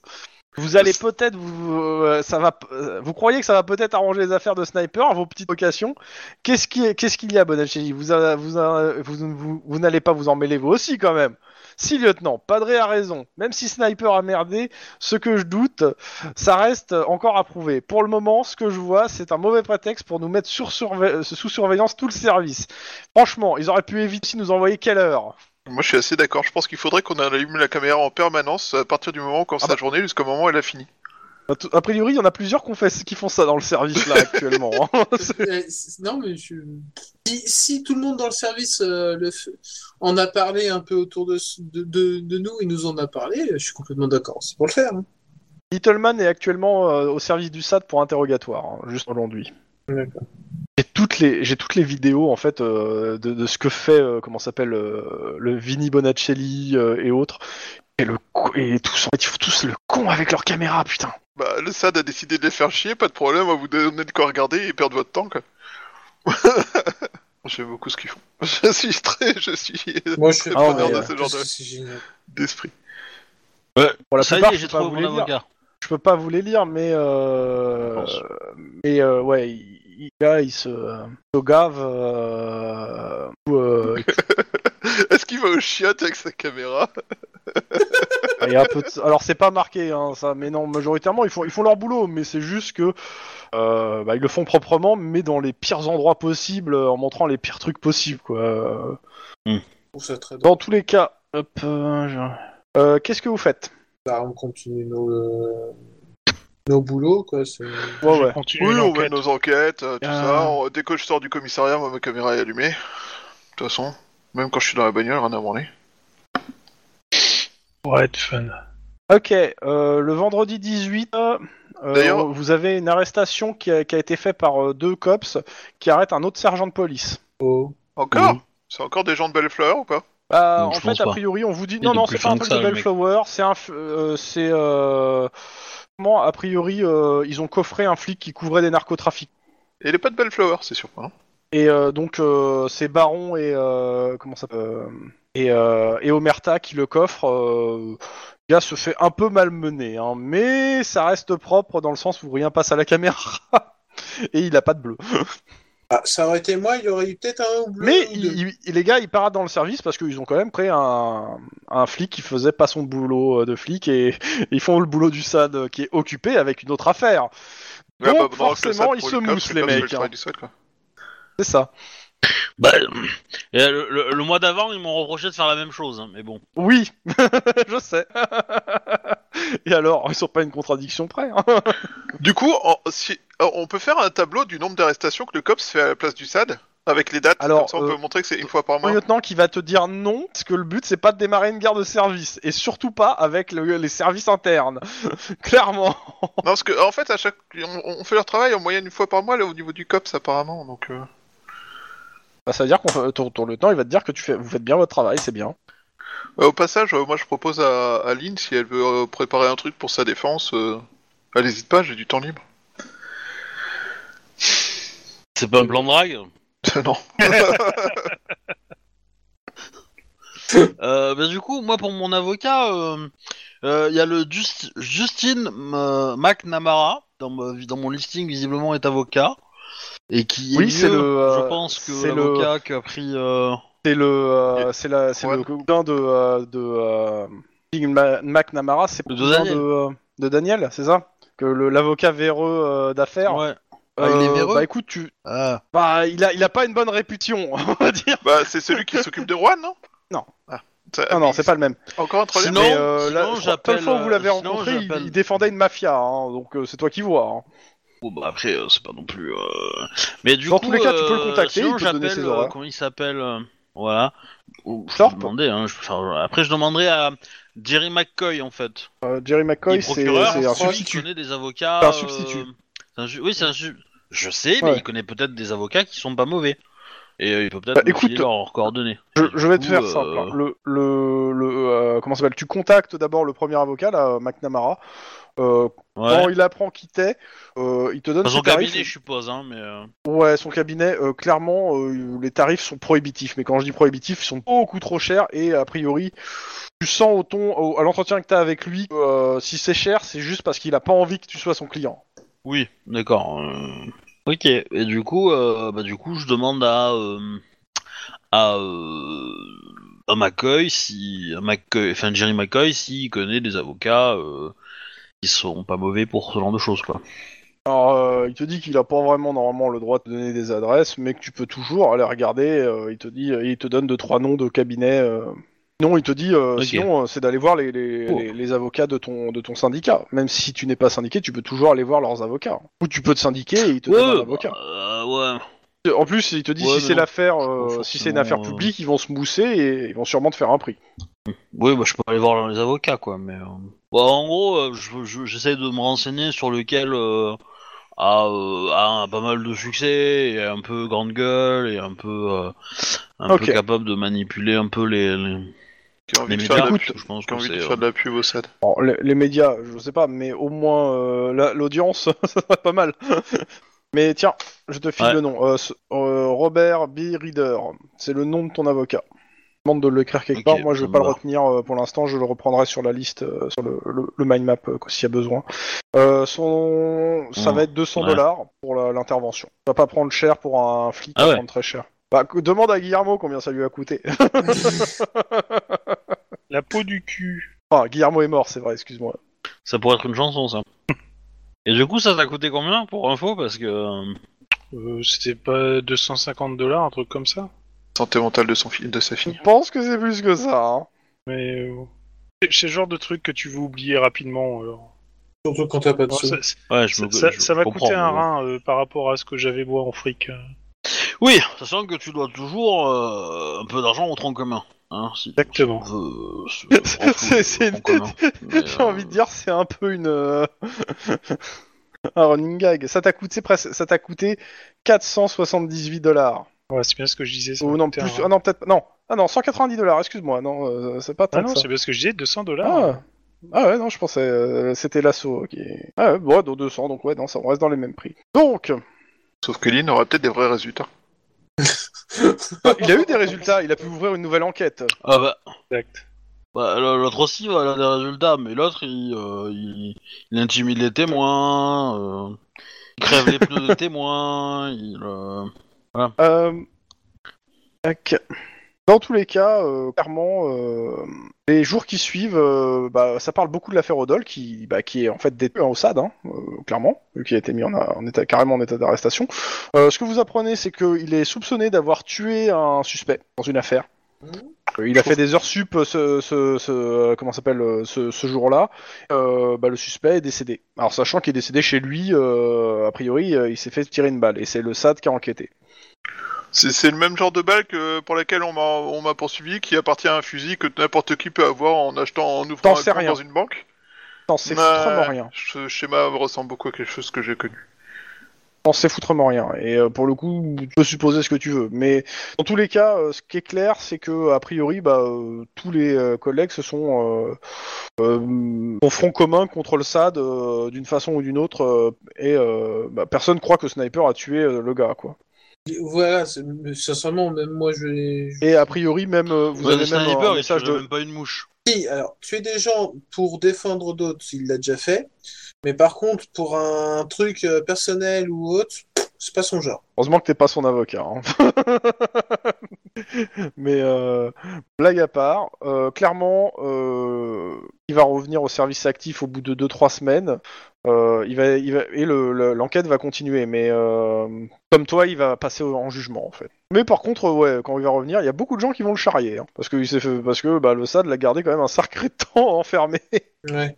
Vous allez peut-être vous euh, ça va euh, vous croyez que ça va peut-être arranger les affaires de sniper vos petites occasions? Qu'est-ce qui est- qu'est-ce qu'il y a vous vous, vous n'allez pas vous en mêler vous aussi quand même. Si lieutenant, Padré a raison. Même si Sniper a merdé, ce que je doute, ça reste encore à prouver. Pour le moment, ce que je vois, c'est un mauvais prétexte pour nous mettre sur surve- sous surveillance tout le service. Franchement, ils auraient pu éviter de nous envoyer quelle heure? Moi, je suis assez d'accord. Je pense qu'il faudrait qu'on allume la caméra en permanence à partir du moment où on commence Ah bah. la journée jusqu'au moment où elle a fini. A priori, il y en a plusieurs fait- qui font ça dans le service là actuellement. hein. Euh, non, mais je... si, si tout le monde dans le service euh, le en a parlé un peu autour de, de, de, de nous et nous en a parlé, je suis complètement d'accord. C'est pour le faire. hein. Littleman est actuellement euh, au service du SAD pour interrogatoire, hein, juste aujourd'hui. D'accord. J'ai toutes les j'ai toutes les vidéos en fait euh, de, de ce que fait euh, comment s'appelle euh, le Vini Bonacelli et autres et le co- et tous en fait ils font tous le con avec leur caméra putain. Bah, le SAD a décidé de les faire chier, pas de problème, à vous donner de quoi regarder et perdre votre temps, quoi. J'aime beaucoup ce qu'ils font. Je suis très, je suis Moi, je Ah, pas mais, euh, euh, ce genre de- d'esprit. Pour la Ça y plupart, est, je j'ai peux pas trouvé vous mon les lire. avocat. Je peux pas vous les lire, mais euh, mais euh, ouais, il, il- là, il se, euh, se gave. euh, ou, euh, Est-ce qu'il va au chiottes avec sa caméra il y a un peu de- Alors c'est pas marqué, hein, ça, mais non, majoritairement ils font ils font leur boulot, mais c'est juste que euh, bah, ils le font proprement, mais dans les pires endroits possibles, en montrant les pires trucs possibles, quoi. Je trouve ça très drôle. Dans tous les cas, hop, euh, je- euh, qu'est-ce que vous faites? Bah, on continue nos, euh, nos boulots, quoi. c'est- Ouais, ouais. continue Oui, on l'enquête. mène nos enquêtes, euh, tout Ah. ça. On- Dès que je sors du commissariat, moi, ma caméra est allumée. De toute façon, même quand je suis dans la bagnole, rien à branler. Ouais, être fun. Ok, euh, le vendredi 18, euh, D'ailleurs- vous avez une arrestation qui a, qui a été faite par euh, deux cops qui arrêtent un autre sergent de police. Oh. Encore Oui. C'est encore des gens de Belleflower ou pas Bah, Non, en je fait, a pas. priori, on vous dit Il est non, non, plus c'est pas un fin truc que de ça, le mec. Bellflower, c'est un, f- euh, c'est euh, comment, a priori, euh, ils ont coffré un flic qui couvrait des narcotrafics. Et il est pas de Belleflower, c'est surprenant. Et euh, donc, euh, c'est Baron et euh, comment ça euh, et, euh, et Omerta qui le coffrent. Euh, le gars se fait un peu malmener, hein, mais ça reste propre dans le sens où rien passe à la caméra. et il a pas de bleu. Ah, ça aurait été moi, il y aurait eu peut-être un bleu. Mais ou deux. il- il- les gars, ils paradent dans le service parce qu'ils ont quand même pris un, un flic qui faisait pas son boulot de flic et ils font le boulot du SAD qui est occupé avec une autre affaire. Ouais, Donc bah, forcément, ils se moussent les le mecs. travail hein. du SAD, quoi. C'est ça. Bah, et le, le- le mois d'avant, ils m'ont reproché de faire la même chose, hein, mais bon. Oui, je sais. et alors, ils sont pas une contradiction près. hein. Du coup, en- si- euh, on peut faire un tableau du nombre d'arrestations que le COPS fait à la place du SAD Avec les dates, Alors, comme ça on euh, peut montrer que c'est une fois par Mon mois. lieutenant qui va te dire non, parce que le but c'est pas de démarrer une guerre de service et surtout pas avec le- les services internes. Clairement. Non, parce que en fait, à chaque, on, on fait leur travail en moyenne une fois par mois là, au niveau du COPS apparemment, donc. euh, Bah, ça veut dire qu'on fait- ton, ton lieutenant, il va te dire que tu fais, vous faites bien votre travail, c'est bien. Euh, au passage, euh, moi je propose à, à Lynn, si elle veut euh, préparer un truc pour sa défense, euh, elle hésite pas, j'ai du temps libre. C'est pas un plan de drague non. Euh, bah, du coup, moi, pour mon avocat, euh, euh, il y a le Just- Justin euh, McNamara, dans, ma- dans mon listing, visiblement, est avocat. Et qui est Oui, c'est le, euh, je pense, que c'est le- qui a pris... euh, C'est le, euh, c'est la, c'est Ouais. le cousin de, de euh, McNamara, c'est le De cousin Daniel. de, de Daniel, c'est ça? Que l'avocat véreux euh, d'affaires. Ouais. Ah, il est véreux? Bah écoute, tu, Ah. bah il a, il a pas une bonne réputation, on va dire. bah, c'est celui qui s'occupe de Juan, non? Non. Ah, Non, non, c'est pas le même. Encore un troisième Sinon- euh, la sinon, j'appelle, fois où vous l'avez rencontré, il, défendait une mafia, hein, donc euh, c'est toi qui vois. hein. Bon, bah, après, euh, c'est pas non plus... euh, Mais du Dans coup, tous les cas, tu peux le euh, contacter, sinon, il peut te donner j'appelle, ses euh. Comment il s'appelle euh, Voilà. Ou- Je Thorpe vais demander, hein, je- enfin, Après, je demanderai à Jerry McCoy, en fait. Euh, Jerry Il McCoy, est c'est procureur, c'est un celui qui substitut. connaît des avocats. C'est un euh, substitut. c'est un ju- Oui, c'est un su- Je sais, mais Ouais. il connaît peut-être des avocats qui sont pas mauvais. Et euh, il peut peut-être Bah, écoute, filer leurs coordonnées. Je, je vais te coup, faire euh, simple. hein. Le, le, le euh, comment ça s'appelle? Tu contactes d'abord le premier avocat, là, McNamara. Euh. Quand il apprend qui t'es, euh, il te donne Dans ses son tarifs. cabinet, je suppose, hein, mais. euh, Ouais, son cabinet, euh, clairement, euh, les tarifs sont prohibitifs. Mais quand je dis prohibitifs, ils sont beaucoup trop chers et a priori, tu sens au ton, au- à l'entretien que t'as avec lui, euh, si c'est cher, c'est juste parce qu'il a pas envie que tu sois son client. Oui, d'accord. euh, Ok. Et du coup, euh, bah, du coup, je demande à. euh, à. euh, à McCoy, si. À McCoy, enfin, Jerry McCoy, s'il connaît des avocats euh, qui sont pas mauvais pour ce genre de choses, quoi. Alors, euh, il te dit qu'il a pas vraiment normalement le droit de te donner des adresses, mais que tu peux toujours aller regarder. euh, il te dit, il te donne deux trois noms de cabinets. euh. Non, il te dit, euh, Ok. sinon, euh, c'est d'aller voir les, les, Oh. les- les avocats de ton de ton syndicat. Même si tu n'es pas syndiqué, tu peux toujours aller voir leurs avocats. Ou tu peux te syndiquer et ils te donnent un avocat. bah, euh, ouais. En plus, il te dit Ouais, si mais c'est non. l'affaire, Pas euh, si c'est une forcément, affaire euh. publique, ils vont se mousser et ils vont sûrement te faire un prix. Oui, bah, je peux aller voir les avocats, quoi, mais... euh, Bon, en gros, euh, je- je- j'essaie de me renseigner sur lequel euh, a, euh, a pas mal de succès, et un peu grande gueule, et un peu, euh, un Ok. peu capable de manipuler un peu les, les, Qui a envie les de faire de médias. la Écoute, pub, je pense qui que envie de c'est... faire de la pub au SAD. Bon, les, les médias, je sais pas, mais au moins euh, la- l'audience, ça serait pas mal. Mais tiens, je te file Ouais. le nom. Euh, ce- euh, Robert B. Reader, c'est le nom de ton avocat. Je demande de l'écrire quelque Ok, part. Moi, je vais pas le retenir euh, pour l'instant. Je le reprendrai sur la liste, euh, sur le, le, le mind map euh, s'il y a besoin. Euh, son, ça Mm. va être 200 Ouais. dollars pour la- l'intervention. Ça va pas prendre cher pour un flic, Ah ça va ouais. prendre très cher. Bah, que- demande à Guillermo combien ça lui a coûté. La peau du cul. ah, Guillermo est mort, c'est vrai. Excuse-moi. Ça pourrait être une chanson, ça. Et du coup, ça t'a coûté combien, pour info Parce que... euh, Euh, C'était pas 250 dollars, un truc comme ça. Santé mentale de, son fi- de sa Je fille. pense que c'est plus que ça. Hein. Mais euh, c'est- c'est le genre de truc que tu veux oublier rapidement. Alors. Surtout quand t'as pas de Bon, sous. ça Ouais, je me- ça- je- ça m'a comprends, coûté un mais bon. rein euh, par rapport à ce que j'avais moi en fric. euh. Oui, sachant que tu dois toujours euh, un peu d'argent au tronc commun. Hein, si Exactement. euh, J'ai euh, envie de dire, c'est un peu une. euh, un running gag. Ça t'a coûté, presque, ça t'a coûté 478 dollars. Ouais, c'est bien ce que je disais. ça non, un plus. Ah non, peut-être. Non. Ah non, 190 dollars, excuse-moi. Non, euh, c'est pas tant Ah non, c'est bien ce que je disais, 200 dollars. Ah. ah ouais, non, je pensais. euh, c'était l'assaut. ok. Ah ouais, bon, dans 200, donc ouais, non, ça, on reste dans les mêmes prix. Donc, Sauf que Lynn aura peut-être des vrais résultats. il a eu des résultats, il a pu ouvrir une nouvelle enquête. Ah bah, Exact. bah, l'autre aussi, il a des résultats, mais l'autre, il, euh, il, il intimide les témoins, euh, il crève les pneus des témoins, il... euh, Euh, tac. Dans tous les cas, euh, clairement, euh, les jours qui suivent, euh, bah, ça parle beaucoup de l'affaire Odol, qui, bah, qui est en fait détenu au SAD, hein, euh, clairement, vu qu'il a été mis en, en état, carrément en état d'arrestation. Euh, ce que vous apprenez, c'est qu'il est soupçonné d'avoir tué un suspect dans une affaire. Euh, il a fait des heures sup ce, ce, ce- comment s'appelle ce, ce jour-là. Euh, bah, le suspect est décédé. Alors sachant qu'il est décédé chez lui, euh, a priori, il s'est fait tirer une balle et c'est le SAD qui a enquêté. C'est le même genre de balle que pour laquelle on m'a on m'a poursuivi, qui appartient à un fusil que n'importe qui peut avoir en achetant, en ouvrant T'en un sais compte rien. dans une banque. Mais extrêmement rien. Ce schéma ressemble beaucoup à quelque chose que j'ai connu. T'en sais foutrement rien. Et euh, pour le coup, tu peux supposer ce que tu veux. Mais dans tous les cas, euh, ce qui est clair, c'est que a priori, bah, euh, tous les collègues se sont au front commun contre le SAD d'une façon ou d'une autre. et bah, personne croit que Sniper a tué le gars, quoi. Voilà, sincèrement, même moi, je l'ai. je- Et a priori, même euh, vous Ouais, avez même sniper, un message de. même pas une mouche. Si, alors, tuer des gens pour défendre d'autres, il l'a déjà fait. Mais par contre, pour un truc euh, personnel ou autre, c'est pas son genre. Heureusement que t'es pas son avocat. hein. Mais euh, blague à part, euh, clairement, euh, il va revenir au service actif au bout de 2-3 semaines. Euh, il va, il va, et le- le- l'enquête va continuer. Mais euh, comme toi, il va passer en jugement en fait. Mais par contre, ouais, quand il va revenir, il y a beaucoup de gens qui vont le charrier, hein, parce que fait, parce que bah, le SAD l'a gardé quand même un sacré temps enfermé. Ouais.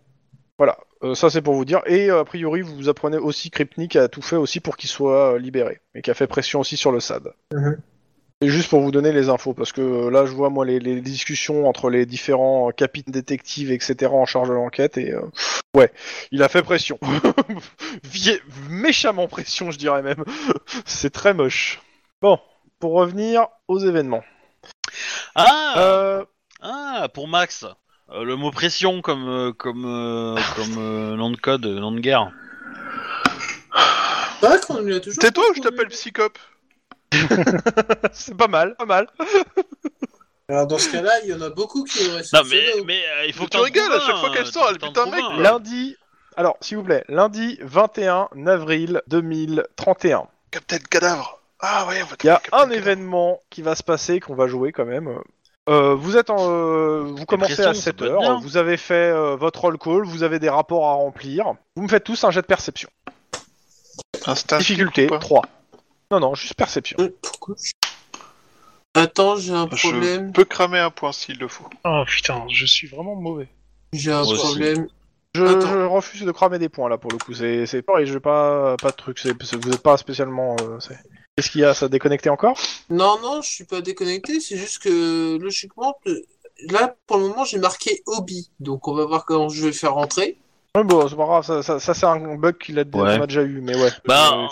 Voilà, euh, ça c'est pour vous dire. Et euh, a priori, vous apprenez aussi Kripnik a tout fait aussi pour qu'il soit euh, libéré, et qui a fait pression aussi sur le SAD. Mhm. Et juste pour vous donner les infos, parce que euh, là je vois moi les, les discussions entre les différents euh, capitaines détectives, etc. en charge de l'enquête, et euh, ouais, il a fait pression. Vie- Méchamment pression, je dirais même. c'est très moche. Bon, pour revenir aux événements. Ah, Euh, ah pour Max. Euh, le mot pression comme euh, comme euh, comme euh, nom de code, nom de guerre. Tais-toi ou je t'appelle connu. C'est pas mal, pas mal. Alors, dans ce cas-là, il y en a beaucoup qui auraient Non mais euh, il faut que tu rigoles, à chaque fois qu'elle sort, elle trouves mec. Lundi, alors s'il vous plaît, lundi 21 avril 2031. Captain Cadavre Ah ouais, on va Il y a Captain un Cadavre. événement qui va se passer, qu'on va jouer quand même. Euh, vous êtes en, euh, vous commencez pression, à ça 7 peut être heures, bien. vous avez fait euh, votre roll call, vous avez des rapports à remplir. Vous me faites tous un jet de perception. Instinct Difficulté ou pas 3. Non, non, juste perception. Euh, Pourquoi Attends, j'ai un Je problème. peux cramer un point s'il le faut. Oh putain, je suis vraiment mauvais. J'ai un Moi problème. Je, je refuse de cramer des points là pour le coup. C'est c'est pareil, j'ai pas pas de truc. c'est- Vous êtes pas spécialement. euh, Qu'est-ce qu'il y a? Ça a déconnecté encore? Non, non, je suis pas déconnecté. C'est juste que logiquement, là, pour le moment, j'ai marqué hobby. Donc, on va voir comment je vais le faire rentrer. Ouais, bon, c'est pas grave. Ça, ça, ça, c'est un bug qu'il a, Ouais. a déjà eu, mais ouais. Bah, Euh,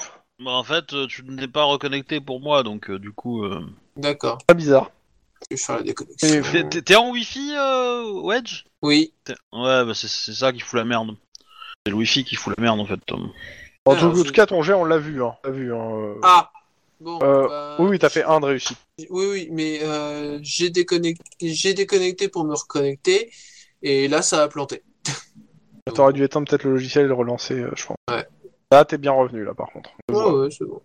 Bah, en fait, euh, tu n'es pas reconnecté pour moi, donc euh, du coup. euh, D'accord. pas bizarre. Je vais faire la déconnexion. Et- T'es- T'es t'es en Wi-Fi, euh, Wedge? Oui. T'es- Ouais, bah c'est c'est ça qui fout la merde. C'est le Wi-Fi qui fout la merde en fait. Tom. En tout, cas, ton jet, on l'a vu. Hein. L'a vu. Hein. euh. Ah Bon. Euh, bah, Oui, oui, t'as fait un de réussite. Oui, oui, mais euh, j'ai déconnecté, j'ai déconnecté pour me reconnecter. Et là, ça a planté. T'aurais dû éteindre peut-être le logiciel et le relancer, euh, je pense. Ouais. Là, t'es bien revenu, là, par contre. Je Ouais, vois. ouais, c'est bon.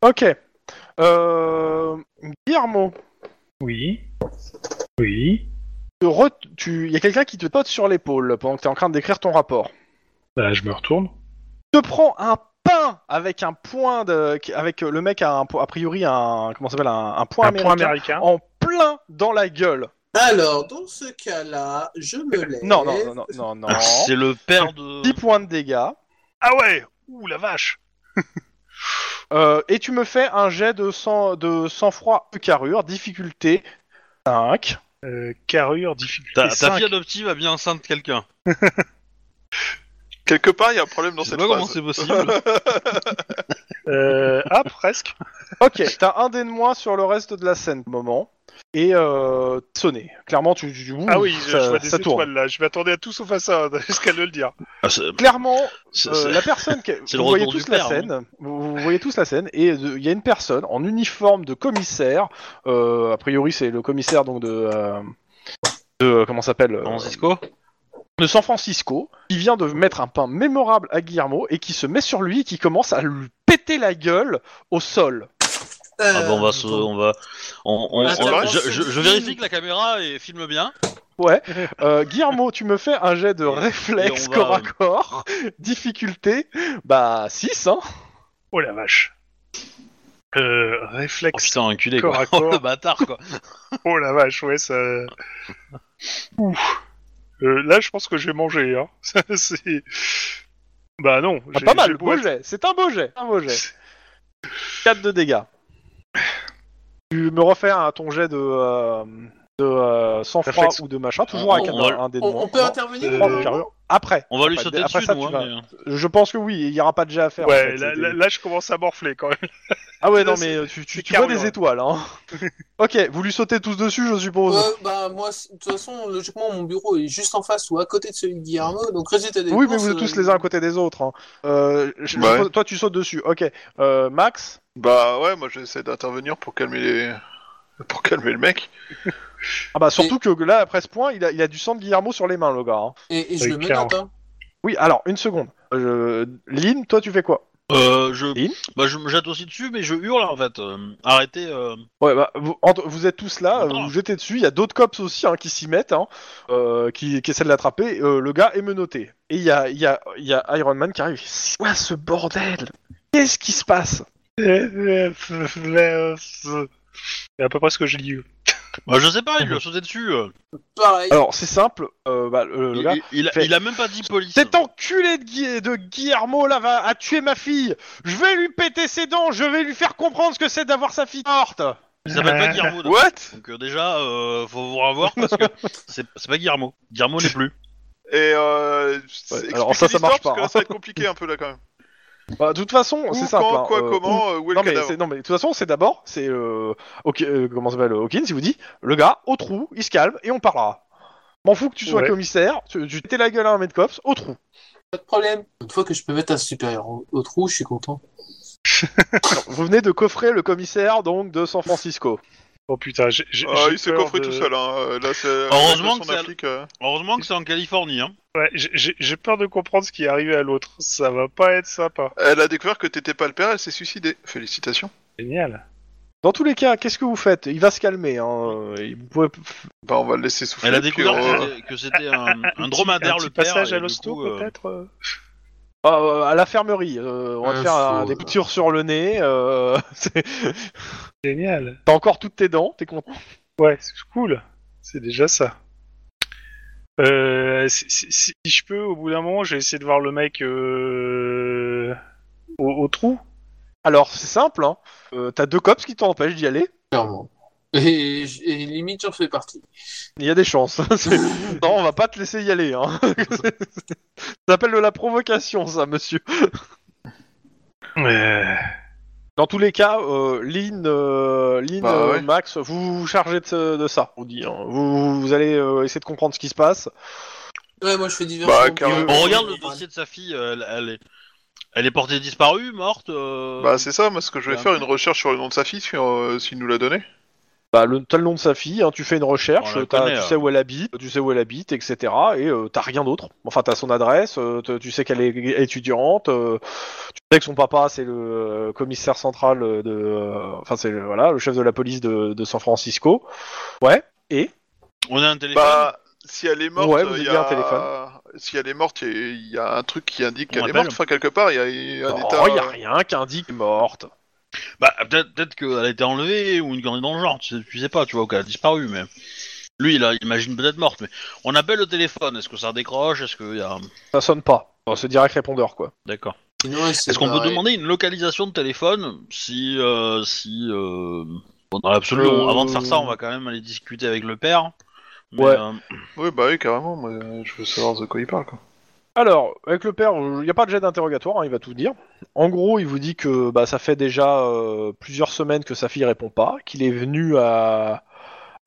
Ok. Euh... Guillermo, Oui. Oui. tu re- tu- il y a quelqu'un qui te pote sur l'épaule pendant que t'es en train d'écrire ton rapport. Bah, je me retourne. te prends un pain avec un point de, avec euh, le mec a un, po- a priori un, comment ça s'appelle un, un point Un américain, point américain. en plein dans la gueule. Alors, dans ce cas-là, je me lève. Non, non, non, non, non, non. Ah, C'est le père de. 10 points de dégâts. Ah ouais Ouh, la vache Euh, et tu me fais un jet de sang, de sang-froid de carrure, difficulté 5. euh, Carrure, difficulté Ta, ta 5. fille adoptive a bien enceinte quelqu'un. Quelque part, il y a un problème dans Je sais cette pas comment phrase. c'est possible. Euh, ah, presque. Ok, t'as un dé de moins sur le reste de la scène moment. Et euh, sonné. Clairement, tu, tu- ouh, Ah oui, je, ça, je vois des ça tourne. étoiles là. Je m'attendais à tout sauf à ça, jusqu'à le dire. Ah, c'est- Clairement, c'est- Euh, c'est- la personne, que, C'est vous voyez retour tous du la père, hein. scène, vous, vous voyez tous la scène, et euh, il y a une personne en uniforme de commissaire, euh, a priori c'est le commissaire donc de, euh, de euh, comment ça s'appelle, euh, Francisco? De San Francisco, qui vient de mettre un pain mémorable à Guillermo et qui se met sur lui et qui commence à lui péter la gueule au sol. Ah bon, on va se, Euh, on va, on, on- Attends, on- attends, je, vérifie que la caméra filme bien. Ouais. Euh, Guillermo, tu me fais un jet de réflexe va, corps à corps, difficulté, bah 6 hein. Oh la vache. Euh, Oh réflexe. putain, enculé corps quoi. à corps. Oh le bâtard quoi. Oh la vache, ouais, ça. Ouf. Euh, là, je pense que j'ai mangé, hein. Ça, c'est. Bah non. Ah, j'ai- pas mal, beau jet, c'est un beau jet, un beau jet. 4 de dégâts. Tu me refais un, ton jet de, euh, de euh, sang-froid ou de machin, toujours avec On un, va- un dé de On, on peut intervenir Euh, après. On va lui sauter après dessus, ça, nous. tu hein, vas- mais- Je pense que oui, il y aura pas de jet à faire. en Ouais, fait, là, je commence à morfler quand même. Ah ouais, là, non, mais euh, tu, tu, vois des étoiles, hein. ok, vous lui sautez tous dessus, je suppose. Ouais, bah moi, de toute façon, logiquement, mon bureau est juste en face ou à côté de celui de Guillermo, donc résultat des oui, mais courses, vous êtes tous euh, les uns à côté des autres. hein. Euh, je- je Ouais. suppose- toi, tu sautes dessus. Ok. Euh, Max? Bah ouais, moi j'essaie d'intervenir pour calmer les... pour calmer le mec. Ah bah surtout que là, après ce point, il a, il a du sang de Guillermo sur les mains, le gars. hein. Et, et je le menote, hein. Oui, alors, une seconde. Euh, Lynn, toi, tu fais quoi Euh, je... Et Bah, je me jette aussi dessus, mais je hurle en fait. Euh, arrêtez. euh, Ouais, bah, vous, entre- vous êtes tous là, euh, vous jetez dessus. Il y a d'autres cops aussi hein, qui s'y mettent, hein, euh, qui, qui essaient de l'attraper. Euh, le gars est menotté. Et il y a, il y, a, il y a Iron Man qui arrive. C'est quoi ce bordel Qu'est-ce qui se passe C'est à peu près ce que je dis. Bah, je sais pas, il lui a sauté dessus. euh. Pareil. Alors, c'est simple. euh, bah, le, le Il, gars. il- il a, fait- il a même pas dit police. Cet enculé de, Gui- de Guillermo là va a tué ma fille. Je vais lui péter ses dents. Je vais lui faire comprendre ce que c'est d'avoir sa fille morte. Il s'appelle pas Guillermo. donc. What? Donc euh, déjà, euh, faut vous revoir parce que c'est c'est pas Guillermo. Guillermo n'est plus. Et euh... c'est- alors expliquez ça, ça marche pas, Parce que là, hein. ça va être compliqué un peu là quand même. Bah, de toute façon, c'est simple. quand, hein, quoi, euh, comment, euh, où est non le mais, non mais de toute façon c'est d'abord c'est euh, ok, euh, comment ça s'appelle Hawkins il vous dit le gars au trou il se calme et on parlera. M'en fous que tu sois Ouais. commissaire, tu, tu t'es la gueule à un mec cops au trou. Pas de problème. Une fois que je peux mettre un supérieur au, au trou, je suis content. Vous venez de coffrer le commissaire donc de San Francisco. Oh putain, j'ai j'ai- Ah, j'ai il s'est coffré de- tout seul. Hein. Là, c'est Heureusement que c'est- euh. Heureusement que c'est en Californie. Hein. Ouais, j'ai- peur de comprendre ce qui est arrivé à l'autre. Ça va pas être sympa. Elle a découvert que t'étais pas le père, elle s'est suicidée. Félicitations. Génial. Dans tous les cas, qu'est-ce que vous faites? Il va se calmer. Hein. Bah, on va le laisser souffler. Elle a découvert on- que c'était- que c'était un, un dromadaire un petit le père. passage à l'hosto euh, peut-être. euh? Euh, à l'infirmerie, euh, on va te Ouais, faire un- des piqûres sur le nez. Euh... Génial. T'as encore toutes tes dents, t'es content? Ouais, c'est cool. C'est déjà ça. Euh, si, si- si je peux, au bout d'un moment, j'ai essayé de voir le mec euh, au, au trou. Alors c'est simple, hein. euh, t'as deux cops qui t'empêchent d'y aller. Clairement. Et, et limite, j'en fais partie. Il y a des chances. Non, on va pas te laisser y aller. Hein. ça s'appelle de la provocation, ça, monsieur. Euh, Dans tous les cas, euh, Lynn, euh, Lynn, Bah, euh, ouais. Max, vous vous chargez de, ça, on dit. hein. Vous, vous allez euh, essayer de comprendre ce qui se passe. Ouais, moi je fais diversion. Bah, carrément. On regarde le dossier de sa fille. euh, Elle, elle est, elle est portée disparue, morte. euh, Bah, c'est ça, moi, ce que je vais faire, une recherche sur le nom de sa fille, sur, euh, s'il nous l'a donné. Bah, le, t'as le nom de sa fille, hein, tu fais une recherche, t'as- connaît, tu hein. sais où elle habite, tu sais où elle habite, etc. Et euh, t'as rien d'autre. Enfin, t'as son adresse, euh, tu sais qu'elle est étudiante, euh, tu sais que son papa c'est le euh, commissaire central de, euh, enfin c'est le- voilà le chef de la police de, de San Francisco. Ouais. Et? On a un téléphone? Bah, si elle est morte, Ouais, vous il y a... un téléphone. Si elle est morte, il y a- il y, a un truc qui indique On qu'elle est morte. Enfin, quelque part, il y a il y a un oh, état. y a rien qui indique morte. Bah, peut-être peut qu'elle a été enlevée ou une connerie dans le genre. Tu sais, tu sais pas, tu vois, ou qu'elle a disparu, mais. Lui, il a- imagine peut-être morte, mais on appelle le téléphone. Est-ce que ça décroche Est-ce qu'il y a. Ça sonne pas. C'est direct répondeur quoi. D'accord. Est-ce qu'on peut demander une localisation de téléphone si. euh, si. Euh... Bon, dans l'absolu, Euh, avant de faire ça, on va quand même aller discuter avec le père. Mais, Ouais. euh, Oui, bah oui, carrément. Moi, je veux savoir de quoi il parle, quoi. Alors, avec le père, il n'y a pas de jet d'interrogatoire, hein, il va tout dire. En gros, il vous dit que bah, ça fait déjà euh, plusieurs semaines que sa fille répond pas, qu'il est venu à,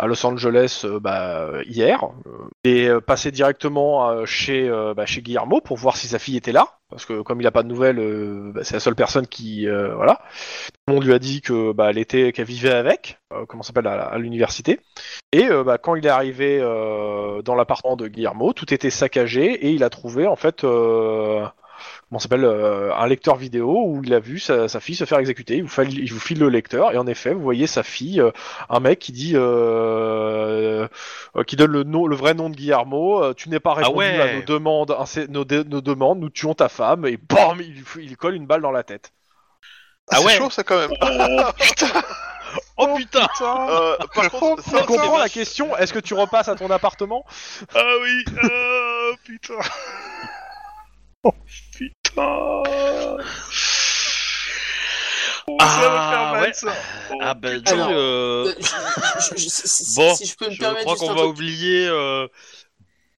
à Los Angeles euh, bah, hier, euh, et euh, passé directement euh, chez, bah, chez Guillermo pour voir si sa fille était là, parce que comme il n'a pas de nouvelles, bah, c'est la seule personne qui... voilà. Tout le monde lui a dit que bah, était, qu'elle vivait avec, comment s'appelle, à, à l'université. Et quand il est arrivé dans l'appartement de Guillermo, tout était saccagé et il a trouvé en fait comment ça s'appelle euh, un lecteur vidéo où il a vu sa, sa fille se faire exécuter. Il vous, file, il vous file le lecteur et en effet, vous voyez sa fille, euh, un mec qui dit, euh, euh, qui donne le nom, le vrai nom de Guillermo. euh, tu n'es pas répondu ouais. à nos demandes, nos, demandes. Nous tuons ta femme et bam, il, colle une balle dans la tête. Ah, Ah c'est ouais. chaud, ça, quand même. Oh putain Euh, par contre, ça, comprends la question Est-ce que tu repasses à ton appartement? Ah oui, euh, putain. Oh putain. Oh, Ah, ouais. Oh, Ah ben, euh, si, Bon, si je peux me je permettre crois juste qu'on un va truc. oublier. euh,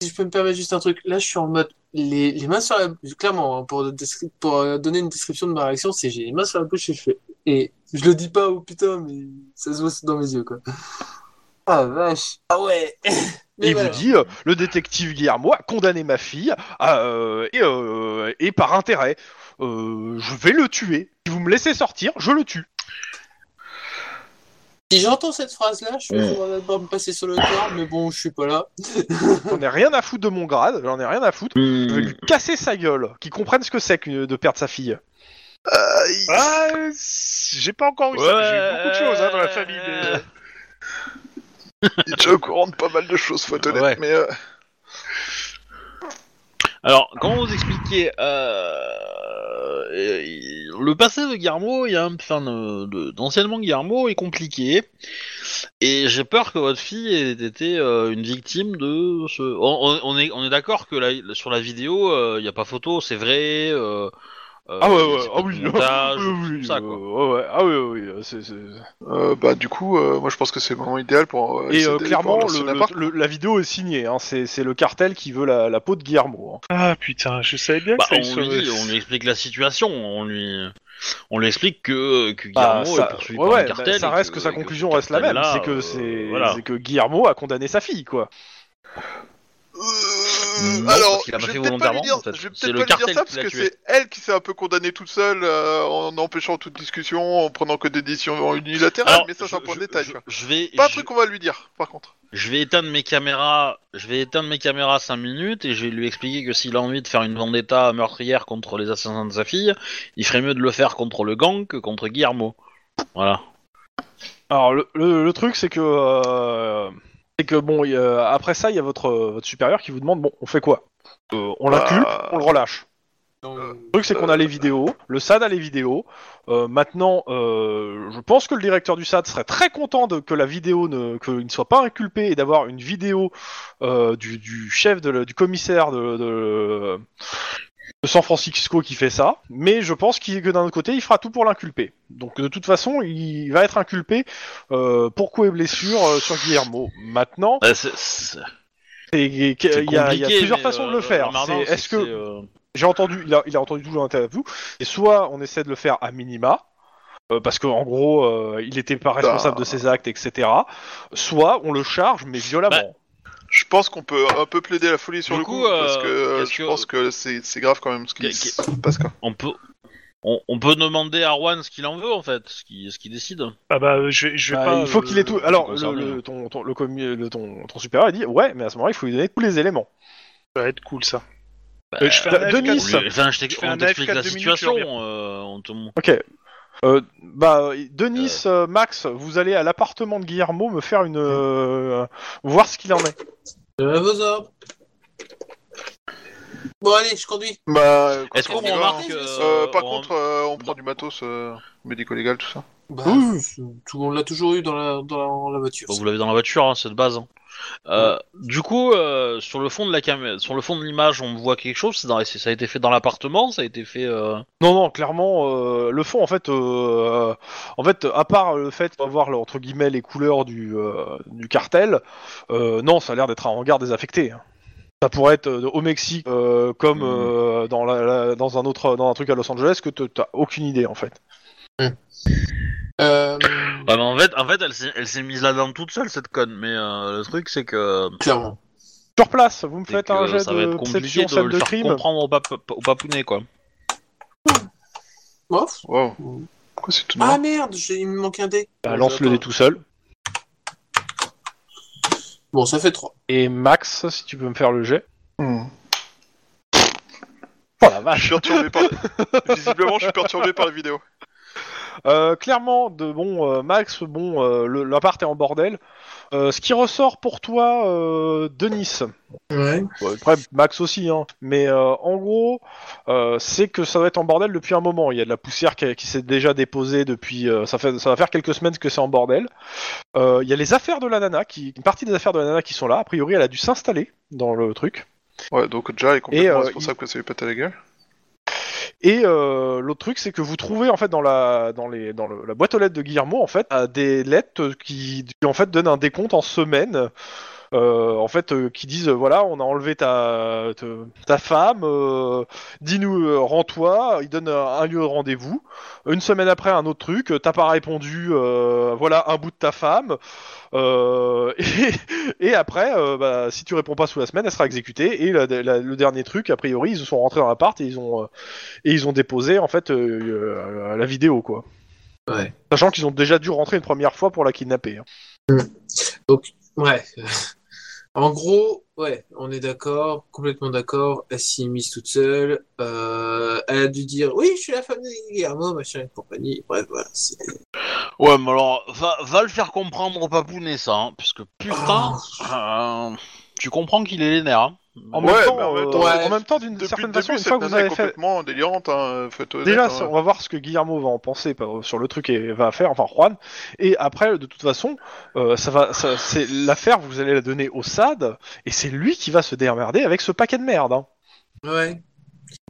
si je peux me permettre juste un truc, là je suis en mode les, les mains sur la clairement hein, pour, descri- pour euh, donner une description de ma réaction, c'est j'ai les mains sur la bouche et je fais et je le dis pas oh putain mais ça se voit dans mes yeux quoi. Ah vache. Ah ouais. Mais il voilà. vous dit, euh, le détective Guillermo a condamné ma fille euh, et, euh, et par intérêt, euh, je vais le tuer. Si vous me laissez sortir, je le tue. Si j'entends cette phrase là, je suis Ouais. on va d'abord me passer sur le corps, mais bon je suis pas là. J'en ai rien à foutre de mon grade, j'en ai rien à foutre. Je vais lui casser sa gueule, qu'il comprenne ce que c'est que de perdre sa fille. Ah, j'ai pas encore eu ça. J'ai eu beaucoup de choses hein, dans la famille. mais- Il est déjà au courant de pas mal de choses, faut être honnête, Ouais. mais euh, Alors, comment vous expliquer euh, euh, Le passé de Guillermo, il y a un, enfin, de- de- d'anciennement Guillermo est compliqué, et j'ai peur que votre fille ait été euh, une victime de ce. On, on- on est, on est d'accord que la- sur la vidéo, euh, il n'y a pas photo, c'est vrai. euh, Ah ouais, ouais, ah oui, montage, oui, tout ça, euh, quoi. ouais, ouais, ah oui, oui, oui, c'est- c'est- euh, bah du coup, euh, moi je pense que c'est le moment idéal pour. euh, Et euh, clairement, le- appart. le- la vidéo est signée, hein, c'est c'est le cartel qui veut la, la peau de Guillermo. hein. Ah putain, je savais bien Bah, que ça on, lui, se- on lui explique la situation, on lui, on lui explique que, que Bah, Guillermo ça, est poursuivi ouais, par ouais, un bah, cartel. ça et reste que, sa ce conclusion reste la même, c'est que euh, c'est voilà. c'est que Guillermo a condamné sa fille, quoi. Euh, Non, alors, parce qu'il a pas je vais peut-être pas lui dire, en fait. je vais C'est peut-être le pas lui dire cartel ça parce que c'est elle qui s'est un peu condamnée toute seule euh, en empêchant toute discussion, en prenant que des décisions unilatérales, Alors, mais ça c'est un point je- de détail. je- vais, Pas un je- truc qu'on va lui dire, par contre. Je vais éteindre mes caméras. Je vais éteindre mes caméras 5 minutes et je vais lui expliquer que s'il a envie de faire une vendetta meurtrière contre les assassins de sa fille, il ferait mieux de le faire contre le gang que contre Guillermo. Voilà. Alors le, le- le truc c'est que euh, c'est que bon il y a- après ça il y a votre votre supérieur qui vous demande bon on fait quoi? Euh, On l'inculpe, Bah, on le relâche. Donc, Le truc c'est qu'on a les vidéos, le SAD a les vidéos. Euh, maintenant euh, je pense que le directeur du SAD serait très content de que la vidéo ne qu'il ne soit pas inculpé et d'avoir une vidéo euh, du, du chef de le- du commissaire de, de de San Francisco qui fait ça, mais je pense qu'il- que d'un autre côté, il fera tout pour l'inculper. Donc de toute façon, il va être inculpé euh, pour coups et blessures euh, sur Guillermo. Maintenant, Euh, il y, a- y plusieurs façons de euh, le faire. C'est- c'est Est-ce que euh, j'ai entendu, il a, il a entendu tout l'interview, et soit on essaie de le faire à minima. euh, parce qu'en gros, euh, il n'était pas responsable Bah. de ses actes, etc. Soit on le charge, mais violemment. Bah, Je pense qu'on peut un peu plaider la folie sur Du le coup, coup, parce euh, que euh, je que- pense que c'est c'est grave quand même ce qui se passe quoi. on peut, on, on peut demander à Arwan ce qu'il en veut en fait, ce qu'il ce décide. Ah bah, je, vais- je vais Bah, pas. il faut euh, qu'il ait tout. Alors, le, concerné, le- hein. ton, ton, le ton, ton supérieur a dit ouais, mais à ce moment-là, il faut lui donner tous les éléments. Ça va être cool ça. Bah, Euh, je fais un Denis, AFK. ça. on lui- enfin, je t'ex- je fais on un t'explique la situation. euh, on te... Ok. Euh, bah, Denis, euh, Max, vous allez à l'appartement de Guillermo me faire une. euh, voir ce qu'il en est. à vos ordres. Bon allez, je conduis. Bah, Est-ce qu'on remarque euh, euh, par on- contre, euh, on prend du matos euh, médico-légal, tout ça. Bah, Oui. tout le monde l'a toujours eu dans la, dans la voiture. Bon, vous l'avez dans la voiture, hein, c'est de base. hein. Euh, Du coup, euh, sur le fond de la caméra, sur le fond de l'image, on voit quelque chose. c'est dans- Ça a été fait dans l'appartement, ça a été fait. euh, Non, non, clairement, euh, le fond, en fait, euh, en fait, à part le fait d'avoir entre guillemets les couleurs du, euh, du cartel, euh, non, ça a l'air d'être un hangar désaffecté. hein. Ça pourrait être au Mexique, euh, comme Mhm. euh, dans, la, la- dans un autre, dans un truc à Los Angeles, que te- t'as aucune idée, en fait. Euh, Ouais, mais en fait, en fait, elle s'est, mise là-dedans toute seule cette conne. Mais euh, le truc, c'est que, clairement. Sur place, vous me faites un jet ça va être de compliqué perception, de scène le de faire crime. comprendre au, pap- au papounet, quoi. Ouf. Wow. Pourquoi c'est tout Ah merde, j'ai- il me manque un dé. Bah, lance le dé tout seul. Bon, ça fait 3. Et Max, si tu peux me faire le jet. Hmm. Oh la Je vache suis perturbé par... Visiblement, je suis perturbé par la vidéo. Euh, clairement, de bon, euh, Max, bon, euh, le- l'appart est en bordel. Euh, ce qui ressort pour toi, euh, Denis, Ouais. Ouais, après Max aussi, hein, mais euh, en gros, euh, c'est que ça va être en bordel depuis un moment. Il y a de la poussière qui, qui s'est déjà déposée depuis. euh, ça, fait, ça va faire quelques semaines que c'est en bordel. Euh, il y a les affaires de la nana, qui, une partie des affaires de la nana qui sont là. A priori, elle a dû s'installer dans le truc. Ouais, donc déjà, est complètement Et, euh, responsable que ça lui pète à la gueule. Et euh, l'autre truc, c'est que vous trouvez en fait dans la boîte aux lettres de Guillermo en fait euh, des lettres qui, en fait donnent un décompte en semaines euh, en fait, euh, qui disent voilà, on a enlevé ta ta, ta femme, euh, dis-nous, rends-toi. Ils donnent un, un lieu de rendez-vous. Une semaine après, un autre truc, t'as pas répondu, voilà un bout de ta femme. Et, et après, bah, si tu réponds pas sous la semaine, elle sera exécutée. Et la- la- le dernier truc, a priori, ils sont rentrés dans l'appart et ils ont et ils ont déposé en fait la vidéo quoi. Ouais. Sachant qu'ils ont déjà dû rentrer une première fois pour la kidnapper. hein. Ouais. En gros, ouais, on est d'accord, complètement d'accord. Elle s'y est mise toute seule. Euh, elle a dû dire oui, je suis la femme de Guillermo, machin et compagnie. Bref, voilà. c'est- Ouais, mais alors, va, va le faire comprendre au papounet, ça, hein, puisque putain, Ah. euh, tu comprends qu'il est les nerfs. Hein. En, Ouais, même temps, mais en même euh, temps, en même temps, d'une Depuis certaine façon, une fois que vous avez fait, complètement délirante, hein, honnête, Déjà, hein. on va voir ce que Guillermo va en penser par- sur le truc et va faire, enfin Juan. Et après, de toute façon, euh, ça va, ça, c'est l'affaire. Vous allez la donner au SAD et c'est lui qui va se démerder avec ce paquet de merde. hein. Ouais.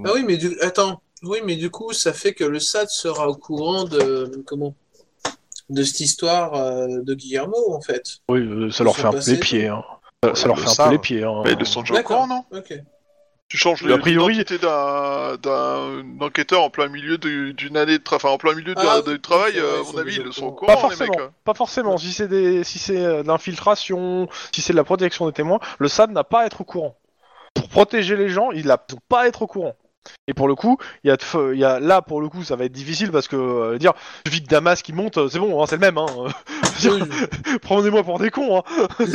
Ah oui, mais du... attends. Oui, mais du coup, ça fait que le SAD sera au courant de comment de cette histoire euh, de Guillermo, en fait. Oui, euh, ça leur Ils fait un peu les pieds. Hein. Ça, ça leur fait un peu les pieds. Hein. Mais ils le sont déjà au courant, non Ok. Tu changes A priori- l'identité d'un d'un enquêteur en plein milieu du- d'une année de travail, enfin en plein milieu de, Ah, de travail, vrai, euh, à mon avis, ils le sont au courant. Pas les mecs. forcément. hein. Pas forcément. Si c'est des, si c'est euh, de l'infiltration, si c'est de la protection des témoins, le SAD n'a pas à être au courant. Pour protéger les gens, il n'a pas à être au courant. Et pour le coup, il y a, y a là pour le coup, ça va être difficile parce que euh, dire, je vis que Damas qui monte, euh, c'est bon, hein, c'est le même. Hein. Prenez-moi pour des cons. Hein.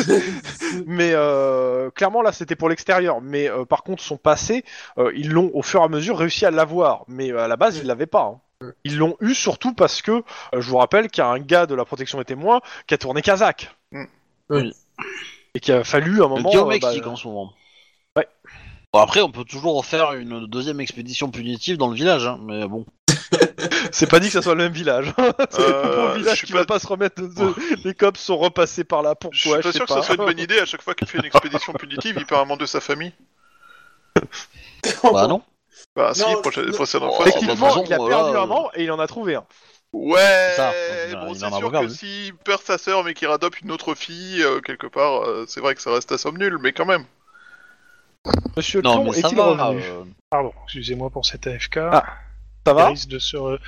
mais euh, clairement là, c'était pour l'extérieur. Mais euh, par contre, son passé, euh, ils l'ont au fur et à mesure réussi à l'avoir. Mais à la base, ils l'avaient pas. hein. Ils l'ont eu surtout parce que, euh, je vous rappelle qu'il y a un gars de la protection des témoins qui a tourné Kazakh. Mm. Oui. Et qui a fallu un moment. euh, Mexique bah, en ce moment. Bon, après, on peut toujours faire une deuxième expédition punitive dans le village, hein, mais bon. c'est pas dit que ça soit le même village. c'est Euh, le pauvre je village suis qui pas- va pas se remettre. De... Les cops sont repassés par là. Pourquoi Je suis pas sais sûr que ça soit une bonne idée à chaque fois qu'il fait une expédition punitive, il perd un membre de sa famille. Bah non. Bah si, Non, prochaine, non. Oh, fois. façon, il a perdu un euh, membre et il en a trouvé un. Ouais, ça, bon, c'est sûr que s'il perd sa sœur mais qu'il adopte une autre fille, euh, quelque part, euh, c'est vrai que ça reste à somme nulle, mais quand même. Monsieur Non, est-il revenu? Euh, Pardon, excusez-moi pour cet AFK. Ah, Ça va? Risque de se re-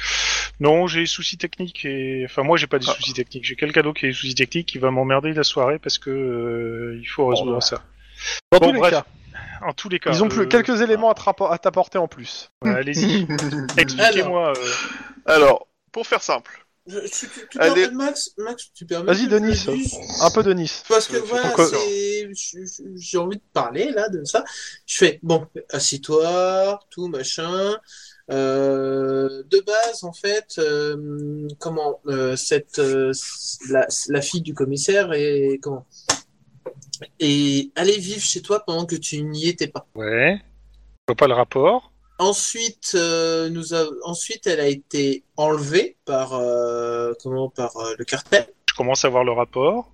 Non, j'ai des soucis techniques et enfin moi j'ai pas des Ah. soucis techniques. J'ai quelqu'un d'autre qui a des soucis techniques qui va m'emmerder la soirée parce que euh, il faut résoudre bah. ça. Dans Bon, tous les bref, cas, En tous les cas, ils ont plus euh, quelques éléments à t'apporter en plus. ouais, Allez-y, expliquez-moi. euh, Alors, pour faire simple, Je- tu, tu, tu Allez. permets- Max, Max, tu permets Vas-y, Denis. le dise Un peu de Nice. Parce que voilà, j'ai envie de parler là de ça. Je fais bon, assis-toi, tout machin. Euh, de base, en fait, euh, comment euh, cette euh, la, la fille du commissaire et comment et aller vivre chez toi pendant que tu n'y étais pas. Ouais. Je vois pas le rapport. Ensuite, euh, nous a... ensuite, elle a été enlevée par euh, comment par euh, le cartel. Je commence à voir le rapport.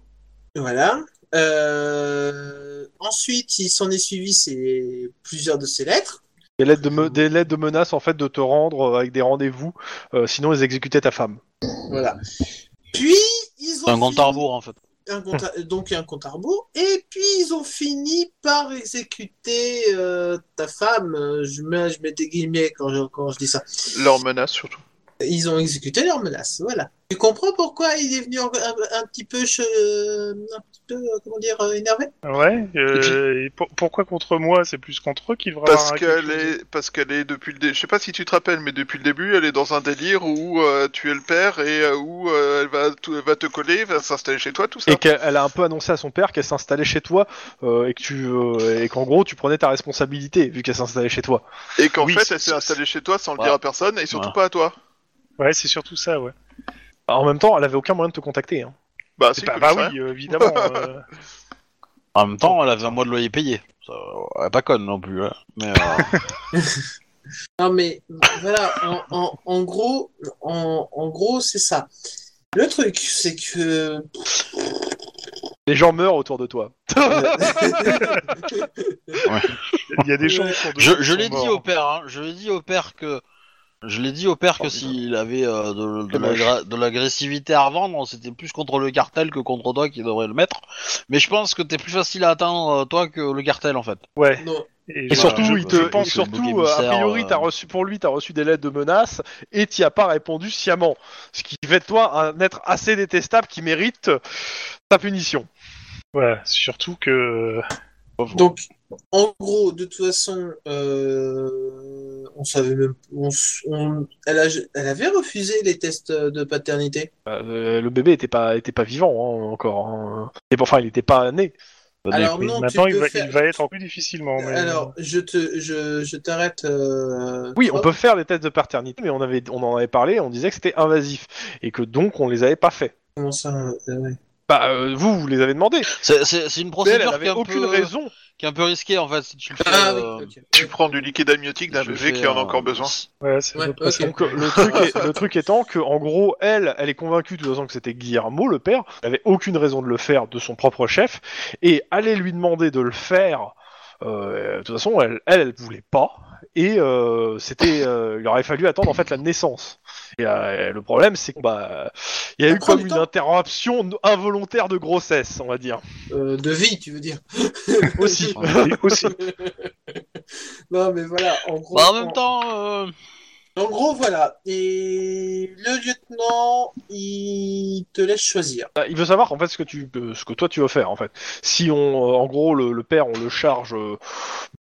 Voilà. Euh, ensuite, il s'en est suivi ses... plusieurs de ses lettres. Des lettres de, me- des lettres de menace en fait de te rendre avec des rendez-vous, euh, sinon ils exécutaient ta femme. Voilà. Puis ils ont C'est un compte fini- à rebours en fait. Un compte à- donc un compte à rebours. Et puis ils ont fini par exécuter euh, ta femme. Je mets, je mets des guillemets quand je, quand je dis ça. leur menace surtout. Ils ont exécuté leur menace. Voilà. Tu comprends pourquoi il est venu un, un- un petit peu, un petit peu, euh, comment dire, euh, énervé? Ouais. euh, et pour- pourquoi contre moi? C'est plus contre eux qu'il devrait Parce qu'elle est, parce qu'elle est depuis le début. Je sais pas si tu te rappelles, mais depuis le début, elle est dans un délire où euh, tu es le père et euh, où euh, elle va, tout- elle va te coller, va s'installer chez toi, tout ça. Et qu'elle elle a un peu annoncé à son père qu'elle s'installait chez toi euh, et que tu euh, et qu'en gros tu prenais ta responsabilité vu qu'elle s'installait chez toi. Et qu'en Oui, fait, elle s'est installée chez toi sans le dire à personne et surtout Ouais. pas à toi. Ouais, c'est surtout ça, ouais. En même temps, elle avait aucun moyen de te contacter. Hein. Bah, si, pas, bah oui, euh, évidemment. euh, En même temps, elle avait un mois de loyer payé. Ça, elle est pas conne non plus. hein. Mais euh, Non mais voilà, en, en, en gros, en, en gros, c'est ça. Le truc, c'est que Les gens meurent autour de toi. Il y a des gens qui sont de- je, qui je sont l'ai dit morts. au père. Hein, je l'ai dit au père que Je l'ai dit au père que s'il avait euh, de, de C'est moche. l'agra- de l'agressivité à revendre, c'était plus contre le cartel que contre toi qui devrait le mettre. Mais je pense que t'es plus facile à atteindre euh, toi que le cartel en fait. Ouais. Non. Et voilà, surtout, je- il te, je pense surtout, bouc euh, a priori, euh, t'as reçu pour lui, t'as reçu des lettres de menaces et t'y as pas répondu sciemment, ce qui fait de toi un être assez détestable qui mérite ta punition. Voilà, surtout que Donc, en gros, de toute façon, euh, on savait même, on, s- on- elle, a- elle avait refusé les tests de paternité. Euh, le bébé était pas, était pas vivant hein, encore. hein. Et enfin, il était pas né. Alors oui, non, maintenant il va, faire- il va être plus difficilement. Mais... Alors, je te, je, je t'arrête. euh, Oui, on peut faire les tests de paternité, mais on avait, on en avait parlé, on disait que c'était invasif et que donc on les avait pas fait. Comment ça euh, ouais. Bah, euh, vous, vous les avez demandé. C'est, c'est, c'est une elle, procédure elle qui est, un aucune peu, raison. qui est un peu risquée en fait si tu le fais. Ah oui, euh, ok. Tu prends du liquide amniotique d'un bébé fais, qui en a euh, encore besoin. Ouais, c'est Ouais, ok. Donc euh, le truc, est- le truc étant que en gros elle, elle est convaincue de toute façon que c'était Guillermo le père. Elle avait aucune raison de le faire de son propre chef et aller lui demander de le faire. Euh, de toute façon, elle, elle, elle voulait pas et euh, c'était, euh, il aurait fallu attendre en fait la naissance. Et euh, le problème, c'est que bah, y a Ça eu comme une temps. interruption involontaire de grossesse, on va dire. Euh, de vie, tu veux dire Aussi. Non, mais voilà, en gros. Bah, en même temps, euh, En gros, voilà. Et le lieutenant, il te laisse choisir. Bah, Il veut savoir en fait ce que tu, euh, ce que toi tu veux faire en fait. Si on, euh, en gros, le, le père, on le charge euh,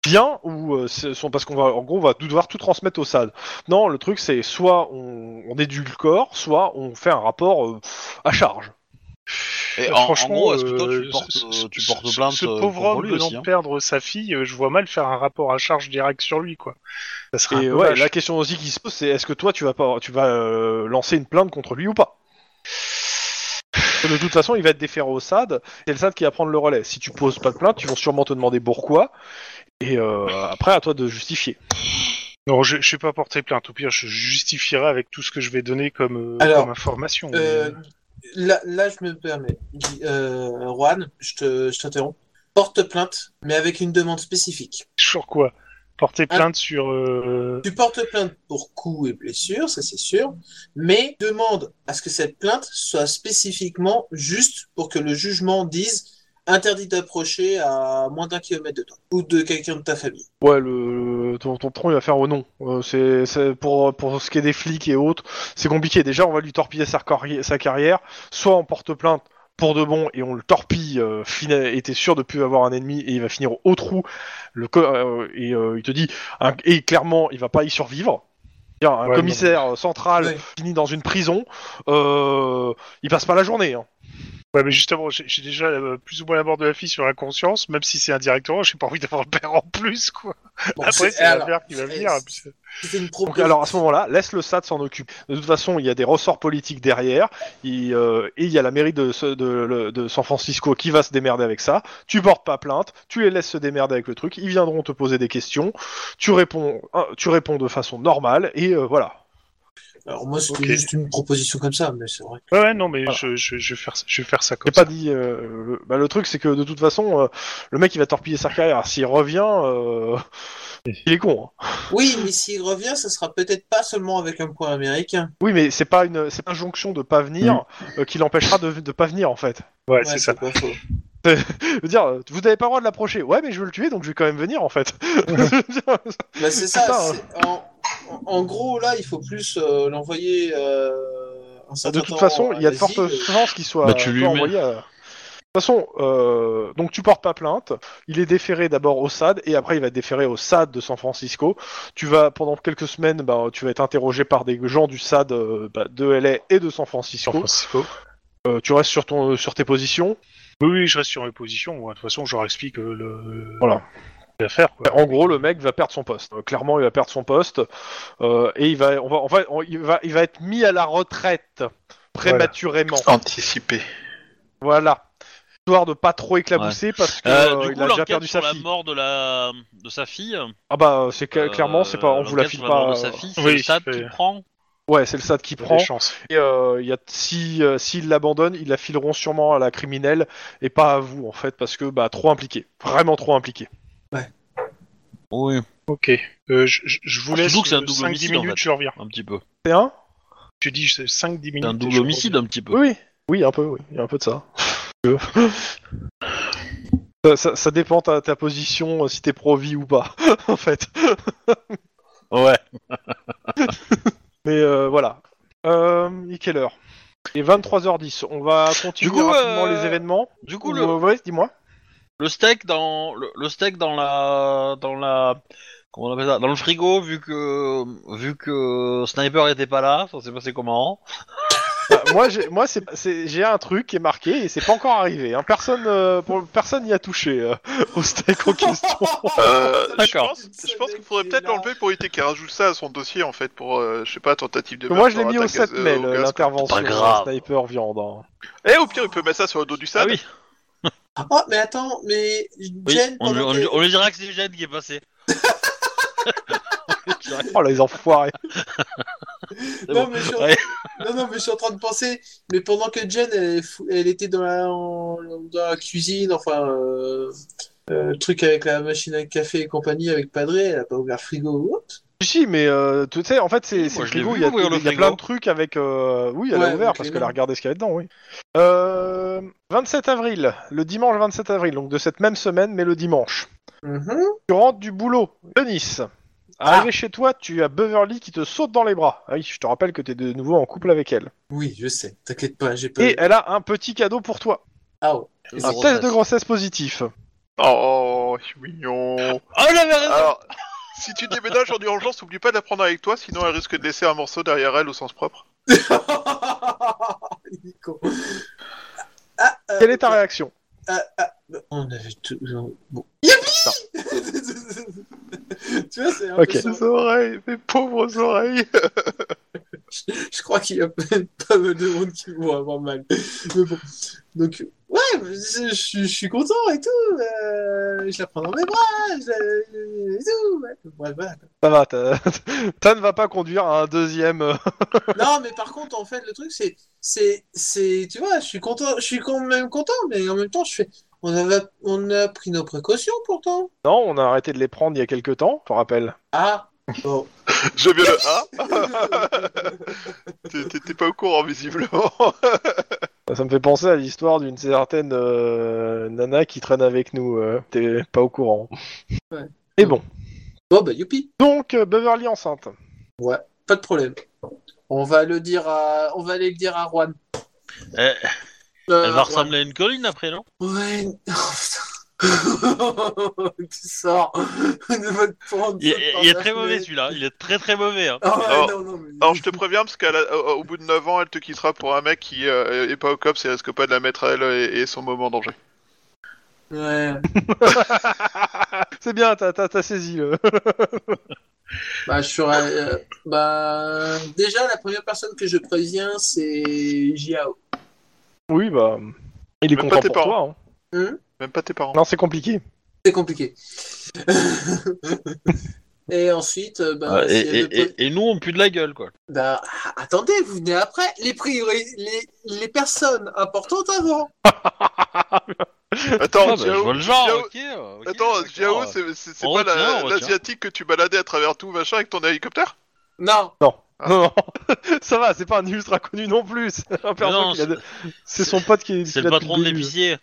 bien ou euh, c'est- son- parce qu'on va, en gros, on va devoir tout transmettre au SAD. Non, le truc c'est soit on, on édulcore, soit on fait un rapport à charge. Et Euh, en, en franchement, gros, est-ce que toi euh, tu portes, ce- tu ce- portes ce- plainte Ce euh, pauvre homme venant de hein perdre sa fille, je vois mal faire un rapport à charge direct sur lui, quoi. Ça serait un Et peu ouais, vache. la question aussi qui se pose, c'est est-ce que toi tu vas pas, tu vas euh, lancer une plainte contre lui ou pas? De toute façon, il va être déféré au SAD. C'est le SAD qui va prendre le relais. Si tu poses pas de plainte, ils vont sûrement te demander pourquoi. Et euh, après, à toi de justifier. Non, je, je vais pas porter plainte. Au pire, je justifierai avec tout ce que je vais donner comme, Alors, comme information. Euh, là, là, je me permets. Euh, Juan, je te, je t'interromps. Porte plainte, mais avec une demande spécifique. Sur quoi? Porter Ah. plainte sur. euh, Tu portes plainte pour coups et blessures, ça c'est sûr, mais demande à ce que cette plainte soit spécifiquement juste pour que le jugement dise interdit d'approcher à moins d'un kilomètre de toi ou de quelqu'un de ta famille. Ouais, le, ton, ton patron il va faire au non. Euh, c'est, c'est pour pour ce qui est des flics et autres, c'est compliqué. Déjà, on va lui torpiller sa, carri- sa carrière. Soit on porte plainte pour de bon et on le torpille. Euh, t'es sûr de plus avoir un ennemi et il va finir au trou. Le co- euh, et euh, il te dit un- et clairement il va pas y survivre. Un Ouais, commissaire central Ouais. fini dans une prison, euh, il passe pas la journée. Hein. Ouais, mais justement, j'ai j'ai déjà euh, plus ou moins la mort de la fille sur la conscience, même si c'est indirectement, j'ai pas envie d'avoir le père en plus, quoi. Bon, Après, c'est alors, la mère qui va venir. une Donc alors à ce moment-là, laisse le SAD s'en occuper. De toute façon, il y a des ressorts politiques derrière, il, euh, et il y a la mairie de, ce- de, de San Francisco qui va se démerder avec ça. Tu portes pas plainte, tu les laisses se démerder avec le truc, ils viendront te poser des questions, tu réponds, hein, tu réponds de façon normale et euh, voilà. Alors moi c'était juste une proposition comme ça, mais c'est vrai. Ouais, ouais, non, mais Voilà. je, je, je vais faire, ça- je vais faire ça J'ai comme pas ça. dit. euh, le, bah, le truc c'est que de toute façon, euh, le mec il va torpiller sa carrière. S'il revient, euh, il est con. hein. Oui, mais s'il revient, ça sera peut-être pas seulement avec un point américain. Oui, mais c'est pas une, c'est pas une jonction de pas venir euh, qui l'empêchera de, de pas venir en fait. Ouais, Ouais, c'est ça. pas faux. Je veux dire, vous n'avez pas le droit de l'approcher. Ouais, mais je veux le tuer, donc je vais quand même venir en fait. Bah, c'est ça. En, en- gros, là, il faut plus euh, l'envoyer euh, un certain de toute façon, il y a de fortes l'asile. chances qu'il soit Bah, tu lui envoyé à... De toute façon, euh, donc tu portes pas plainte. Il est déféré d'abord au SAD et après il va être déféré au SAD de San Francisco. Tu vas pendant quelques semaines, bah, tu vas être interrogé par des gens du SAD euh, bah, de LA et de San Francisco. San Francisco. Euh, tu restes sur ton sur tes positions. Oui, oui, je reste sur mes positions. moi. De toute façon, je leur explique euh, le. Voilà. Quoi. En gros, le mec va perdre son poste. Euh, clairement, il va perdre son poste euh, et il va, on va, en fait, on- il va, il va être mis à la retraite prématurément. Anticipé. Voilà. Histoire de pas trop éclabousser parce que Euh, euh, du il coup, a déjà perdu sur sa la fille. mort de la de sa fille. Ah bah c'est euh, clairement c'est pas on vous la file la pas. de sa fille, c'est Oui, le SAD c'est- qui prend. Ouais, c'est le SAD qui Il prend. Et euh, il y a si euh, s'ils l'abandonnent, ils la fileront sûrement à la criminelle et pas à vous en fait parce que bah trop impliqué, vraiment trop impliqué. Oui. Ok. Euh, je, je- je vous Ah, laisse surtout que c'est un euh, double 5-10 homicide, en minutes, fait. je reviens. Un petit peu. C'est un Tu dis 5-10 minutes. C'est un et double homicide, un petit peu. Oui, oui, un peu, oui, il y a un peu de ça. Ça, ça, ça dépend ta, ta position, euh, si t'es pro-vie ou pas, en fait. Ouais. Mais euh, voilà. Euh, il est quelle heure Il est 23h10. On va continuer Du coup, rapidement euh, les événements. Du coup, Ou, le, euh, ouais, dis-moi. Le steak dans le, le steak dans la dans la comment on appelle ça dans le frigo vu que vu que sniper était pas là ça s'est passé comment? Bah, moi, j'ai, moi, c'est, c'est- j'ai un truc qui est marqué et c'est pas encore arrivé. Hein. Personne, euh, pour, personne n'y a touché euh, au steak en question. Euh, je D'accord. pense, je pense qu'il faudrait peut-être l'enlever pour éviter qu'il rajoute ça à son dossier en fait pour euh, je sais pas tentative de moi, je l'ai mis au attaque 7 gaz- euh, mai, l'intervention sniper viande. hein. Et au pire il peut mettre ça sur le dos du Ah SAD. oui. Oh, mais attends, mais Oui. Jen, On, lui- pendant on que- lui- on lui dira que c'est Jen qui est passé. Oh les enfoirés. Non, bon. mais je suis en... Ouais. non, non, mais je suis en train de penser, mais pendant que Jen, elle, était dans la... en- dans la cuisine, enfin, euh... euh, le truc avec la machine à café et compagnie avec Padré, elle a pas ouvert le frigo ou autre Si, mais euh, tu sais, en fait, c'est, Oui, c'est moi, le je l'ai frigo. vu Il y a, ouvrir le il y a frigo. plein de trucs avec. euh, Oui, elle Ouais, a ouvert avec parce les qu'elle a regardé ce qu'il y avait dedans, oui. Euh, 27 avril, le dimanche 27 avril, donc de cette même semaine, mais le dimanche. Mhm. Tu rentres du boulot de Nice. Arrivé chez toi, tu as Beverly qui te saute dans les bras. Ah oui, je te rappelle que tu es de nouveau en couple avec elle. Oui, je sais, t'inquiète pas, j'ai pas... Et elle a un petit cadeau pour toi. Ah, oh. Un test de grossesse positif. Oh, je suis mignon. Oh, il avait raison. Alors, si tu déménages en urgence, oublie pas de la prendre avec toi, sinon elle risque de laisser un morceau derrière elle au sens propre. Il est con. Ah, euh, Quelle est ta réaction? On avait tout... Bon. Youpi Tu vois, c'est un peu ça. Mes oreilles, mes pauvres oreilles. Je crois qu'il y a pas mal de monde qui vont avoir mal. Mais bon. Donc, ouais, je, je suis- je suis content et tout. euh, je la prends dans mes bras. Je et tout. ouais. Ouais, voilà. Ça va, t'as- Tan va pas conduire à un deuxième. euh, Non, mais par contre, en fait, le truc, c'est, c'est, c'est, tu vois, je suis content, je suis quand même content, mais en même temps, je fais, on avait, on a pris nos précautions pourtant. Non, on a arrêté de les prendre il y a quelques temps, je te rappelle. Ah, bon. J'aime bien le A. T'es- t'es- T'es pas au courant, visiblement. Ça me fait penser à l'histoire d'une certaine euh, nana qui traîne avec nous. euh, T'es pas au courant. Ouais. Et bon. Bon, bah, youpi. Donc, euh, Beverly enceinte. Ouais, pas de problème. On va le dire à, on va aller le dire à Juan. Euh, Elle va ressembler à une colline après, non? Ouais. Oh, putain. tu sors. de votre pente, il, est- il très mauvais celui-là, il est très très mauvais. Hein. Ah ouais, Alors- non, non, mais... Alors je te préviens parce qu'au bout de 9 ans, elle te quittera pour un mec qui euh, est pas au cops et risque pas de la mettre à elle et, et son moment en danger. Ouais. C'est bien, t'as t'as- t'as saisi le. Bah, je serais. euh, bah, déjà, la première personne que je préviens, c'est Jiao. Oui, bah. Il est Même content pas tes pour parents. toi. hein. Même pas tes parents. Non, c'est compliqué. C'est compliqué. et ensuite, euh, bah, Ouais, s'il et, y a et- de- et- et nous on pue de la gueule quoi. bah, ah, attendez, vous venez après. Les priori... les, les personnes importantes avant. Attends, Ah, bah, Jiao, je vois le genre, Jiao- ok. euh, ok, Attends, d'accord. Jiao, c'est c'est- c'est On pas retient, la- on retient. l'asiatique que tu baladais à travers tout machin avec ton hélicoptère? Non. Non, non, ça va, c'est pas un ultra connu non plus. C'est un perso non, qui a de- c'est son pote qui est. C'est qui le l'a depuis patron de début. l'épicier.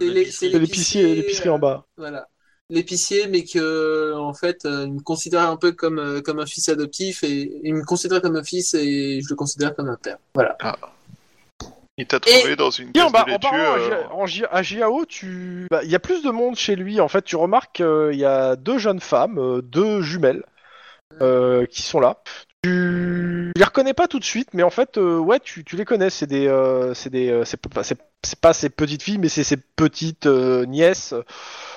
C'est les- c'est C'est l'épicier, l'épicerie en bas. Voilà. L'épicier, mais que en fait, euh, il me considère un peu comme euh, comme un fils adoptif et il me considère comme un fils et je le considère comme un père. Voilà. Il t'a trouvé dans une Tiens, caisse bah, de en laitue. parlant à, euh, Gia- en Gia- à Jiao, tu, bah, il y a plus de monde chez lui. En fait, tu remarques qu'il y a deux jeunes femmes, euh, deux jumelles, euh, qui sont là. Tu les reconnais pas tout de suite, mais en fait, euh, ouais, tu, tu les connais. C'est des, euh, c'est des, euh, c'est pas, ses petites filles, mais c'est ses petites euh, nièces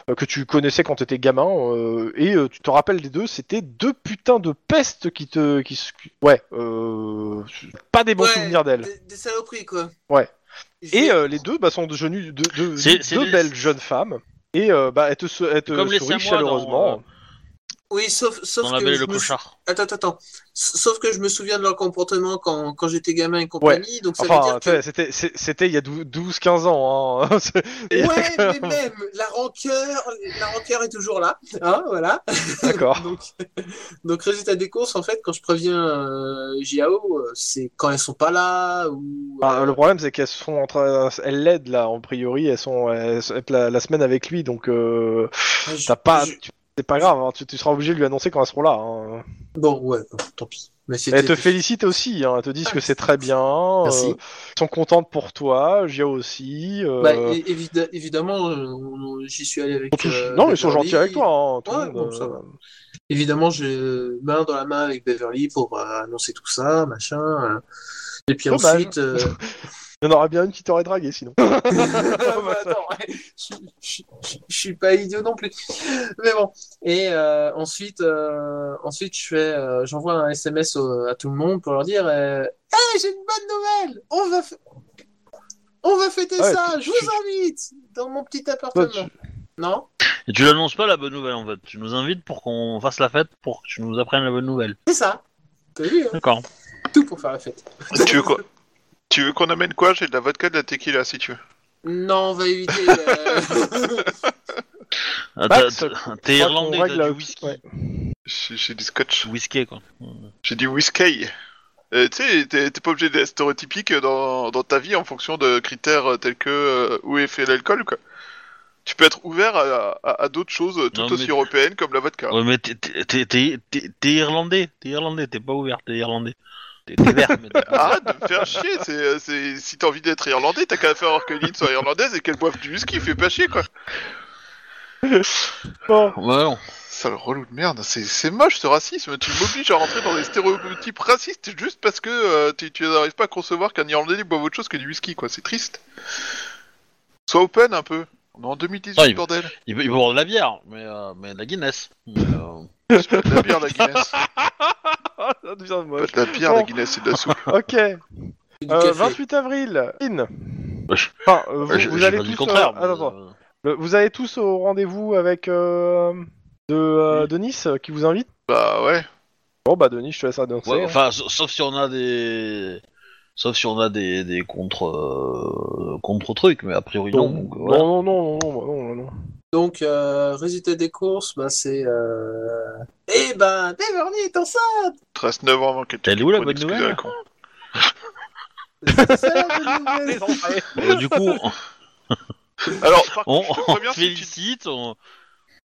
euh, que tu connaissais quand t'étais gamin. euh, et euh, tu te rappelles des deux, c'était deux putains de pestes qui te, qui, ouais, euh, pas des bons Ouais, souvenirs d'elles. Des, des saloperies quoi. Ouais. Et euh, les deux bah, sont devenues deux, belles jeunes femmes. Et euh, bah, elles te, se- elles te Comme sourient dans, chaleureusement. euh, Oui, sauf, que je le me. Attends, attends, Sauf que je me souviens de leur comportement quand, quand j'étais gamin et compagnie, donc ça veut dire que... c'était il y a 12-15 ans. Hein. Ouais, mais même- la rancœur, la rancœur est toujours là, hein, voilà. D'accord. donc, donc, résultat des courses, en fait, quand je préviens euh, JAO, euh, c'est quand elles sont pas là, ou... Ah, euh, le problème, c'est qu'elles sont en train, elles l'aident là. En priori, elles sont, elles sont la, la semaine avec lui, donc euh, je- t'as pas, je- tu- c'est pas grave. hein, tu, tu seras obligé de lui annoncer quand elles seront là. hein. Bon, ouais, tant pis. Mais. Elles te félicitent aussi. Hein, elles te disent Ah, que c'est très bien. Merci. euh, elles sont contentes pour toi. Gio aussi. euh, Bah, évidemment, euh, j'y suis allé avec. tous- non, ils sont gentils avec toi. Hein, tout le Ouais, monde, bon, ça va. Évidemment, j'ai main dans la main avec Beverly pour euh, annoncer tout ça, machin. Et puis Dommage. ensuite. Il y en aurait bien une qui t'aurait dragué sinon. bah, attends, ouais, je, suis pas idiot non plus. Mais bon. Et euh, ensuite, euh, ensuite, je fais, euh, j'envoie un SMS au- à tout le monde pour leur dire, hey, j'ai une bonne nouvelle. On va, on va fêter Ouais, ça. Je vous invite dans mon petit appartement. Toi, tu- Non? Et tu l'annonces pas la bonne nouvelle en fait. Tu nous invites pour qu'on fasse la fête pour que tu nous apprennes la bonne nouvelle. C'est ça. T'as vu hein D'accord. Tout pour faire la fête. tu veux quoi Tu veux qu'on amène quoi? J'ai de la vodka, de la tequila si tu veux. Non, on va éviter. euh, Ah, Max, t'as- je t'as- crois T'es irlandais, t'as du whisky. ouais. J'ai j'ai du scotch. Whisky quoi. J'ai du whisky. Euh, tu sais, t'es t'es pas obligé d'être stéréotypique dans, dans ta vie en fonction de critères euh, tels que euh, où est fait l'alcool, quoi. Tu peux être ouvert à, à- à d'autres choses euh, tout Non, aussi mais- européennes comme la vodka. Ouais mais t'es- t'es t'es- t'es- t'es irlandais, t'es irlandais, t'es pas ouvert, t'es irlandais. Vert mais t'es pas Arrête de me faire chier, c'est, c'est... si t'as envie d'être irlandais, t'as qu'à faire que Lynn soit irlandaise et qu'elle boive du whisky, fais pas chier quoi. Bon, Ouais, non. Sale relou de merde, c'est, c'est moche ce racisme, tu m'obliges à rentrer dans des stéréotypes racistes juste parce que euh, tu, tu n'arrives pas à concevoir qu'un irlandais boive autre chose que du whisky quoi, c'est triste. Sois open un peu, on est en 2018 Ouais, il- bordel. Il peut, il peut boire de la bière, mais, euh, mais de la Guinness. Mais, euh, de la bière la Guinness, ça devient pas moche. de la bière la Bon. Guinness, c'est de la soupe. Ok. du Euh, café. 28 avril. In. Je- Enfin, euh, vous, allez tous. le contraire. euh, mais, attends, attends. Le- Vous allez tous au rendez-vous avec euh, de, euh, Denis euh, qui vous invite Bah ouais. Bon bah Denis, je te laisse annoncer. ouais, hein. enfin, sa- sauf si on a des. Sauf si on a des, des contre, euh, contre trucs, mais a priori non. non, donc, voilà. non, non, non, non, non, non, non. Donc, euh, résultat des courses, bah, c'est. Euh... Eh ben, Beverly est enceinte Il te reste 9 ans avant qu'elle te Elle est où, la bonne nouvelle? con. C'est ça la bonne nouvelle. Les entrées. Euh, du coup, Alors, par on, contre, je te on préviens, si tu- félicite, on,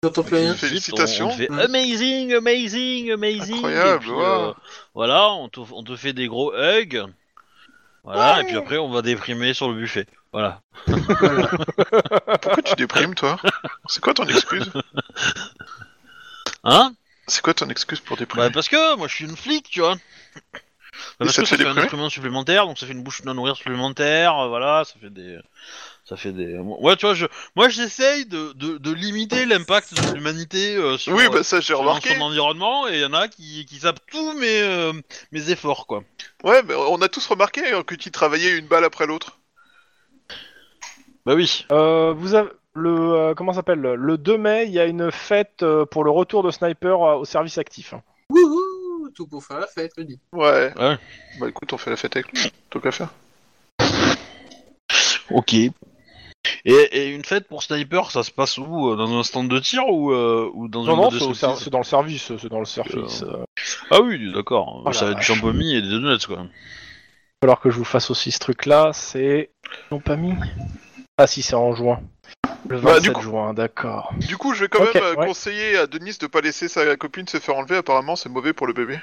J'entends plus rien. Félicitations. on, te fait Mm. amazing, amazing, amazing. Incroyable, et puis, ouais. euh, voilà, on te, on te fait des gros hugs. Voilà, Ouais. et puis après on va déprimer sur le buffet. Voilà. Pourquoi tu déprimes, toi? C'est quoi ton excuse? Hein? C'est quoi ton excuse pour déprimer? Bah parce que moi je suis une flic, tu vois. Bah, parce ça que ça fait un instrument supplémentaire, donc ça fait une bouche à nourrir supplémentaire, euh, voilà, ça fait des... Ça fait des... Ouais, tu vois, je... moi j'essaye de, de, de limiter l'impact de l'humanité euh, sur, Oui, euh, bah ça j'ai sur remarqué. son environnement, et il y en a qui, qui sapent tous mes, euh, mes efforts, quoi. Ouais, mais on a tous remarqué hein, que tu travaillais une balle après l'autre. Bah oui. Euh, vous avez le euh, comment ça s'appelle? Le 2 mai, il y a une fête euh, pour le retour de Sniper euh, au service actif. Wouhou Tout pour faire la fête, le dit. Ouais. Ouais. Bah écoute, on fait la fête avec lui. Tant qu'à faire. Ok. Et, et une fête pour sniper, ça se passe où? Euh, Dans un stand de tir ou, euh, ou dans Non une non, boîte de c'est au ser- saucisses c'est dans le service, c'est dans le service. euh. Ah oui, d'accord. Oh ça la va être du vache. champomis et des donuts, quoi. Il va falloir que je vous fasse aussi ce truc là, c'est l'ont pas mis. Ah si, c'est en juin. Le 27 Bah, du coup- juin, d'accord. Du coup, je vais quand même euh, ouais. conseiller à Denis de pas laisser sa copine se faire enlever. Apparemment, c'est mauvais pour le bébé.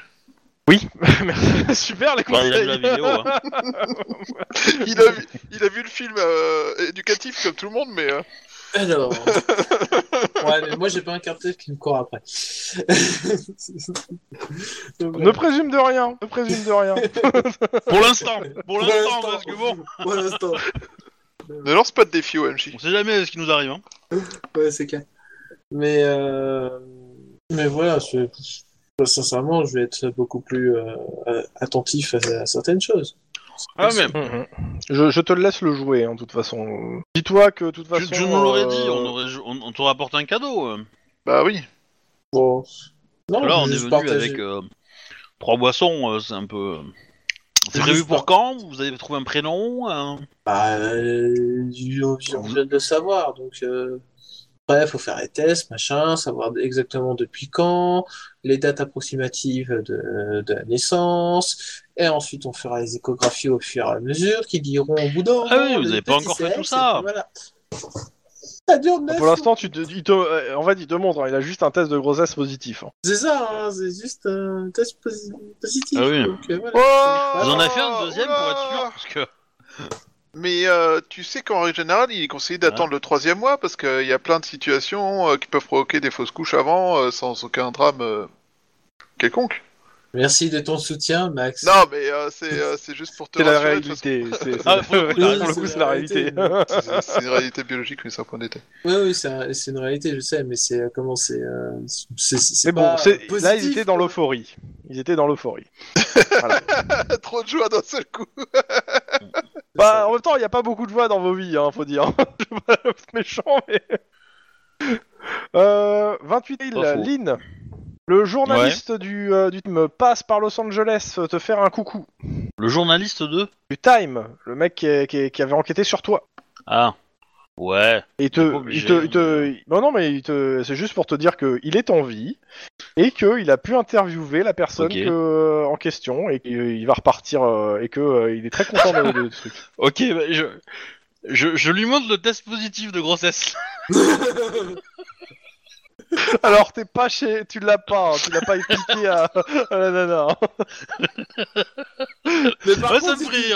Oui, merci. super les Bah, il a conseils. vu la vidéo, hein. il, a vu, il a vu le film euh, éducatif comme tout le monde, mais euh, Alors. ouais, mais moi j'ai pas un cartel qui me court après. Donc, Ne présume de rien, ne présume de rien. Pour l'instant, pour l'instant. parce que bon, Pour l'instant. Ne lance pas de défi au MJ. on sait jamais ce qui nous arrive. Hein. Ouais, c'est clair. Mais, euh... mais voilà, je... sincèrement, je vais être beaucoup plus euh, attentif à, à certaines choses. Ah mais Mhm. je, je te laisse le jouer, hein, de toute façon. Dis-toi que de toute façon. tu nous l'aurais euh, dit, on, aurait, on, on t'aurait apporté un cadeau. euh. Bah oui. Bon, Non, Là, je on est venu partager. avec euh, trois boissons, euh, c'est un peu. C'est prévu pour quand? Vous avez trouvé un prénom Bah, euh, on vient de le savoir, donc euh, après, il faut faire les tests, machin, savoir exactement depuis quand, les dates approximatives de, de la naissance, et ensuite on fera les échographies au fur et à mesure, qui diront au bout d'un Ah oui, vous les avez pas encore fait tout ça. voilà. Ça dure neuf Pour l'instant, tu te, il te, euh, en fait, il te montre, hein, il a juste un test de grossesse positif. hein. C'est ça, hein, c'est juste un test posi- positif. Ah oui. donc, euh, voilà. Oh Vous en avez fait un deuxième pour être sûr oula. parce que... Mais euh, tu sais qu'en règle générale, il est conseillé d'attendre le troisième mois parce qu'il y a plein de situations euh, qui peuvent provoquer des fausses couches avant euh, sans aucun drame euh, quelconque. Merci de ton soutien, Max. Non, mais euh, c'est euh, c'est juste pour te C'est la réalité. c'est- Ah, c'est- pour pour le coup, la réalité. C'est- une réalité biologique, mais c'est un point d'état. Oui, oui, c'est un- c'est une réalité, je sais, mais c'est euh, comment c'est. euh, c'est bon, pas c'est- là, positif, ils étaient dans l'euphorie. Ils étaient dans l'euphorie. Trop de joie d'un seul coup. Bah, en même temps, il n'y a pas beaucoup de voix dans vos vies, hein, faut dire. Je veux pas méchant, mais. Euh, 28 000, Pas faux. Lynn. Le journaliste du, euh, du Time passe par Los Angeles euh, te faire un coucou. Le journaliste de Du Time, le mec qui, qui- qui avait enquêté sur toi. Ah. Ouais. Et il te, Il obligé, te, il te- hein. non non mais il te, c'est juste pour te dire que il est en vie et qu'il a pu interviewer la personne Ok. que- en question et qu'il va repartir euh, et que euh, il est très content de, de, de ce truc. Ok, bah, je... je... Je lui montre le test positif de grossesse. Alors t'es pas chez, tu l'as pas, hein, tu l'as pas expliqué à, à la nana. hein. Mais par Ouais, ça contre, me si-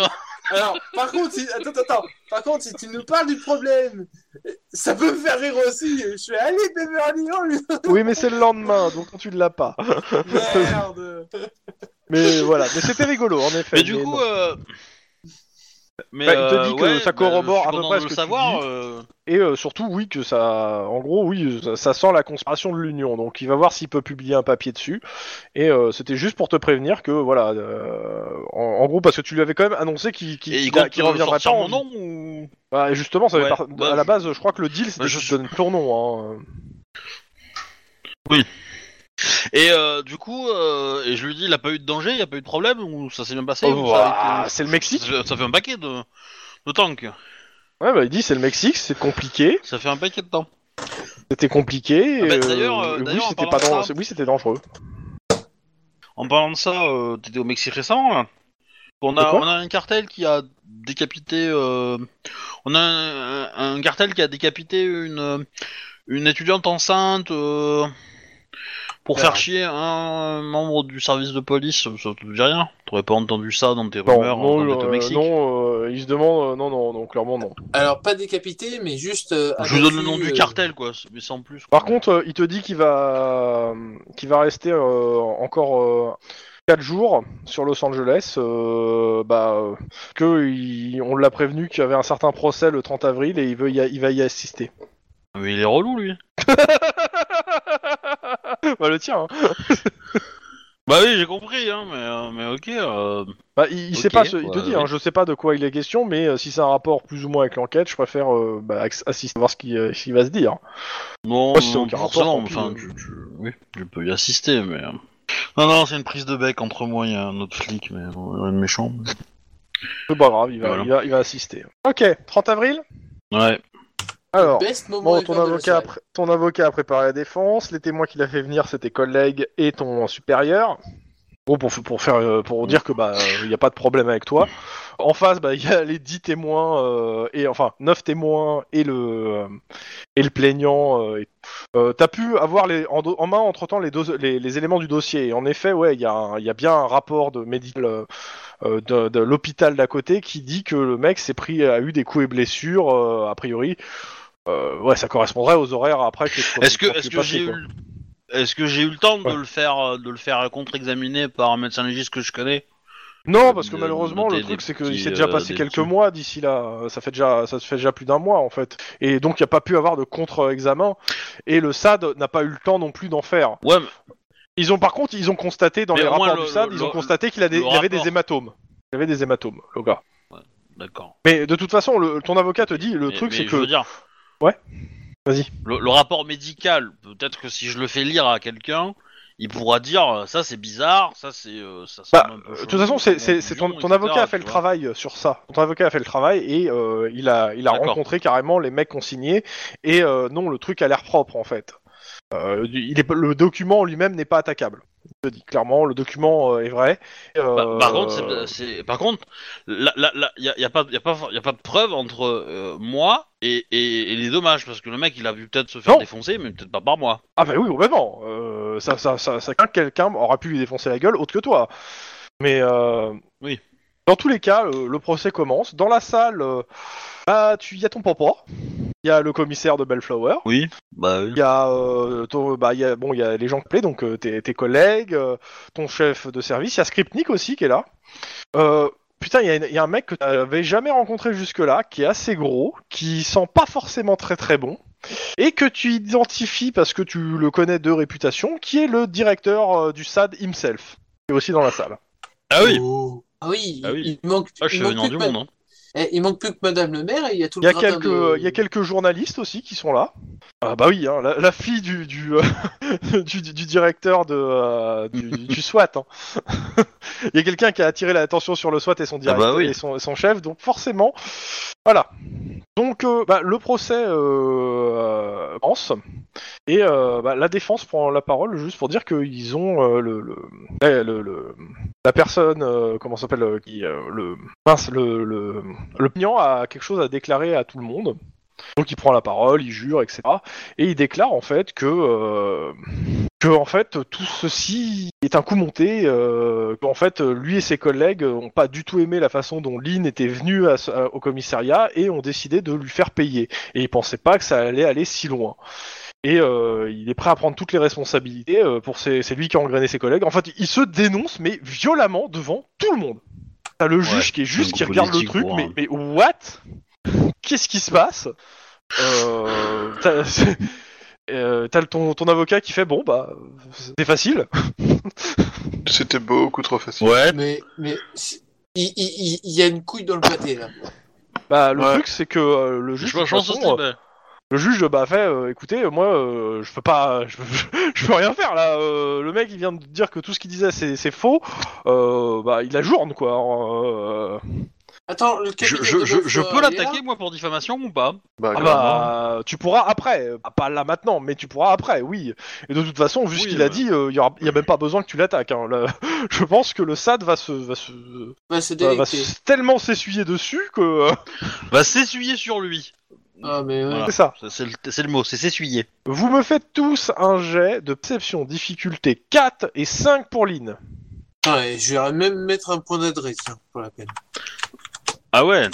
alors, par contre, si... attends, attends, par contre, si tu nous parles du problème, ça peut me faire rire aussi. Je suis allé Beverly Hills. Oui mais c'est le lendemain donc tu l'as pas. Merde. Mais voilà, mais c'était rigolo en effet. Mais du mais coup, euh... Mais Bah, il te euh, dit que ouais, ça bah, corrobore je suis à peu content près de ce le que tu savoir. dis. euh, Et euh, surtout, oui, que ça. En gros, oui, ça, ça sent la conspiration de l'Union. Donc, il va voir s'il peut publier un papier dessus. Et euh, c'était juste pour te prévenir que, voilà. euh, en, en gros, parce que tu lui avais quand même annoncé qu'il qu'il Et il qu'il a- compte qu'il reviendrait sortir pas. mon en- nom ou... Bah, justement, ça fait Ouais, par- bah, à la je- base, je crois que le deal, c'était bah, je suis- donnes ton nom. Hein. Et euh, du coup, euh, et je lui dis, il a pas eu de danger, il a pas eu de problème, ou ça s'est bien passé Oh, ou ça a été- c'est le Mexique. Ça fait, ça fait un paquet de, de tanks. Ouais, bah, il dit c'est le Mexique, c'est compliqué. Ça fait un paquet de temps. C'était compliqué. Ah bah, et, d'ailleurs, euh, oui, d'ailleurs, en c'était parlant pas de dan- ça- oui, c'était dangereux. En parlant de ça, euh, t'étais au Mexique récent là on De a, quoi on a un cartel qui a décapité. euh, on a un, un cartel qui a décapité une, une étudiante enceinte euh, pour faire chier un membre du service de police. Ça te dit rien T'aurais pas entendu ça dans tes Non, rumeurs non, au euh, Mexique non, euh, il se demande. euh, non, non, non, clairement non. Alors, pas décapité, mais juste. euh, Je vous donne le nom du euh, cartel, quoi, mais sans plus. Par contre, euh, il te dit qu'il va, qu'il va rester euh, encore 4 jours sur Los Angeles. euh, bah, euh, que il- on l'a prévenu qu'il y avait un certain procès le 30 avril et il veut, y a- il va y assister. Mais il est relou, lui. bah le tien. hein. Bah oui, j'ai compris, hein, mais, euh, mais ok. euh, Bah, il, il sait Ok, pas, ce- il te dit, oui. hein, je sais pas de quoi il est question, mais euh, si c'est un rapport plus ou moins avec l'enquête, je préfère euh, bah, ass- assister voir ce qui, euh, ce qui va se dire. Non, si c'est non, aucun rapport, tant enfin, pis, tu, tu- oui, je peux y assister, mais... euh, Non, non, c'est une prise de bec entre moi et un autre flic, mais euh, rien de méchant. C'est pas grave, il va, Voilà. il va, il va assister. Ok, 30 avril? Ouais. Alors, Bon, ton avocat, a soirée. pré- ton avocat a préparé la défense. Les témoins qu'il a fait venir, c'est tes collègues et ton supérieur. Bon, pour, pour faire, euh, pour dire que bah, il n'y a pas de problème avec toi. En face, bah, il y a les 10 témoins euh, et enfin 9 témoins et le euh, et le plaignant. Euh, euh, T'as pu avoir les, en, main entre temps les, dos- les, les éléments du dossier. Et en effet, ouais, il y, a y bien un rapport de médical euh, euh, de, de l'hôpital d'à côté qui dit que le mec s'est pris a eu des coups et blessures euh, a priori. Euh, ouais, ça correspondrait aux horaires après que. Est-ce que, est-ce que j'ai eu... Est-ce que j'ai eu le temps de Ouais. le faire, euh, de le faire contre-examiner par un médecin légiste que je connais? Non, parce que de- malheureusement, le truc, c'est qu'il s'est déjà euh, passé quelques petits- mois d'ici là. Ça fait déjà, ça se fait déjà plus d'un mois en fait. Et donc, il n'y a pas pu avoir de contre-examen. Et le SAD n'a pas eu le temps non plus d'en faire. Ouais, mais- Ils ont, par contre, ils ont constaté dans Mais les rapports le- du SAD, le- ils ont constaté qu'il avait des hématomes. Il y avait des hématomes, le gars. d'accord. Mais de toute façon, le- ton avocat te dit, le Mais- truc, c'est je que. veux dire, Vas-y. le, le rapport médical, peut-être que si je le fais lire à quelqu'un, il pourra dire euh, ça c'est bizarre, ça c'est. euh, Bah, de toute façon, c'est, ton, conclusion, ton etc., avocat a fait le travail euh, sur ça. Ton avocat a fait le travail et euh, il a, il a D'accord. rencontré carrément les mecs consignés. Et euh, non, le truc a l'air propre en fait. Il est, le document en lui-même n'est pas attaquable. Je te dis clairement, le document euh, est vrai. Euh, Bah, par contre, c'est- par contre, là, là, y a, y a pas, y a pas, y a pas de preuve entre euh, moi et, et, et les dommages, parce que le mec, il a vu peut-être se faire Non. défoncer, mais peut-être pas par moi. Ah bah oui, complètement. Euh, ça, ça, ça, ça, quelqu'un aura pu lui défoncer la gueule autre que toi. Mais euh, Oui. Dans tous les cas, euh, le procès commence. Dans la salle, euh, bah, tu y a ton papa. Il y a le commissaire de Bellflower. Oui. Bah oui. Il y a, euh, ton- bah, il y a, bon, il y a les gens qui plaient, donc euh, tes, tes collègues, euh, ton chef de service. Il y a Skripnik aussi qui est là. Euh, putain, il y, a une- il y a un mec que tu n'avais jamais rencontré jusque-là, qui est assez gros, qui sent pas forcément très très bon, et que tu identifies parce que tu le connais de réputation, qui est le directeur euh, du SAD himself, qui est aussi dans la salle. Ah oui. Oh. Ah oui, Ah oui. il il manque, Ah, je il suis manque plus du que monde. Hein. Il manque plus que Madame le maire et il y a tout Il y le a gratin quelques, de- il y a quelques journalistes aussi qui sont là. Ah bah oui, hein, la, la fille du du, euh, du, du directeur de euh, du, SWAT. hein. Il y a quelqu'un qui a attiré l'attention sur le SWAT et son directeur bah oui. et son, chef, donc forcément, voilà. Donc euh, bah, le procès euh, euh, avance et euh, bah, la défense prend la parole juste pour dire qu'ils ont le, le, le- le- la personne euh, comment s'appelle euh, qui euh, le le le le a quelque chose à déclarer à tout le monde. Donc il prend la parole, il jure, etc. Et il déclare en fait que euh, que en fait tout ceci est un coup monté. Euh, qu'en fait lui et ses collègues ont pas du tout aimé la façon dont Lynn était venu à ce- à- au commissariat et ont décidé de lui faire payer. Et ils pensaient pas que ça allait aller si loin. Et euh, il est prêt à prendre toutes les responsabilités euh, pour ses, c'est lui qui a engrainé ses collègues. En fait, il se dénonce mais violemment devant tout le monde. T'as le juge qui est juste qui regarde le truc, mais, mais what? Qu'est-ce qui se passe? Euh, T'as euh, ton, ton avocat qui fait bon bah c'est facile. C'était beaucoup trop facile. Ouais. Mais, mais il, il, il- il y a une couille dans le pâté là. Bah le Ouais. truc c'est que euh, le juge, Je de façon. Le juge bah fait euh, écoutez moi euh, je peux pas je peux, je peux rien faire là. euh, le mec il vient de dire que tout ce qu'il disait c'est c'est faux. Euh, bah il ajourne quoi. Euh, Attends, le Je, je, peux l'attaquer moi pour diffamation ou pas? Bah, Ah bah, tu pourras après, euh, pas là maintenant, mais tu pourras après, oui. Et de toute façon, vu ce Oui, qu'il a ouais. dit, il y, aura, y a même pas besoin que tu l'attaques. Hein. Là, je pense que le SAD va se, va se, Va se va- va tellement s'essuyer dessus que euh, Va s'essuyer sur lui. Ah, mais ouais. Voilà. c'est ça. C'est le, c'est le mot, c'est s'essuyer. Vous me faites tous un jet de perception difficulté 4 et 5 pour Lynn. Ouais, je vais même mettre un point d'adresse tiens, pour la peine. Ah ouais.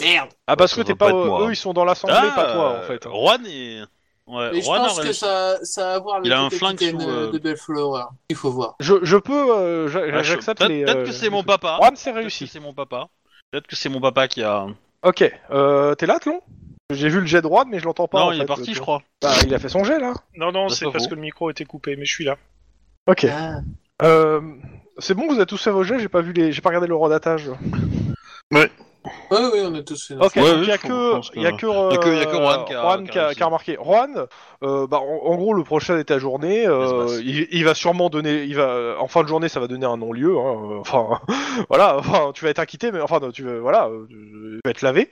Merde Ah parce Ça que t'es pas pas, être euh, moi. eux ils sont dans l'assemblée, Ah, pas toi en fait. Juan est. Ouais, Mais je Juan a pense que réussi. ça, ça a à voir avec Il a le un flingue capitaine sous, euh, euh, de Bellflower. Il faut voir. Je, je peux, euh, j'a- Ah, je- j'accepte Peut-être les. peut-être euh, que c'est mon papa. Juan, c'est Peut-être que réussi. c'est mon papa. Peut-être que c'est mon papa qui a. Ok, euh, t'es là, Tlon? J'ai vu le jet Juan, mais je l'entends pas. non, en il fait, est parti, je crois. Bah, il a fait son jet là. Non, non, Ça, c'est parce que le micro était coupé, mais je suis là. Ok. Ah. Euh, c'est bon, vous avez tous fait vos jets, j'ai pas vu les, j'ai pas regardé le redatage. Ouais, oui, on a tous Ok, Ouais, donc oui, il y a que, que- il y a que, a que- y a que euh, Juan qui a- Juan qui a qui a, remarqué. Juan, euh, bah, en, en gros, le prochain est ajourné. Euh, Espace. il, il va sûrement donner, il va, en fin de journée, ça va donner un non-lieu. hein, euh, enfin, voilà, enfin, tu vas être acquitté, mais enfin, tu vas, voilà, euh, tu vas être lavé.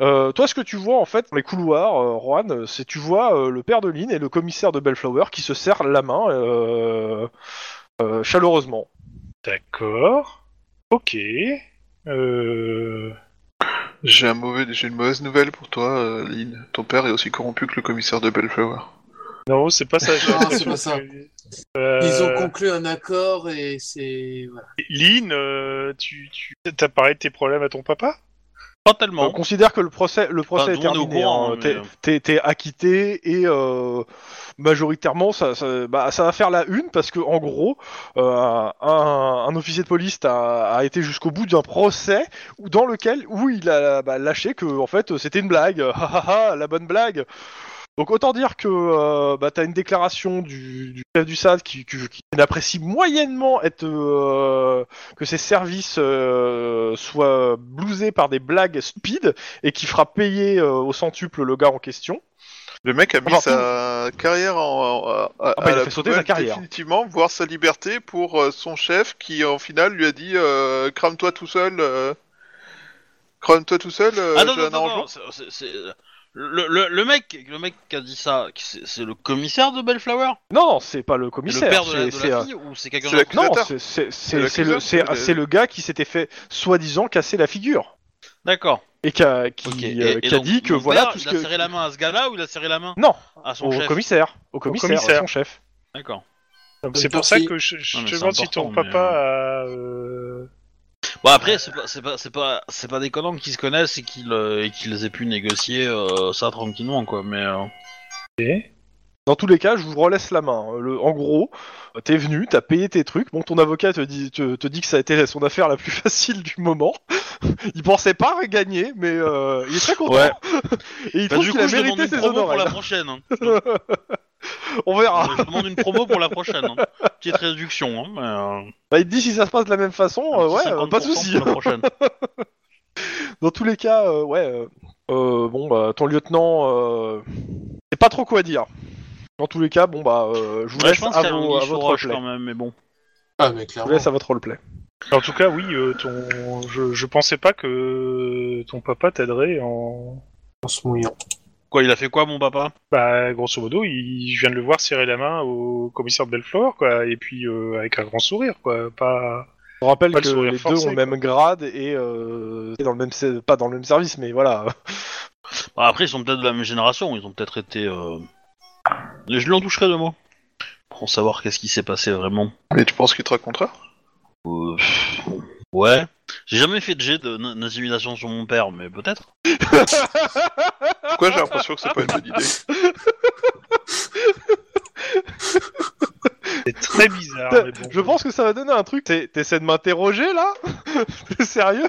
Euh, toi, ce que tu vois en fait dans les couloirs, euh, Juan, c'est tu vois euh, le père de Lynn et le commissaire de Bellflower qui se serrent la main euh, euh, chaleureusement. D'accord. Ok. Euh... J'ai un mauvais, j'ai une mauvaise nouvelle pour toi, euh, Lynn. Ton père est aussi corrompu que le commissaire de Bellflower. Non, c'est pas ça. j'ai Non, l'impression c'est pas ça. que- Euh, Ils ont conclu un accord et c'est. Voilà. Lynn, euh, tu, tu t'as parlé de tes problèmes à ton papa? Pas On tellement. considère que le procès, le procès Enfin, est nous, on est au terminé. courant, hein. mais, T'es- euh, T'es t'es acquitté et euh, majoritairement ça, bah, ça va faire la une parce que en gros, euh, un, officier de police a, a été jusqu'au bout d'un procès dans lequel où il a bah, lâché que en fait c'était une blague, la bonne blague. Donc autant dire que euh, bah, t'as une déclaration du, du chef du SAD qui n'apprécie moyennement être euh, que ses services euh, soient blousés par des blagues stupides et qui fera payer euh, au centuple le gars en question. Le mec a mis Enfin, sa, carrière en, en- à, bah, il à a la fait sauter poubelle, sa carrière. définitivement, voire sa liberté pour euh, son chef qui, en final, lui a dit euh, crame-toi tout seul. euh, Crame-toi tout seul. euh, ah non, non, non, non, c'est- c'est- c'est- le, le, le mec, le mec qui a dit ça, c'est c'est le commissaire de Bellflower? Non, non, c'est pas le C'est commissaire. le père de la, c'est- de c'est, la euh, fille ou c'est quelqu'un c'est d'autre? la- Non, L'accusateur. c'est- c'est c'est- le, l'accuseur, c'est- c'est- c'est le gars qui s'était fait soi-disant casser la figure D'accord. Et qui a, qui, Ok. euh, Et- et qui a donc, dit que voilà tout ce il a que serré la main à ce gars-là ou il a serré la main non à son au chef commissaire, au commissaire, commissaire. son chef. D'accord. C'est pour ça que je, je Non, mais te demande si ton papa a. euh, Bon après c'est pas c'est pas c'est pas c'est pas déconnant qu'ils se connaissent et qu'ils euh, et qu'ils aient pu négocier euh, ça tranquillement quoi mais euh, Dans tous les cas, je vous relaisse la main. Le, en gros, t'es venu, t'as payé tes trucs. Bon, ton avocat te dit, te, te dit que ça a été son affaire la plus facile du moment. il pensait pas gagner, mais euh, il est très content. Ouais. Et il bah, trouve qu'il a mérité ses promo pour la prochaine hein. On verra. je demande une promo pour la prochaine hein. petite réduction hein, mais, euh, Bah, il te dit si ça se passe de la même façon, euh, ouais, pas de 50% souci. Dans tous les cas, euh, ouais. euh, bon, bah, ton lieutenant, c'est pas trop quoi dire. Dans tous les cas, bon, bah, euh, je vous Ouais, laisse je pense à, qu'il y a vos- un à votre roche roleplay. quand même mais bon Ah, mais Je vous clairement. laisse à votre roleplay. En tout cas, oui, euh, ton, je, je pensais pas que ton papa t'aiderait en. En se mouillant. quoi il a fait quoi mon papa? Bah, grosso modo, il, je viens de le voir serrer la main au commissaire de Bellefleur, quoi, et puis euh, avec un grand sourire, quoi, pas. Je rappelle Pas le que sourire les forcé, deux ont le même grade et euh, dans le même pas dans le même service, mais voilà. Bah, après ils sont peut-être de la même génération ils ont peut-être été euh... et je l'en toucherai de moi pour savoir qu'est-ce qui s'est passé vraiment Mais tu penses qu'il te racontera Euh, ouais. J'ai jamais fait de jet de- d'intimidation sur mon père, mais peut-être. Pourquoi j'ai l'impression que c'est pas une bonne idée C'est très bizarre, mais bon. je pense que ça va donner un truc. T'es- T'essaies de m'interroger là T'es sérieux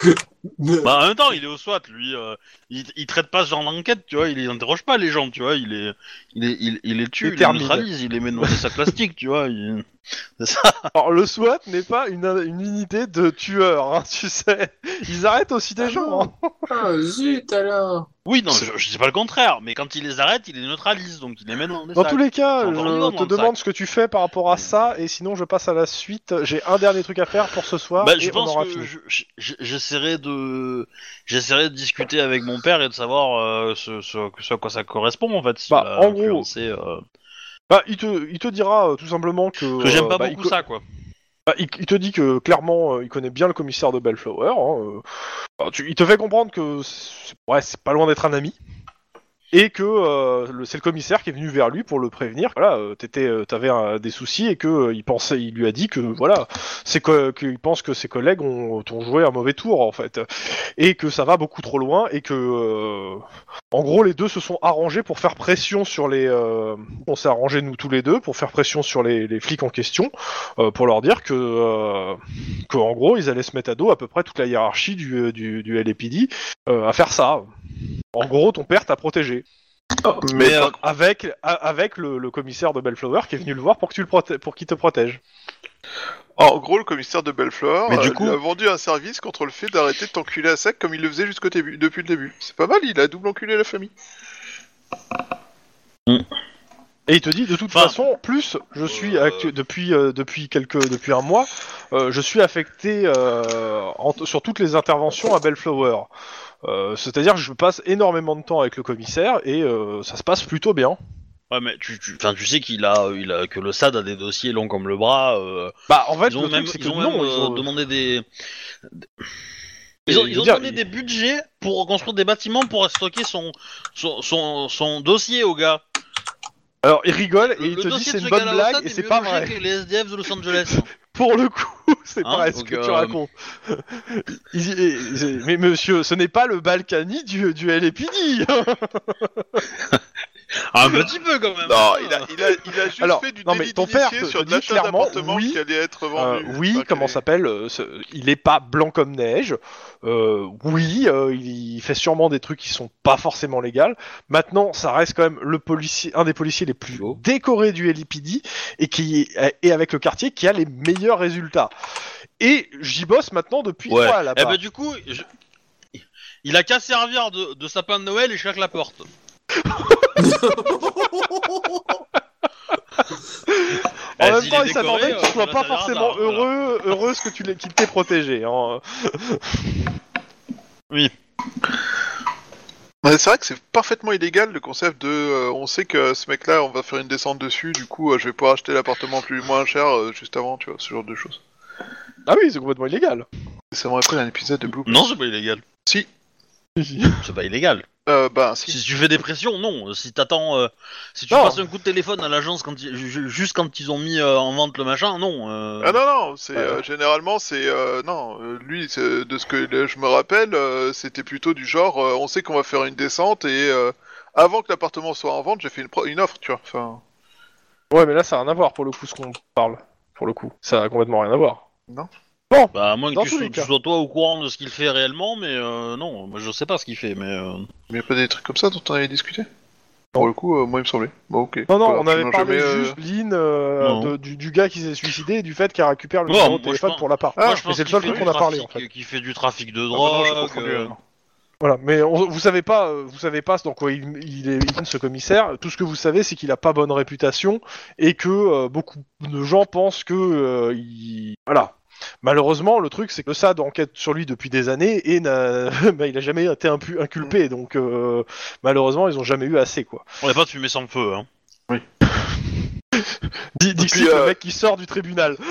Bah, en même temps, il est au SWAT, lui. euh, il, il traite pas ce genre d'enquête, tu vois. Il interroge pas les gens, tu vois. Il est, il est, il, il les tue, Il les neutralise, il les met dans des sacs plastiques, tu vois. il- C'est ça. Alors le SWAT n'est pas une, une unité de tueurs, hein, tu sais. Ils arrêtent aussi des Ah gens. hein. Ah, zut alors. Oui, non, je, je dis pas le contraire, mais quand il les arrête, il les neutralise, donc il les met dans des Dans sacs. tous les cas, encore vivant je dans te le demande ce que tu fais par rapport à ça, et sinon je passe à la suite. J'ai un dernier truc à faire pour ce soir, Bah, et on pense aura que fini. je- je- j'essaierai de, j'essaierai de discuter avec mon père et de savoir euh, ce, ce, ce à quoi ça correspond en fait. s'il Bah, en gros, euh, Bah, il te, il te dira euh, tout simplement que. Parce que j'aime euh, pas bah, il beaucoup co- ça, quoi. Bah, il, il te dit que clairement, euh, il connaît bien le commissaire de Bellflower. hein, euh. Tu- il te fait comprendre que c'est ouais, c'est pas loin d'être un ami. Et que euh, c'est le commissaire qui est venu vers lui pour le prévenir. Voilà, euh, t'étais, euh, t'avais euh, des soucis et que euh, il pensait, il lui a dit que voilà, c'est qu'il pense que ses collègues ont, joué un mauvais tour en fait, et que ça va beaucoup trop loin et que en gros les deux se sont arrangés pour faire pression sur les. on s'est arrangés nous tous les deux pour faire pression sur les, les flics en question pour leur dire que, en gros ils allaient se mettre à dos à peu près toute la hiérarchie du, du, du LAPD à faire ça. En gros, ton père t'a protégé. Mais euh, par- Avec, a- avec le, le commissaire de Bellflower qui est venu le voir pour que tu le proté- pour qu'il te protège. en gros, le commissaire de Bellefleur Mais du euh, coup- lui a vendu un service contre le fait d'arrêter de t'enculer à sec comme il le faisait jusqu'au début, depuis le début. C'est pas mal, il a double enculé la famille. Et il te dit de toute Enfin, façon, plus je suis euh, actu- depuis euh, depuis quelques depuis un mois, euh, je suis affecté euh, en- sur toutes les interventions à Bellflower. Euh, C'est-à-dire que je passe énormément de temps avec le commissaire et euh, ça se passe plutôt bien. Ouais, mais tu, tu, tu sais qu'il a, il a, que le SAD a des dossiers longs comme le bras. euh, Bah en fait, ils ont même, truc ils ont non, même, ils ont- demandé des. Ils ont, ils dire, des budgets pour reconstruire des bâtiments pour stocker son, son, son, son dossier au gars. Alors il rigole et Le, il te dit c'est une bonne blague SAD et est c'est pas vrai. les SDF de Los Angeles. Pour le coup, c'est Hein, pas ce que tu euh, racontes. Mais monsieur, ce n'est pas le Balkany du, du LAPD. Un petit peu quand même. Non, hein. il a, il a, il a juste Alors, fait du non, mais ton père te- sur te de dit l'achat clairement, oui, qui allait être Euh, vendu. oui, comment s'appelle euh, Il est pas blanc comme neige. Euh, oui, euh, il fait sûrement des trucs qui sont pas forcément légaux. Maintenant, ça reste quand même le policier, un des policiers les plus Oh. décorés du LAPD et qui est, et avec le quartier qui a les meilleurs résultats. Et j'y bosse maintenant depuis Ouais. quoi là-bas Eh ben du coup, je- il a qu'à servir de, de sapin de Noël et chaque la porte. En Eh, même temps, il s'attendait que tu euh, sois ça pas forcément voilà. heureux, heureuse que tu l'aies- qu'il t'ait protégé. hein. Ouais, c'est vrai que c'est parfaitement illégal le concept de euh, on sait que ce mec-là, on va faire une descente dessus, du coup euh, je vais pouvoir acheter l'appartement plus moins cher euh, juste avant, tu vois, ce genre de choses. Ah oui, c'est complètement illégal. Ça me rappelle un épisode de Blue. Non, c'est pas illégal. Si. C'est pas illégal. Euh, bah si. Si tu fais des pressions, non. Si t'attends, euh, si tu Non. passes un coup de téléphone à l'agence quand ils- ju- juste quand ils ont mis euh, en vente le machin, non. euh. Ah non non, c'est Ouais. euh, généralement c'est euh, non, euh, lui c'est- de ce que je me rappelle, euh, c'était plutôt du genre euh, on sait qu'on va faire une descente et euh, avant que l'appartement soit en vente, j'ai fait une, pro- une offre, tu vois. Enfin, Ouais, mais là, ça a rien à voir pour le coup, ce qu'on parle. Pour le coup, ça a complètement rien à voir. Bah, à moins Dans que tu, les sois- tu cas. sois toi au courant de ce qu'il fait réellement, mais euh, non, moi je sais pas ce qu'il fait, mais. euh, mais y a pas des trucs comme ça dont on avait discuté? Pour le coup, euh, moi il me semblait. Bon ok. Non, non, Voilà, on avait parlé jamais, euh, juste, Lynn, euh, Non. de- du, du gars qui s'est suicidé et du fait qu'il récupère le Non, numéro moi, de je téléphone pense- pour l'appart. Ah, moi je mais pense c'est le qu'il seul fait truc du qu'on a parlé, trafic- en fait. Qu'il fait du trafic de Ah, bah non, drogue. confondu, euh, alors. Voilà, mais on- vous savez pas, euh, vous savez pas dans quoi il, il est il est ce commissaire. Tout ce que vous savez, c'est qu'il a pas bonne réputation et que euh, beaucoup de gens pensent que euh, il... voilà. Malheureusement, le truc, c'est que le SAD enquête sur lui depuis des années et n'a... bah, il a jamais été impu- inculpé. Donc, euh, malheureusement, ils ont jamais eu assez, quoi. On n'a pas de fumée sans feu, hein. Dis, dis puis, le euh, mec qui sort du tribunal.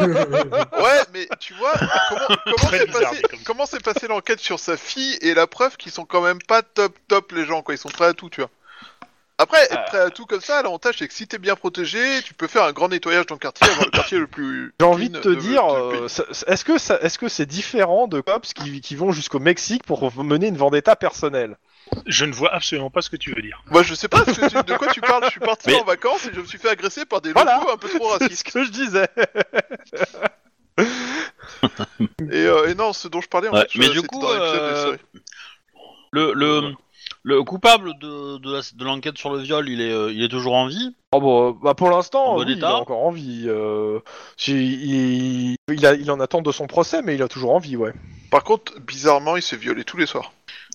Ouais, mais tu vois, comment, s'est passé, comme- comment s'est passé l'enquête sur sa fille et la preuve qu'ils sont quand même pas top top les gens, quoi. Ils sont prêts à tout, tu vois. Après, être prêt à tout comme ça, l'avantage c'est que si t'es bien protégé, tu peux faire un grand nettoyage dans le quartier, avoir le quartier le plus. J'ai envie de te dire, euh, ça- est-ce que ça- est-ce que c'est différent de cops qui, qui vont jusqu'au Mexique pour mener une vendetta personnelle? Je ne vois absolument pas ce que tu veux dire. Moi, je sais pas ce que tu- de quoi tu parles? Je suis parti Mais- en vacances et je me suis fait agresser par des Voilà. locaux un peu trop C'est ce racistes. que je disais. Et, euh, et non, ce dont je parlais en Ouais, fait, mais je- du coup, dans des euh. Le, le, le coupable de, de, la- de l'enquête sur le viol, il est, euh, il est toujours en vie? Oh bon, euh, bah pour l'instant, En bon oui, il état? a encore envie. Euh, si- il, il, a, il en attend de son procès, mais il a toujours envie, ouais. Par contre, bizarrement, il se fait violer tous les soirs.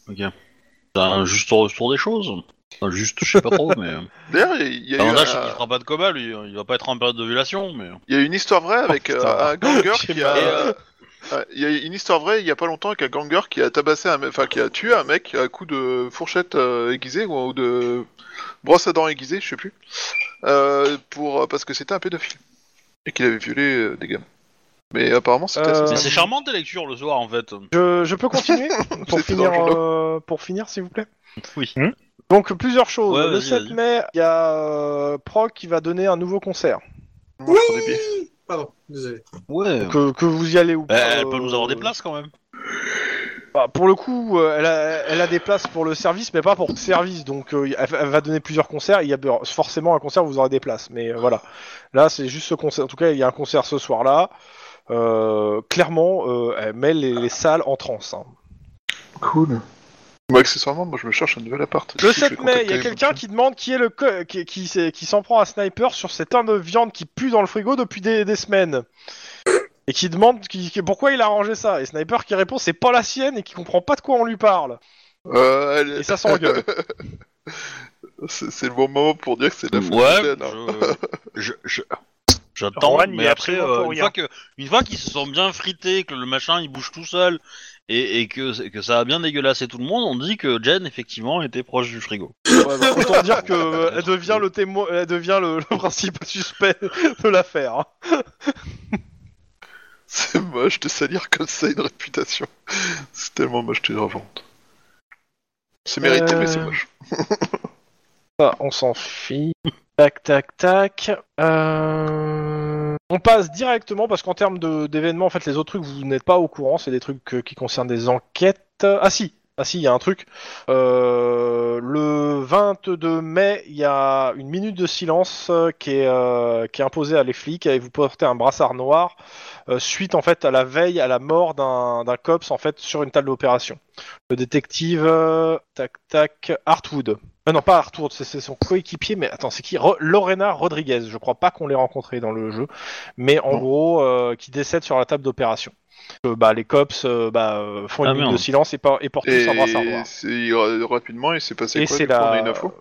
Ok. C'est un juste retour des choses. Enfin, juste, je sais pas trop, mais. D'ailleurs, il y, a eu L'avantage, c'est un- qu'il fera pas de coma, lui. Il va pas être en période de violation, mais. il y a une histoire vraie avec Oh, euh, un ganger qui a. euh, Ouais, Il y a une histoire vraie il y a pas longtemps avec un ganger qui a tabassé un enfin qui a tué un mec à coup de fourchette euh, aiguisée ou, ou de brosse à dents aiguisée, je sais plus, euh, pour parce que c'était un pédophile et qu'il avait violé euh, des gamins. Mais apparemment c'était. Euh, Mais c'est charmant tes lectures le soir, en fait. Je, je peux continuer pour finir, euh, pour finir, s'il vous plaît? Oui. Hmm? Donc plusieurs choses. Ouais, le vas-y, 7 vas-y. mai, il y a euh, Proc qui va donner un nouveau concert. Moi, Pardon, désolé. Ouais. Que, que vous y allez ou pas. elle peut euh, nous avoir des places quand même. Bah, pour le coup, euh, elle, a, elle a des places pour le service, mais pas pour le service. Donc, euh, elle, elle va donner plusieurs concerts. Il y a forcément un concert où vous aurez des places. Mais euh, voilà. Là, c'est juste ce concert. En tout cas, il y a un concert ce soir-là. Euh, clairement, euh, elle met les, les salles en transe. hein. Cool. Moi, accessoirement, moi je me cherche un nouvel appart. Le Si, je 7 vais mai, il y a quelqu'un qui demande qui est le co- qui, qui, s'en prend à sniper sur cette tonne de viande qui pue dans le frigo depuis des, des semaines. Et qui demande qui, qui- pourquoi il a rangé ça. Et Sniper qui répond c'est pas la sienne et qui comprend pas de quoi on lui parle. Euh, elle- Et ça s'engueule. c'est c'est le bon moment pour dire que c'est de la faute Ouais, hein. je, je, je- j'attends, mais après, euh, une rien. fois que, une fois qu'ils se sont bien frités, que le machin il bouge tout seul, et, et que, que ça a bien dégueulassé tout le monde, on dit que Jen effectivement était proche du frigo. Ouais, bah, autant dire que euh, elle devient le témoin, elle devient le, le principal suspect de l'affaire. C'est moche de salir comme ça une réputation. C'est tellement moche de revente. C'est mérité, Euh, mais c'est moche. Ça, on s'en fiche. Tac, tac, tac. Euh, On passe directement parce qu'en termes d'événements, en fait, les autres trucs, vous n'êtes pas au courant. C'est des trucs qui concernent des enquêtes. Ah si, ah si, il y a un truc. Euh, Le 22 mai, il y a une minute de silence euh, qui est, euh, qui est imposée à les flics et vous portez un brassard noir euh, suite en fait à la veille à la mort d'un cops en fait sur une table d'opération. Le détective, tac tac, Hartwood. Ah non, pas Arthur, c'est son coéquipier, mais attends, c'est qui? Ro- Lorena Rodriguez. Je crois pas qu'on l'ait rencontré dans le jeu, mais en Non. gros, euh, qui décède sur la table d'opération. Euh, bah, les cops euh, bah, euh, font une Ah, minute de merde. silence et, et portent tous un brassard noir. rapidement, il s'est passé Et quoi c'est du coup, On a la. une info?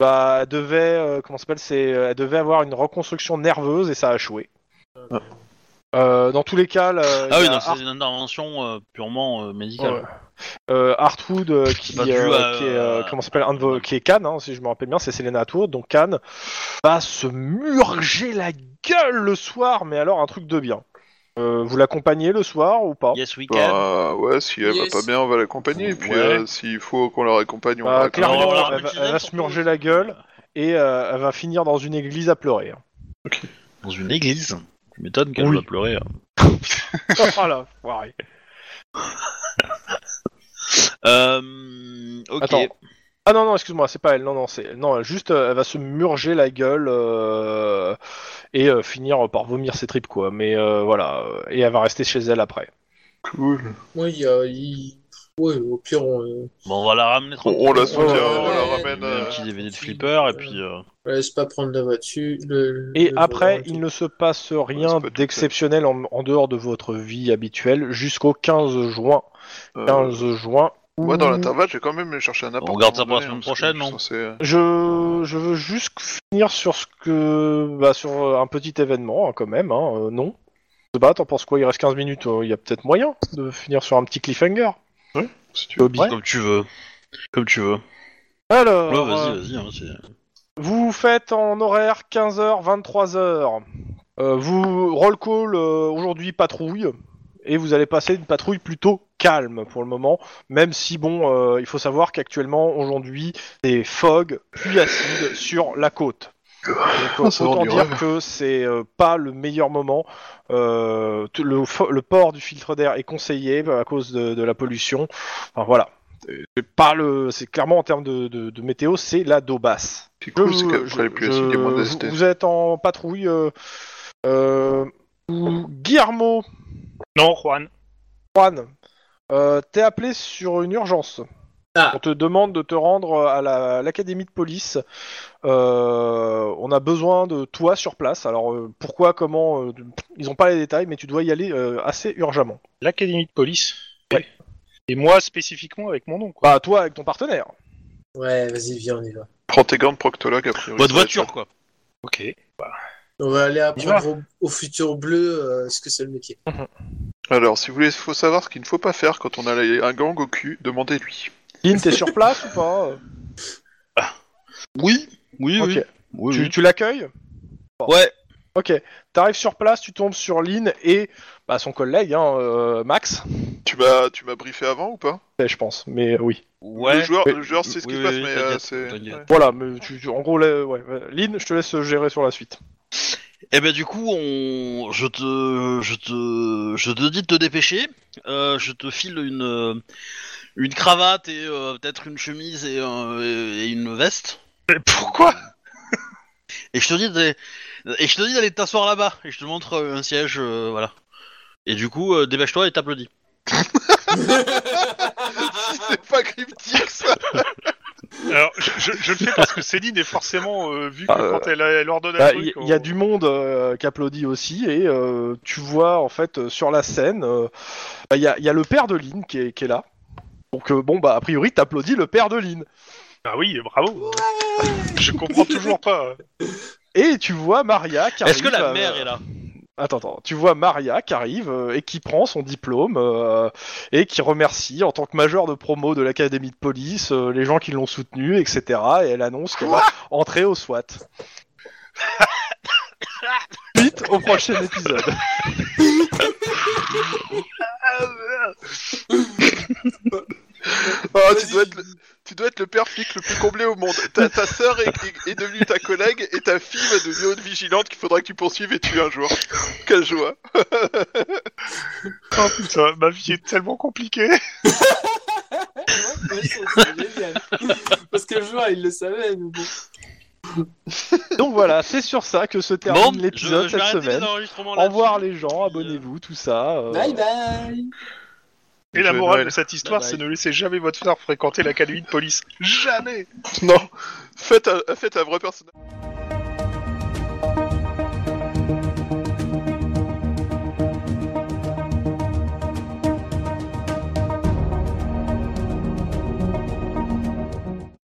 Bah, elle devait, euh, comment s'appelle, elle devait avoir une reconstruction nerveuse et ça a échoué. Ah. Euh, dans tous les cas, là, Ah oui, Art- c'est une intervention euh, purement euh, médicale. Ouais. Hartwood qui, est comment ça s'appelle un de vos- qui est Cannes hein, si je me rappelle bien c'est Selena Hartwood donc Cannes va se murger la gueule le soir mais alors un truc de bien Euh, vous l'accompagnez le soir ou pas? Yes, we can. Bah ouais, si elle Yes. va pas bien, on va l'accompagner. Et puis Ouais. euh, s'il faut qu'on la accompagne, on Bah, la clairement, on va la elle va- elle va se murger la gueule. et euh, elle va finir dans une église à pleurer hein. Dans une église. Tu m'étonnes qu'elle Oui. va pleurer. hein. voilà foiré. Euh, ok. Attends. Ah non non excuse-moi c'est pas elle non non c'est non juste euh, elle va se murger la gueule euh, et euh, finir par vomir ses tripes quoi mais euh, voilà euh, et elle va rester chez elle après Cool. Oui, il y a- il- ouais, au pire, on, euh, Bon, on va la ramener On, tranquille. on la soutient, Ouais, on la ramène. On euh, de flipper et puis. euh, on la laisse pas prendre la voiture. Le, Et le après, il ne se passe rien d'exceptionnel en, en dehors de votre vie habituelle jusqu'au 15 juin. euh, 15 juin. où- Moi, dans l'intervalle, j'ai quand même cherché un appart. garde ça pour la semaine prochaine, non censé- Je, je veux juste finir sur ce que, bah, sur euh, un petit événement hein, quand même. Hein, euh, non. Se bat, t'en penses quoi Il reste 15 minutes. euh, Il y a peut-être moyen de finir sur un petit cliffhanger. Si tu veux. Bobby. Comme tu veux. Comme tu veux. Alors, Ouais, vas-y, euh, vas-y. hein, Vous faites en horaire 15h, 23h. Euh, vous roll call euh, aujourd'hui patrouille et vous allez passer une patrouille plutôt calme pour le moment, même si bon, euh, il faut savoir qu'actuellement aujourd'hui c'est fog puis acide sur la côte. Donc, Ah, ça autant dire rêve. que c'est euh, pas le meilleur moment. Euh, le, port du filtre d'air est conseillé à cause de, de la pollution. Enfin voilà. C'est pas le, c'est clairement en termes de, de- de météo, c'est la dos basse. Cool, Je- vous, êtes en patrouille. Euh, euh, Guillermo, Non, Juan. Juan, euh, t'es appelé sur une urgence. Ah. On te demande de te rendre à la- l'académie de police. Euh, on a besoin de toi sur place. Alors euh, pourquoi, comment, euh, ils ont pas les détails, mais tu dois y aller euh, assez urgemment. L'académie de police? Et moi spécifiquement avec mon nom. Quoi. Bah toi avec ton partenaire. Ouais, vas-y, viens, on y va. Prends tes gants de proctologue, a priori. Votre voiture, quoi. Ok. On va aller va. apprendre au, au futur bleu euh, ce que c'est le métier. Alors, si vous voulez, faut savoir ce qu'il ne faut pas faire quand on a un gang au cul, demandez-lui. Lynn, t'es sur place ou pas Oui, oui, Ok. oui. Oui, Tu, oui. tu l'accueilles Ouais. Ok, t'arrives sur place, tu tombes sur Lynn et bah, son collègue, hein, euh, Max, Tu m'as, tu m'as briefé avant ou pas? Eh, je pense, mais euh, oui. Ouais. Le joueur, Mais- le joueur sait ce qui oui, se passe, oui, mais t'inquiète, euh, c'est. t'inquiète. Voilà, mais tu, tu- en gros, là, ouais, ouais. Lynn, je te laisse gérer sur la suite. Eh ben du coup, on, je te, je te, je te dis de te dépêcher. Euh, je te file une, euh, une cravate et euh, peut-être une chemise et, euh, et une veste. Mais pourquoi? Et je te dis d'aller, et je te dis d'aller t'asseoir là-bas. Et je te montre euh, un siège, euh, voilà. Et du coup, euh, dépêche-toi et t'applaudis. c'est pas cryptique ça Alors, je, je- je le fais parce que Céline est forcément euh, vu que Ah, euh, quand elle, elle ordonne un Bah, truc. Il y, a du monde euh, qui applaudit aussi et euh, tu vois en fait euh, sur la scène, euh, bah, il y, a, il y a le père de Lynn qui est, qui est là. Donc euh, bon bah a priori t'applaudis le père de Lynn. Ah oui, bravo. je comprends toujours pas. Et tu vois Maria qui arrive. Est-ce que la euh, mère est là? Attends, attends. Tu vois Maria qui arrive euh, et qui prend son diplôme euh, et qui remercie en tant que major de promo de l'académie de police euh, les gens qui l'ont soutenu, etc. Et elle annonce qu'elle va entrer au SWAT. Vite au prochain épisode. Oh, tu, dois être le, tu dois être le père flic le plus comblé au monde. Ta, ta sœur est, est- est devenue ta collègue et ta fille va devenir une vigilante qu'il faudra que tu poursuives et tues un jour. Quelle joie Oh putain, ma vie est tellement compliquée. Ouais, c'est génial. Parce que joueur, il le savait, mais bon. Donc voilà, c'est sur ça que se termine l'épisode cette semaine. Au revoir les gens, abonnez-vous, tout ça. euh, Bye bye Et la morale Noël. de cette histoire, c'est ne laissez jamais votre frère fréquenter l'académie de police. Jamais Non, faites un, faites un vrai personnage.